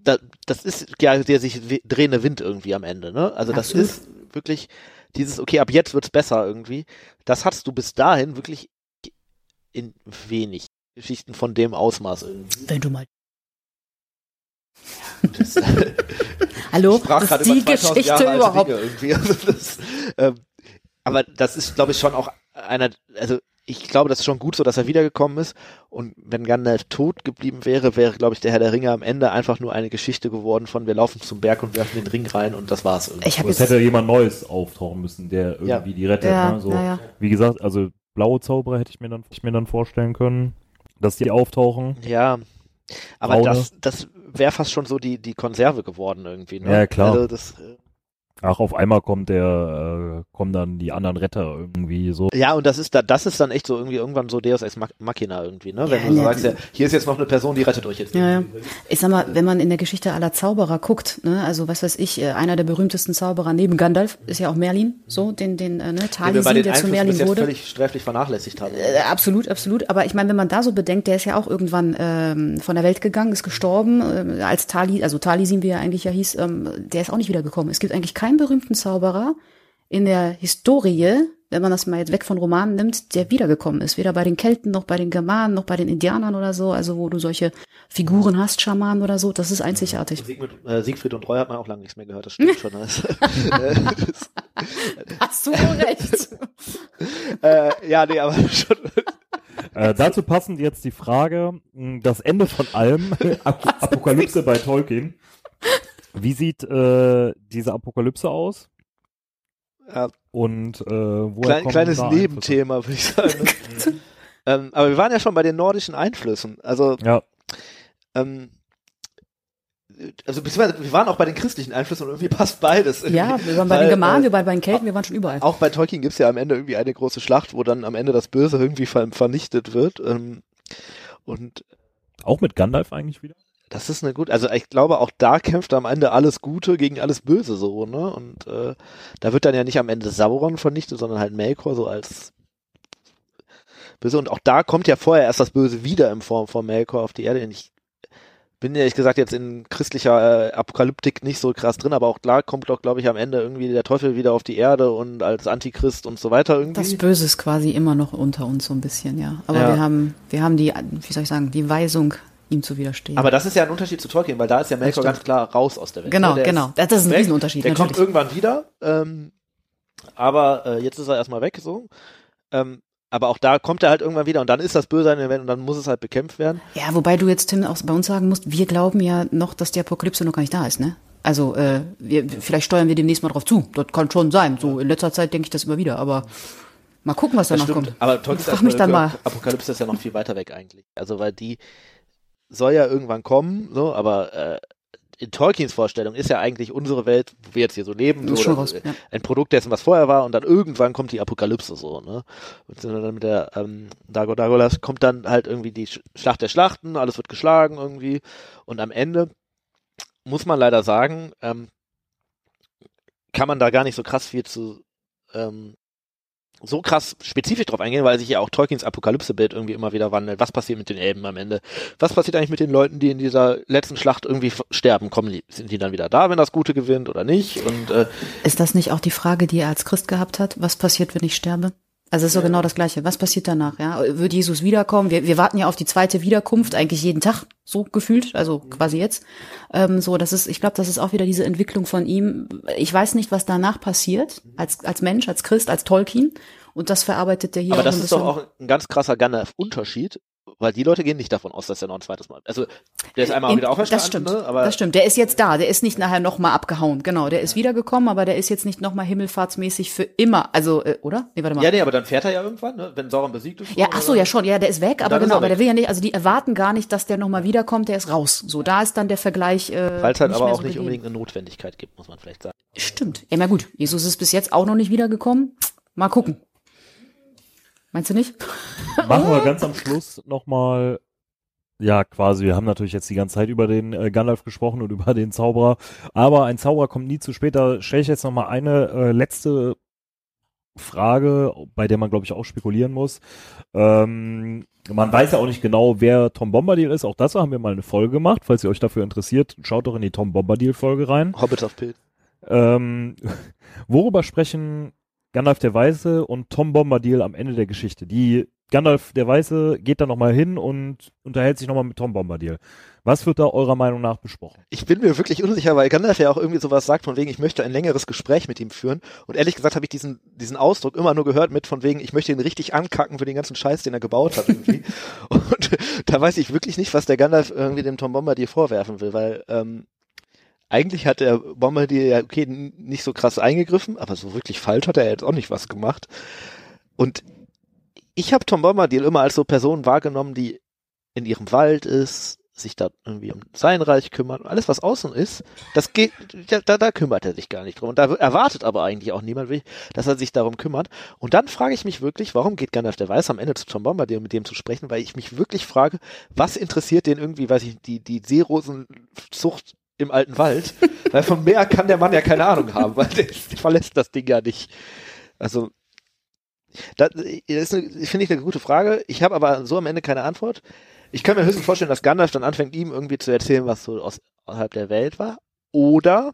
da, das ist ja der sich drehende Wind irgendwie am Ende, ne? Also das Absolut. ist wirklich dieses, okay, ab jetzt wird's besser irgendwie. Das hattest du bis dahin wirklich in wenig Geschichten von dem Ausmaß irgendwie. Wenn du mal. Das, Hallo, Ich sprach das ist die über 2000 Geschichte überhaupt. Also das, ähm, aber das ist, glaube ich, schon auch einer, also ich glaube, das ist schon gut so, dass er wiedergekommen ist. Und wenn Gandalf tot geblieben wäre, wäre, glaube ich, der Herr der Ringe am Ende einfach nur eine Geschichte geworden von wir laufen zum Berg und werfen den Ring rein und das war's irgendwie. Ich habe Es jetzt. hätte jemand Neues auftauchen müssen, der irgendwie Ja. die rettet. Ja, ne? so, ja. Wie gesagt, also blaue Zauberer hätte ich mir dann, ich mir dann vorstellen können, dass die auftauchen. Ja, aber Braune. das, das wäre fast schon so die, die Konserve geworden irgendwie. Ne? Ja, klar. Also das, äh, Ach, auf einmal kommt der, äh, kommen dann die anderen Retter irgendwie so. ja, und das ist da, das ist dann echt so irgendwie irgendwann so Deus Ex Mach- Machina irgendwie, ne? Wenn Ja, du ne. sagst, ja, hier ist jetzt noch eine Person, die rettet euch jetzt. Ja, ja. Ich sag mal, wenn man in der Geschichte aller Zauberer guckt, ne, also was weiß ich, äh, einer der berühmtesten Zauberer neben Gandalf ist ja auch Merlin, so den den äh, ne, Den wir bei Talisin, den der zu Merlin jetzt wurde. völlig sträflich vernachlässigt haben. Äh, absolut, absolut. Aber ich meine, wenn man da so bedenkt, der ist ja auch irgendwann ähm, von der Welt gegangen, ist gestorben, ähm, als Tali, also Talisin, wie er eigentlich ja hieß, ähm, der ist auch nicht wiedergekommen. Es gibt eigentlich keinen berühmten Zauberer in der Historie, wenn man das mal jetzt weg von Romanen nimmt, der wiedergekommen ist. Weder bei den Kelten, noch bei den Germanen, noch bei den Indianern oder so, also wo du solche Figuren hast, Schamanen oder so, das ist einzigartig. Siegfried, äh, Siegfried und Roy hat man auch lange nichts mehr gehört, das stimmt schon. Das, äh, Hast du recht. äh, ja, nee, aber schon. Äh, dazu passend jetzt die Frage, das Ende von allem, Ap Apokalypse bei Tolkien. Wie sieht äh, diese Apokalypse aus? Ja, Und äh, woher klein, kommen kleines? Nebenthema, würde ich sagen. Ne? ähm, aber wir waren ja schon bei den nordischen Einflüssen. Also, Ja, ähm, also beziehungsweise wir waren auch bei den christlichen Einflüssen und irgendwie passt beides. Irgendwie. Ja, wir waren bei Weil, den Germanen, äh, wir waren bei den Kelten, wir waren schon überall. Auch bei Tolkien gibt's ja am Ende irgendwie eine große Schlacht, wo dann am Ende das Böse irgendwie ver vernichtet wird. Ähm, und auch mit Gandalf eigentlich wieder? Das ist eine gut, also ich glaube auch da kämpft am Ende alles Gute gegen alles Böse so, ne? Und äh, da wird dann ja nicht am Ende Sauron vernichtet, sondern halt Melkor so als Böse. Und auch da kommt ja vorher erst das Böse wieder in Form von Melkor auf die Erde. Und Ich bin ehrlich gesagt jetzt in christlicher äh, Apokalyptik nicht so krass drin, aber auch da kommt doch, glaube ich, am Ende irgendwie der Teufel wieder auf die Erde und als Antichrist und so weiter irgendwie. Das Böse ist quasi immer noch unter uns so ein bisschen, ja. Aber Ja. wir haben, wir haben die, wie soll ich sagen, die Weisung, ihm zu widerstehen. Aber das ist ja ein Unterschied zu Tolkien, weil da ist ja Melkor ganz klar raus aus der Welt. Genau, ne? Der genau. Das ist ein weg. Riesenunterschied, Der kommt natürlich. irgendwann wieder, ähm, aber äh, jetzt ist er erstmal weg, so. Ähm, aber auch da kommt er halt irgendwann wieder und dann ist das Böse in der Welt und dann muss es halt bekämpft werden. ja, wobei du jetzt, Tim, auch bei uns sagen musst, wir glauben ja noch, dass die Apokalypse noch gar nicht da ist, ne? Also, äh, wir, vielleicht steuern wir demnächst mal drauf zu. Das kann schon sein. So in letzter Zeit denke ich das immer wieder, aber mal gucken, was danach kommt. Aber Tolkiens Frag mich dann mal. Apokalypse ist ja noch viel weiter weg eigentlich. Also weil die soll ja irgendwann kommen, so, aber äh, in Tolkiens Vorstellung ist ja eigentlich unsere Welt, wo wir jetzt hier so leben, so, das, raus, ja. ein Produkt dessen, was vorher war, und dann irgendwann kommt die Apokalypse so, ne? Und dann mit der ähm, Dago Dagolas kommt dann halt irgendwie die Sch- Schlacht der Schlachten, alles wird geschlagen irgendwie, und am Ende muss man leider sagen, ähm, kann man da gar nicht so krass viel zu ähm, so krass spezifisch drauf eingehen, weil sich ja auch Tolkiens Apokalypse-Bild irgendwie immer wieder wandelt. Was passiert mit den Elben am Ende? Was passiert eigentlich mit den Leuten, die in dieser letzten Schlacht irgendwie sterben? Kommen die, sind die dann wieder da, wenn das Gute gewinnt oder nicht? Und äh, Ist das nicht auch die Frage, die er als Christ gehabt hat? Was passiert, wenn ich sterbe? Also es ist so genau das Gleiche. Was passiert danach? Ja, wird Jesus wiederkommen? Wir, wir warten ja auf die zweite Wiederkunft eigentlich jeden Tag so gefühlt, also quasi jetzt. Ähm, so, das ist, ich glaube, das ist auch wieder diese Entwicklung von ihm. Ich weiß nicht, was danach passiert als als Mensch, als Christ, als Tolkien. Und das verarbeitet er hier aber das ist doch auch ein ganz krasser Gandalf-Unterschied, weil die Leute gehen nicht davon aus, dass er noch ein zweites Mal. Also der ist einmal In- wieder auferstanden, das stimmt, ne? aber das stimmt. Der ist jetzt da. Der ist nicht nachher noch mal abgehauen. Genau, der ist wiedergekommen, aber der ist jetzt nicht noch mal himmelfahrtsmäßig für immer. Also, äh, oder? Nee, warte mal. ja, nee, aber dann fährt er ja irgendwann, ne? wenn Sauron besiegt ist. Ja, ach so, ja schon, ja, der ist weg, aber genau, er aber der weg. will ja nicht, also die erwarten gar nicht, dass der nochmal wiederkommt, der ist raus. So, da ist dann der Vergleich. Äh, Weil es halt aber auch so nicht gegeben. unbedingt eine Notwendigkeit gibt, muss man vielleicht sagen. Stimmt. Ja, na gut, Jesus ist bis jetzt auch noch nicht wiedergekommen. Mal gucken. Meinst du nicht? Machen wir ganz am Schluss nochmal, ja, quasi, wir haben natürlich jetzt die ganze Zeit über den äh, Gandalf gesprochen und über den Zauberer, aber ein Zauberer kommt nie zu spät. Da stelle ich jetzt nochmal eine äh, letzte Frage, bei der man, glaube ich, auch spekulieren muss. Ähm, man weiß ja auch nicht genau, wer Tom Bombadil ist. Auch dazu haben wir mal eine Folge gemacht. Falls ihr euch dafür interessiert, schaut doch in die Tom Bombadil-Folge rein. Hobbits auf Pilz. Ähm, worüber sprechen Gandalf der Weiße und Tom Bombadil am Ende der Geschichte? Die Gandalf der Weiße geht da nochmal hin und unterhält sich nochmal mit Tom Bombadil. Was wird da eurer Meinung nach besprochen? Ich bin mir wirklich unsicher, weil Gandalf ja auch irgendwie sowas sagt, von wegen, ich möchte ein längeres Gespräch mit ihm führen. Und ehrlich gesagt habe ich diesen, diesen Ausdruck immer nur gehört mit von wegen, ich möchte ihn richtig ankacken für den ganzen Scheiß, den er gebaut hat irgendwie. Und da weiß ich wirklich nicht, was der Gandalf irgendwie dem Tom Bombadil vorwerfen will, weil ähm, eigentlich hat der Bombadil ja, okay, nicht so krass eingegriffen, aber so wirklich falsch hat er jetzt auch nicht was gemacht. Und ich habe Tom Bombadil immer als so Person wahrgenommen, die in ihrem Wald ist, sich da irgendwie um sein Reich kümmert alles, was außen ist, das geht, da, da, kümmert er sich gar nicht drum. Und da erwartet aber eigentlich auch niemand, dass er sich darum kümmert. Und dann frage ich mich wirklich, warum geht Gandalf der Weiß am Ende zu Tom Bombadil, um mit dem zu sprechen, weil ich mich wirklich frage, was interessiert den irgendwie, weiß ich, die, die Seerosenzucht im alten Wald? weil von mehr kann der Mann ja keine Ahnung haben, weil der, der verlässt das Ding ja nicht. Also, das, das ist finde ich eine gute Frage. Ich habe aber so am Ende keine Antwort. Ich kann mir höchstens vorstellen, dass Gandalf dann anfängt, ihm irgendwie zu erzählen, was so außerhalb der Welt war. Oder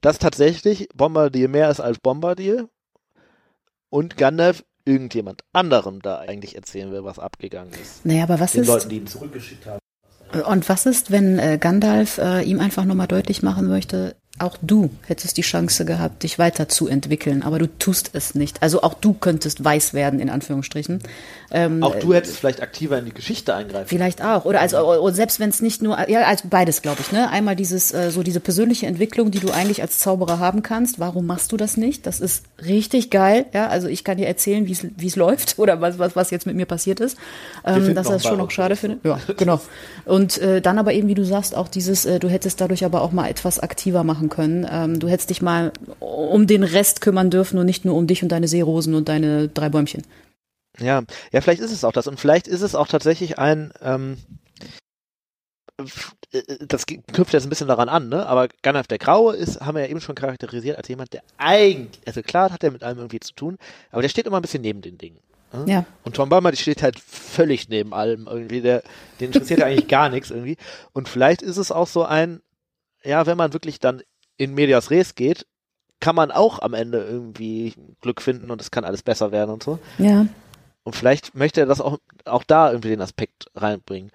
dass tatsächlich Bombardier mehr ist als Bombardier und Gandalf irgendjemand anderem da eigentlich erzählen will, was abgegangen ist. Naja, aber was Den ist, Leuten, die ihn zurückgeschickt haben. Und was ist, wenn äh, Gandalf äh, ihm einfach nochmal deutlich machen möchte, auch du hättest die Chance gehabt, dich weiterzuentwickeln, aber du tust es nicht. Also auch du könntest weiß werden, in Anführungsstrichen. Ähm, Auch du hättest vielleicht aktiver in die Geschichte eingreifen. Vielleicht auch. Oder also selbst wenn es nicht nur, ja, also beides, glaube ich, ne? Einmal dieses, äh, so diese persönliche Entwicklung, die du eigentlich als Zauberer haben kannst. Warum machst du das nicht? Das ist richtig geil. Ja, also ich kann dir erzählen, wie es wie es läuft oder was, was, was jetzt mit mir passiert ist. Ähm, dass er es schon noch schade findet. Ja, genau. Und äh, dann aber eben, wie du sagst, auch dieses, äh, du hättest dadurch aber auch mal etwas aktiver machen können. Ähm, du hättest dich mal um den Rest kümmern dürfen und nicht nur um dich und deine Seerosen und deine drei Bäumchen. Ja, ja, vielleicht ist es auch das. Und vielleicht ist es auch tatsächlich ein, ähm, äh, das knüpft jetzt ein bisschen daran an, ne? Aber Gandalf der Graue ist, haben wir ja eben schon charakterisiert als jemand, der eigentlich, also klar hat er mit allem irgendwie zu tun, aber der steht immer ein bisschen neben den Dingen. ne? Ja. Und Tom Baumer, die steht halt völlig neben allem irgendwie, der, den interessiert ja eigentlich gar nichts irgendwie. Und vielleicht ist es auch so ein, ja, wenn man wirklich dann in Medias Res geht, kann man auch am Ende irgendwie Glück finden und es kann alles besser werden und so. Ja. Und vielleicht möchte er das auch, auch da irgendwie den Aspekt reinbringen.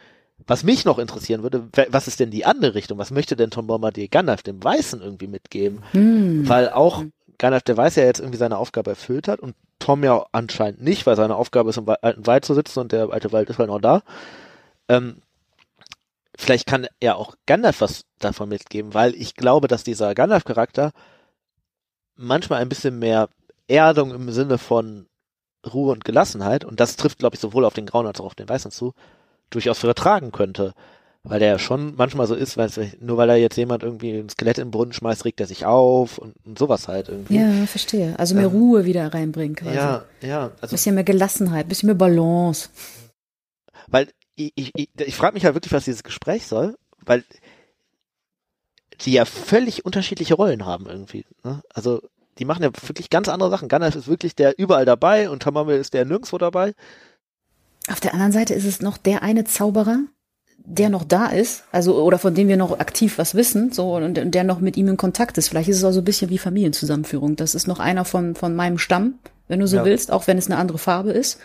Was mich noch interessieren würde, was ist denn die andere Richtung? Was möchte denn Tom Bombadil Gandalf, dem Weißen, irgendwie mitgeben? Hm. Weil auch Gandalf der Weiß ja jetzt irgendwie seine Aufgabe erfüllt hat und Tom ja anscheinend nicht, weil seine Aufgabe ist, im alten Wald zu sitzen und der alte Wald ist halt noch da. Ähm, vielleicht kann er auch Gandalf was davon mitgeben, weil ich glaube, dass dieser Gandalf-Charakter manchmal ein bisschen mehr Erdung im Sinne von Ruhe und Gelassenheit, und das trifft, glaube ich, sowohl auf den Grauen als auch auf den Weißen zu, durchaus vertragen könnte. Weil der ja schon manchmal so ist, weil nur weil da jetzt jemand irgendwie ein Skelett in den Brunnen schmeißt, regt er sich auf und, und sowas halt irgendwie. Ja, verstehe. Also mehr Ähm, Ruhe wieder reinbringen quasi. ja, ja. Also bisschen mehr Gelassenheit, bisschen mehr Balance. Weil ich, ich, ich, frage mich halt wirklich, was dieses Gespräch soll, weil die ja völlig unterschiedliche Rollen haben irgendwie. Ne? Also die machen ja wirklich ganz andere Sachen. Gandalf ist wirklich der überall dabei und Tamamel ist der nirgendwo dabei. Auf der anderen Seite ist es noch der eine Zauberer, der noch da ist, also oder von dem wir noch aktiv was wissen, so und, und der noch mit ihm in Kontakt ist. Vielleicht ist es auch so ein bisschen wie Familienzusammenführung. Das ist noch einer von von meinem Stamm, wenn du so Ja. willst, auch wenn es eine andere Farbe ist.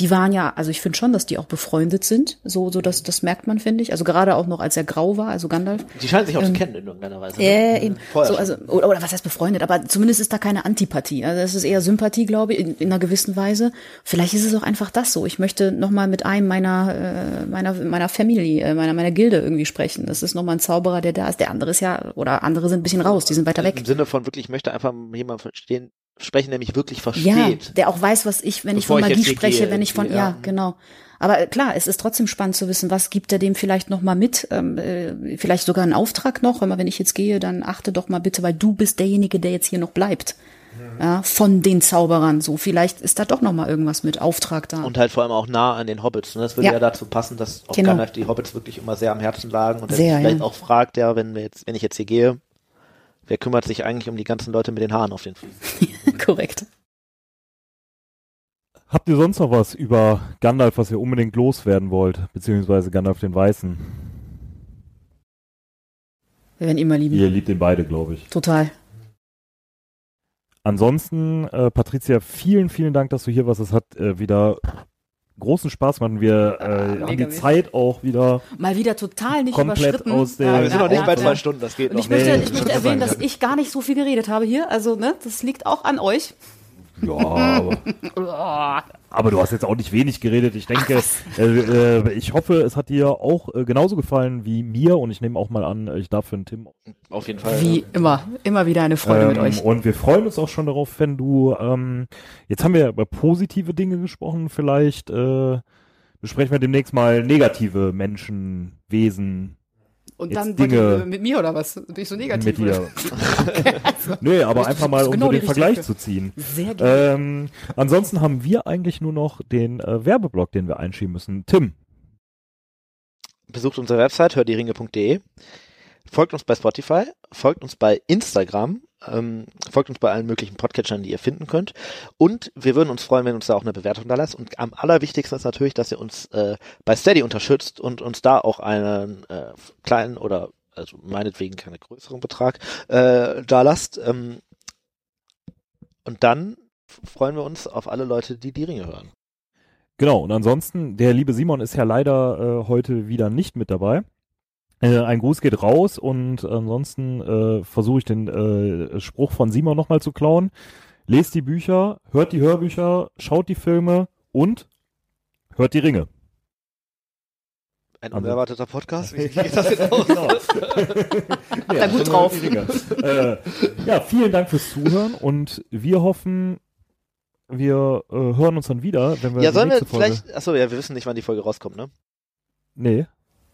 Die waren ja, also ich finde schon, dass die auch befreundet sind, so so das das merkt man finde ich. Also gerade auch noch als er grau war, also Gandalf. Die scheinen sich auch Ähm, zu kennen in irgendeiner Weise. Ja, ne? eben. Vorher So, also, oder, oder was heißt befreundet, aber zumindest ist da keine Antipathie. Also es ist eher Sympathie, glaube ich, in, in einer gewissen Weise. Vielleicht ist es auch einfach das so. Ich möchte nochmal mit einem meiner, äh, meiner, meiner Familie, äh, meiner, meiner Gilde irgendwie sprechen. Das ist nochmal ein Zauberer, der da ist. Der andere ist ja, oder andere sind ein bisschen raus, die sind weiter weg. Im Sinne von wirklich, ich möchte einfach jemanden verstehen, sprechen, der mich wirklich Ja, versteht. der auch weiß, was ich, wenn ich von ich Magie hier spreche, gehe wenn ich von, ja, ja. genau. Aber äh, klar, es ist trotzdem spannend zu wissen, was gibt er dem vielleicht noch mal mit, ähm, äh, vielleicht sogar einen Auftrag noch, mal, wenn ich jetzt gehe, dann achte doch mal bitte, weil du bist derjenige, der jetzt hier noch bleibt. Mhm. Ja, von den Zauberern, so vielleicht ist da doch noch mal irgendwas mit Auftrag da. Und halt vor allem auch nah an den Hobbits. Ne? Das würde Ja. ja. dazu passen, dass auch Genau. Die Hobbits wirklich immer sehr am Herzen lagen und Sehr, sich vielleicht ja. auch fragt, ja, wenn wir jetzt, wenn ich jetzt hier gehe, wer kümmert sich eigentlich um die ganzen Leute mit den Haaren auf den Füßen? Korrekt. Habt ihr sonst noch was über Gandalf, was ihr unbedingt loswerden wollt? Beziehungsweise Gandalf den Weißen? Wir werden immer lieben. Ihr liebt den beide, glaube ich. Total. Ansonsten, äh, Patricia, vielen, vielen Dank, dass du hier warst. Es hat äh, wieder großen Spaß gemacht. Wir äh, haben die Zeit auch wieder. Mal wieder total nicht Komplett überschritten. aus der- Aber wir sind noch nicht ja, bei ja. zwei Stunden, das geht Und ich noch. möchte, Nee, ich möchte erwähnen, dass ich gar nicht so viel geredet habe hier. Also, ne, das liegt auch an euch. Ja, aber, aber du hast jetzt auch nicht wenig geredet. Ich denke, äh, äh, ich hoffe, es hat dir auch äh, genauso gefallen wie mir und ich nehme auch mal an, ich darf für den Tim. Auf jeden Fall. Wie immer. Immer wieder eine Freude mit Ähm, euch. Und wir freuen uns auch schon darauf, wenn du, ähm, jetzt haben wir über positive Dinge gesprochen, vielleicht äh, besprechen wir demnächst mal negative Menschen, Wesen Und jetzt dann Dinge mit mir oder was? Bin ich so negativ? mit dir. Also, nee, aber einfach mal, um genau so den Vergleich zu ziehen. Sehr gerne. Ähm, ansonsten haben wir eigentlich nur noch den äh, Werbeblock, den wir einschieben müssen. Tim, Besucht unsere Website hördieringe.de. Folgt uns bei Spotify, folgt uns bei Instagram, ähm, folgt uns bei allen möglichen Podcatchern, die ihr finden könnt. Und wir würden uns freuen, wenn ihr uns da auch eine Bewertung da lasst. Und am allerwichtigsten ist natürlich, dass ihr uns äh, bei Steady unterstützt und uns da auch einen äh, kleinen oder also meinetwegen keinen größeren Betrag äh, da lasst. Ähm, und dann freuen wir uns auf alle Leute, die die Ringe hören. Genau, und ansonsten, der liebe Simon ist ja leider äh, heute wieder nicht mit dabei. Äh, ein Gruß geht raus und ansonsten äh, versuche ich den äh, Spruch von Simon nochmal zu klauen. Lest die Bücher, hört die Hörbücher, schaut die Filme und hört die Ringe. Ein Also- unerwarteter Podcast. Wie geht das jetzt aus? Genau. da gut drauf. äh, ja, vielen Dank fürs Zuhören und wir hoffen, wir äh, hören uns dann wieder, wenn wir Ja, sollen wir nächste Folge... vielleicht, achso, ja, wir wissen nicht, wann die Folge rauskommt, ne? Nee.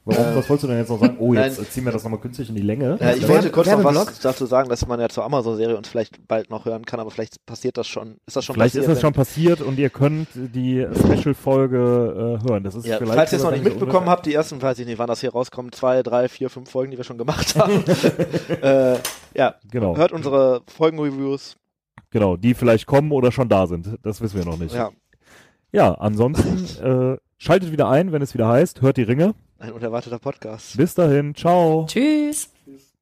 Warum? Äh, was wolltest du denn jetzt noch sagen? Oh, jetzt nein. ziehen wir das nochmal künstlich in die Länge. Ja, ich wollte kurz noch was dazu sagen, dass man ja zur Amazon-Serie uns vielleicht bald noch hören kann, aber vielleicht passiert das schon, ist das schon Vielleicht passiert? ist das schon passiert und ihr könnt die Special-Folge äh, hören. Das ist ja, vielleicht falls ihr es noch nicht mitbekommen habt, die ersten, weiß ich nicht, wann das hier rauskommt, zwei, drei, vier, fünf Folgen, die wir schon gemacht haben. äh, ja, Genau. hört unsere Folgenreviews. Genau, die vielleicht kommen oder schon da sind. Das wissen wir noch nicht. Ja, Ja, ansonsten äh, schaltet wieder ein, wenn es wieder heißt, hört die Ringe. Ein unerwarteter Podcast. Bis dahin, ciao. Tschüss. Tschüss.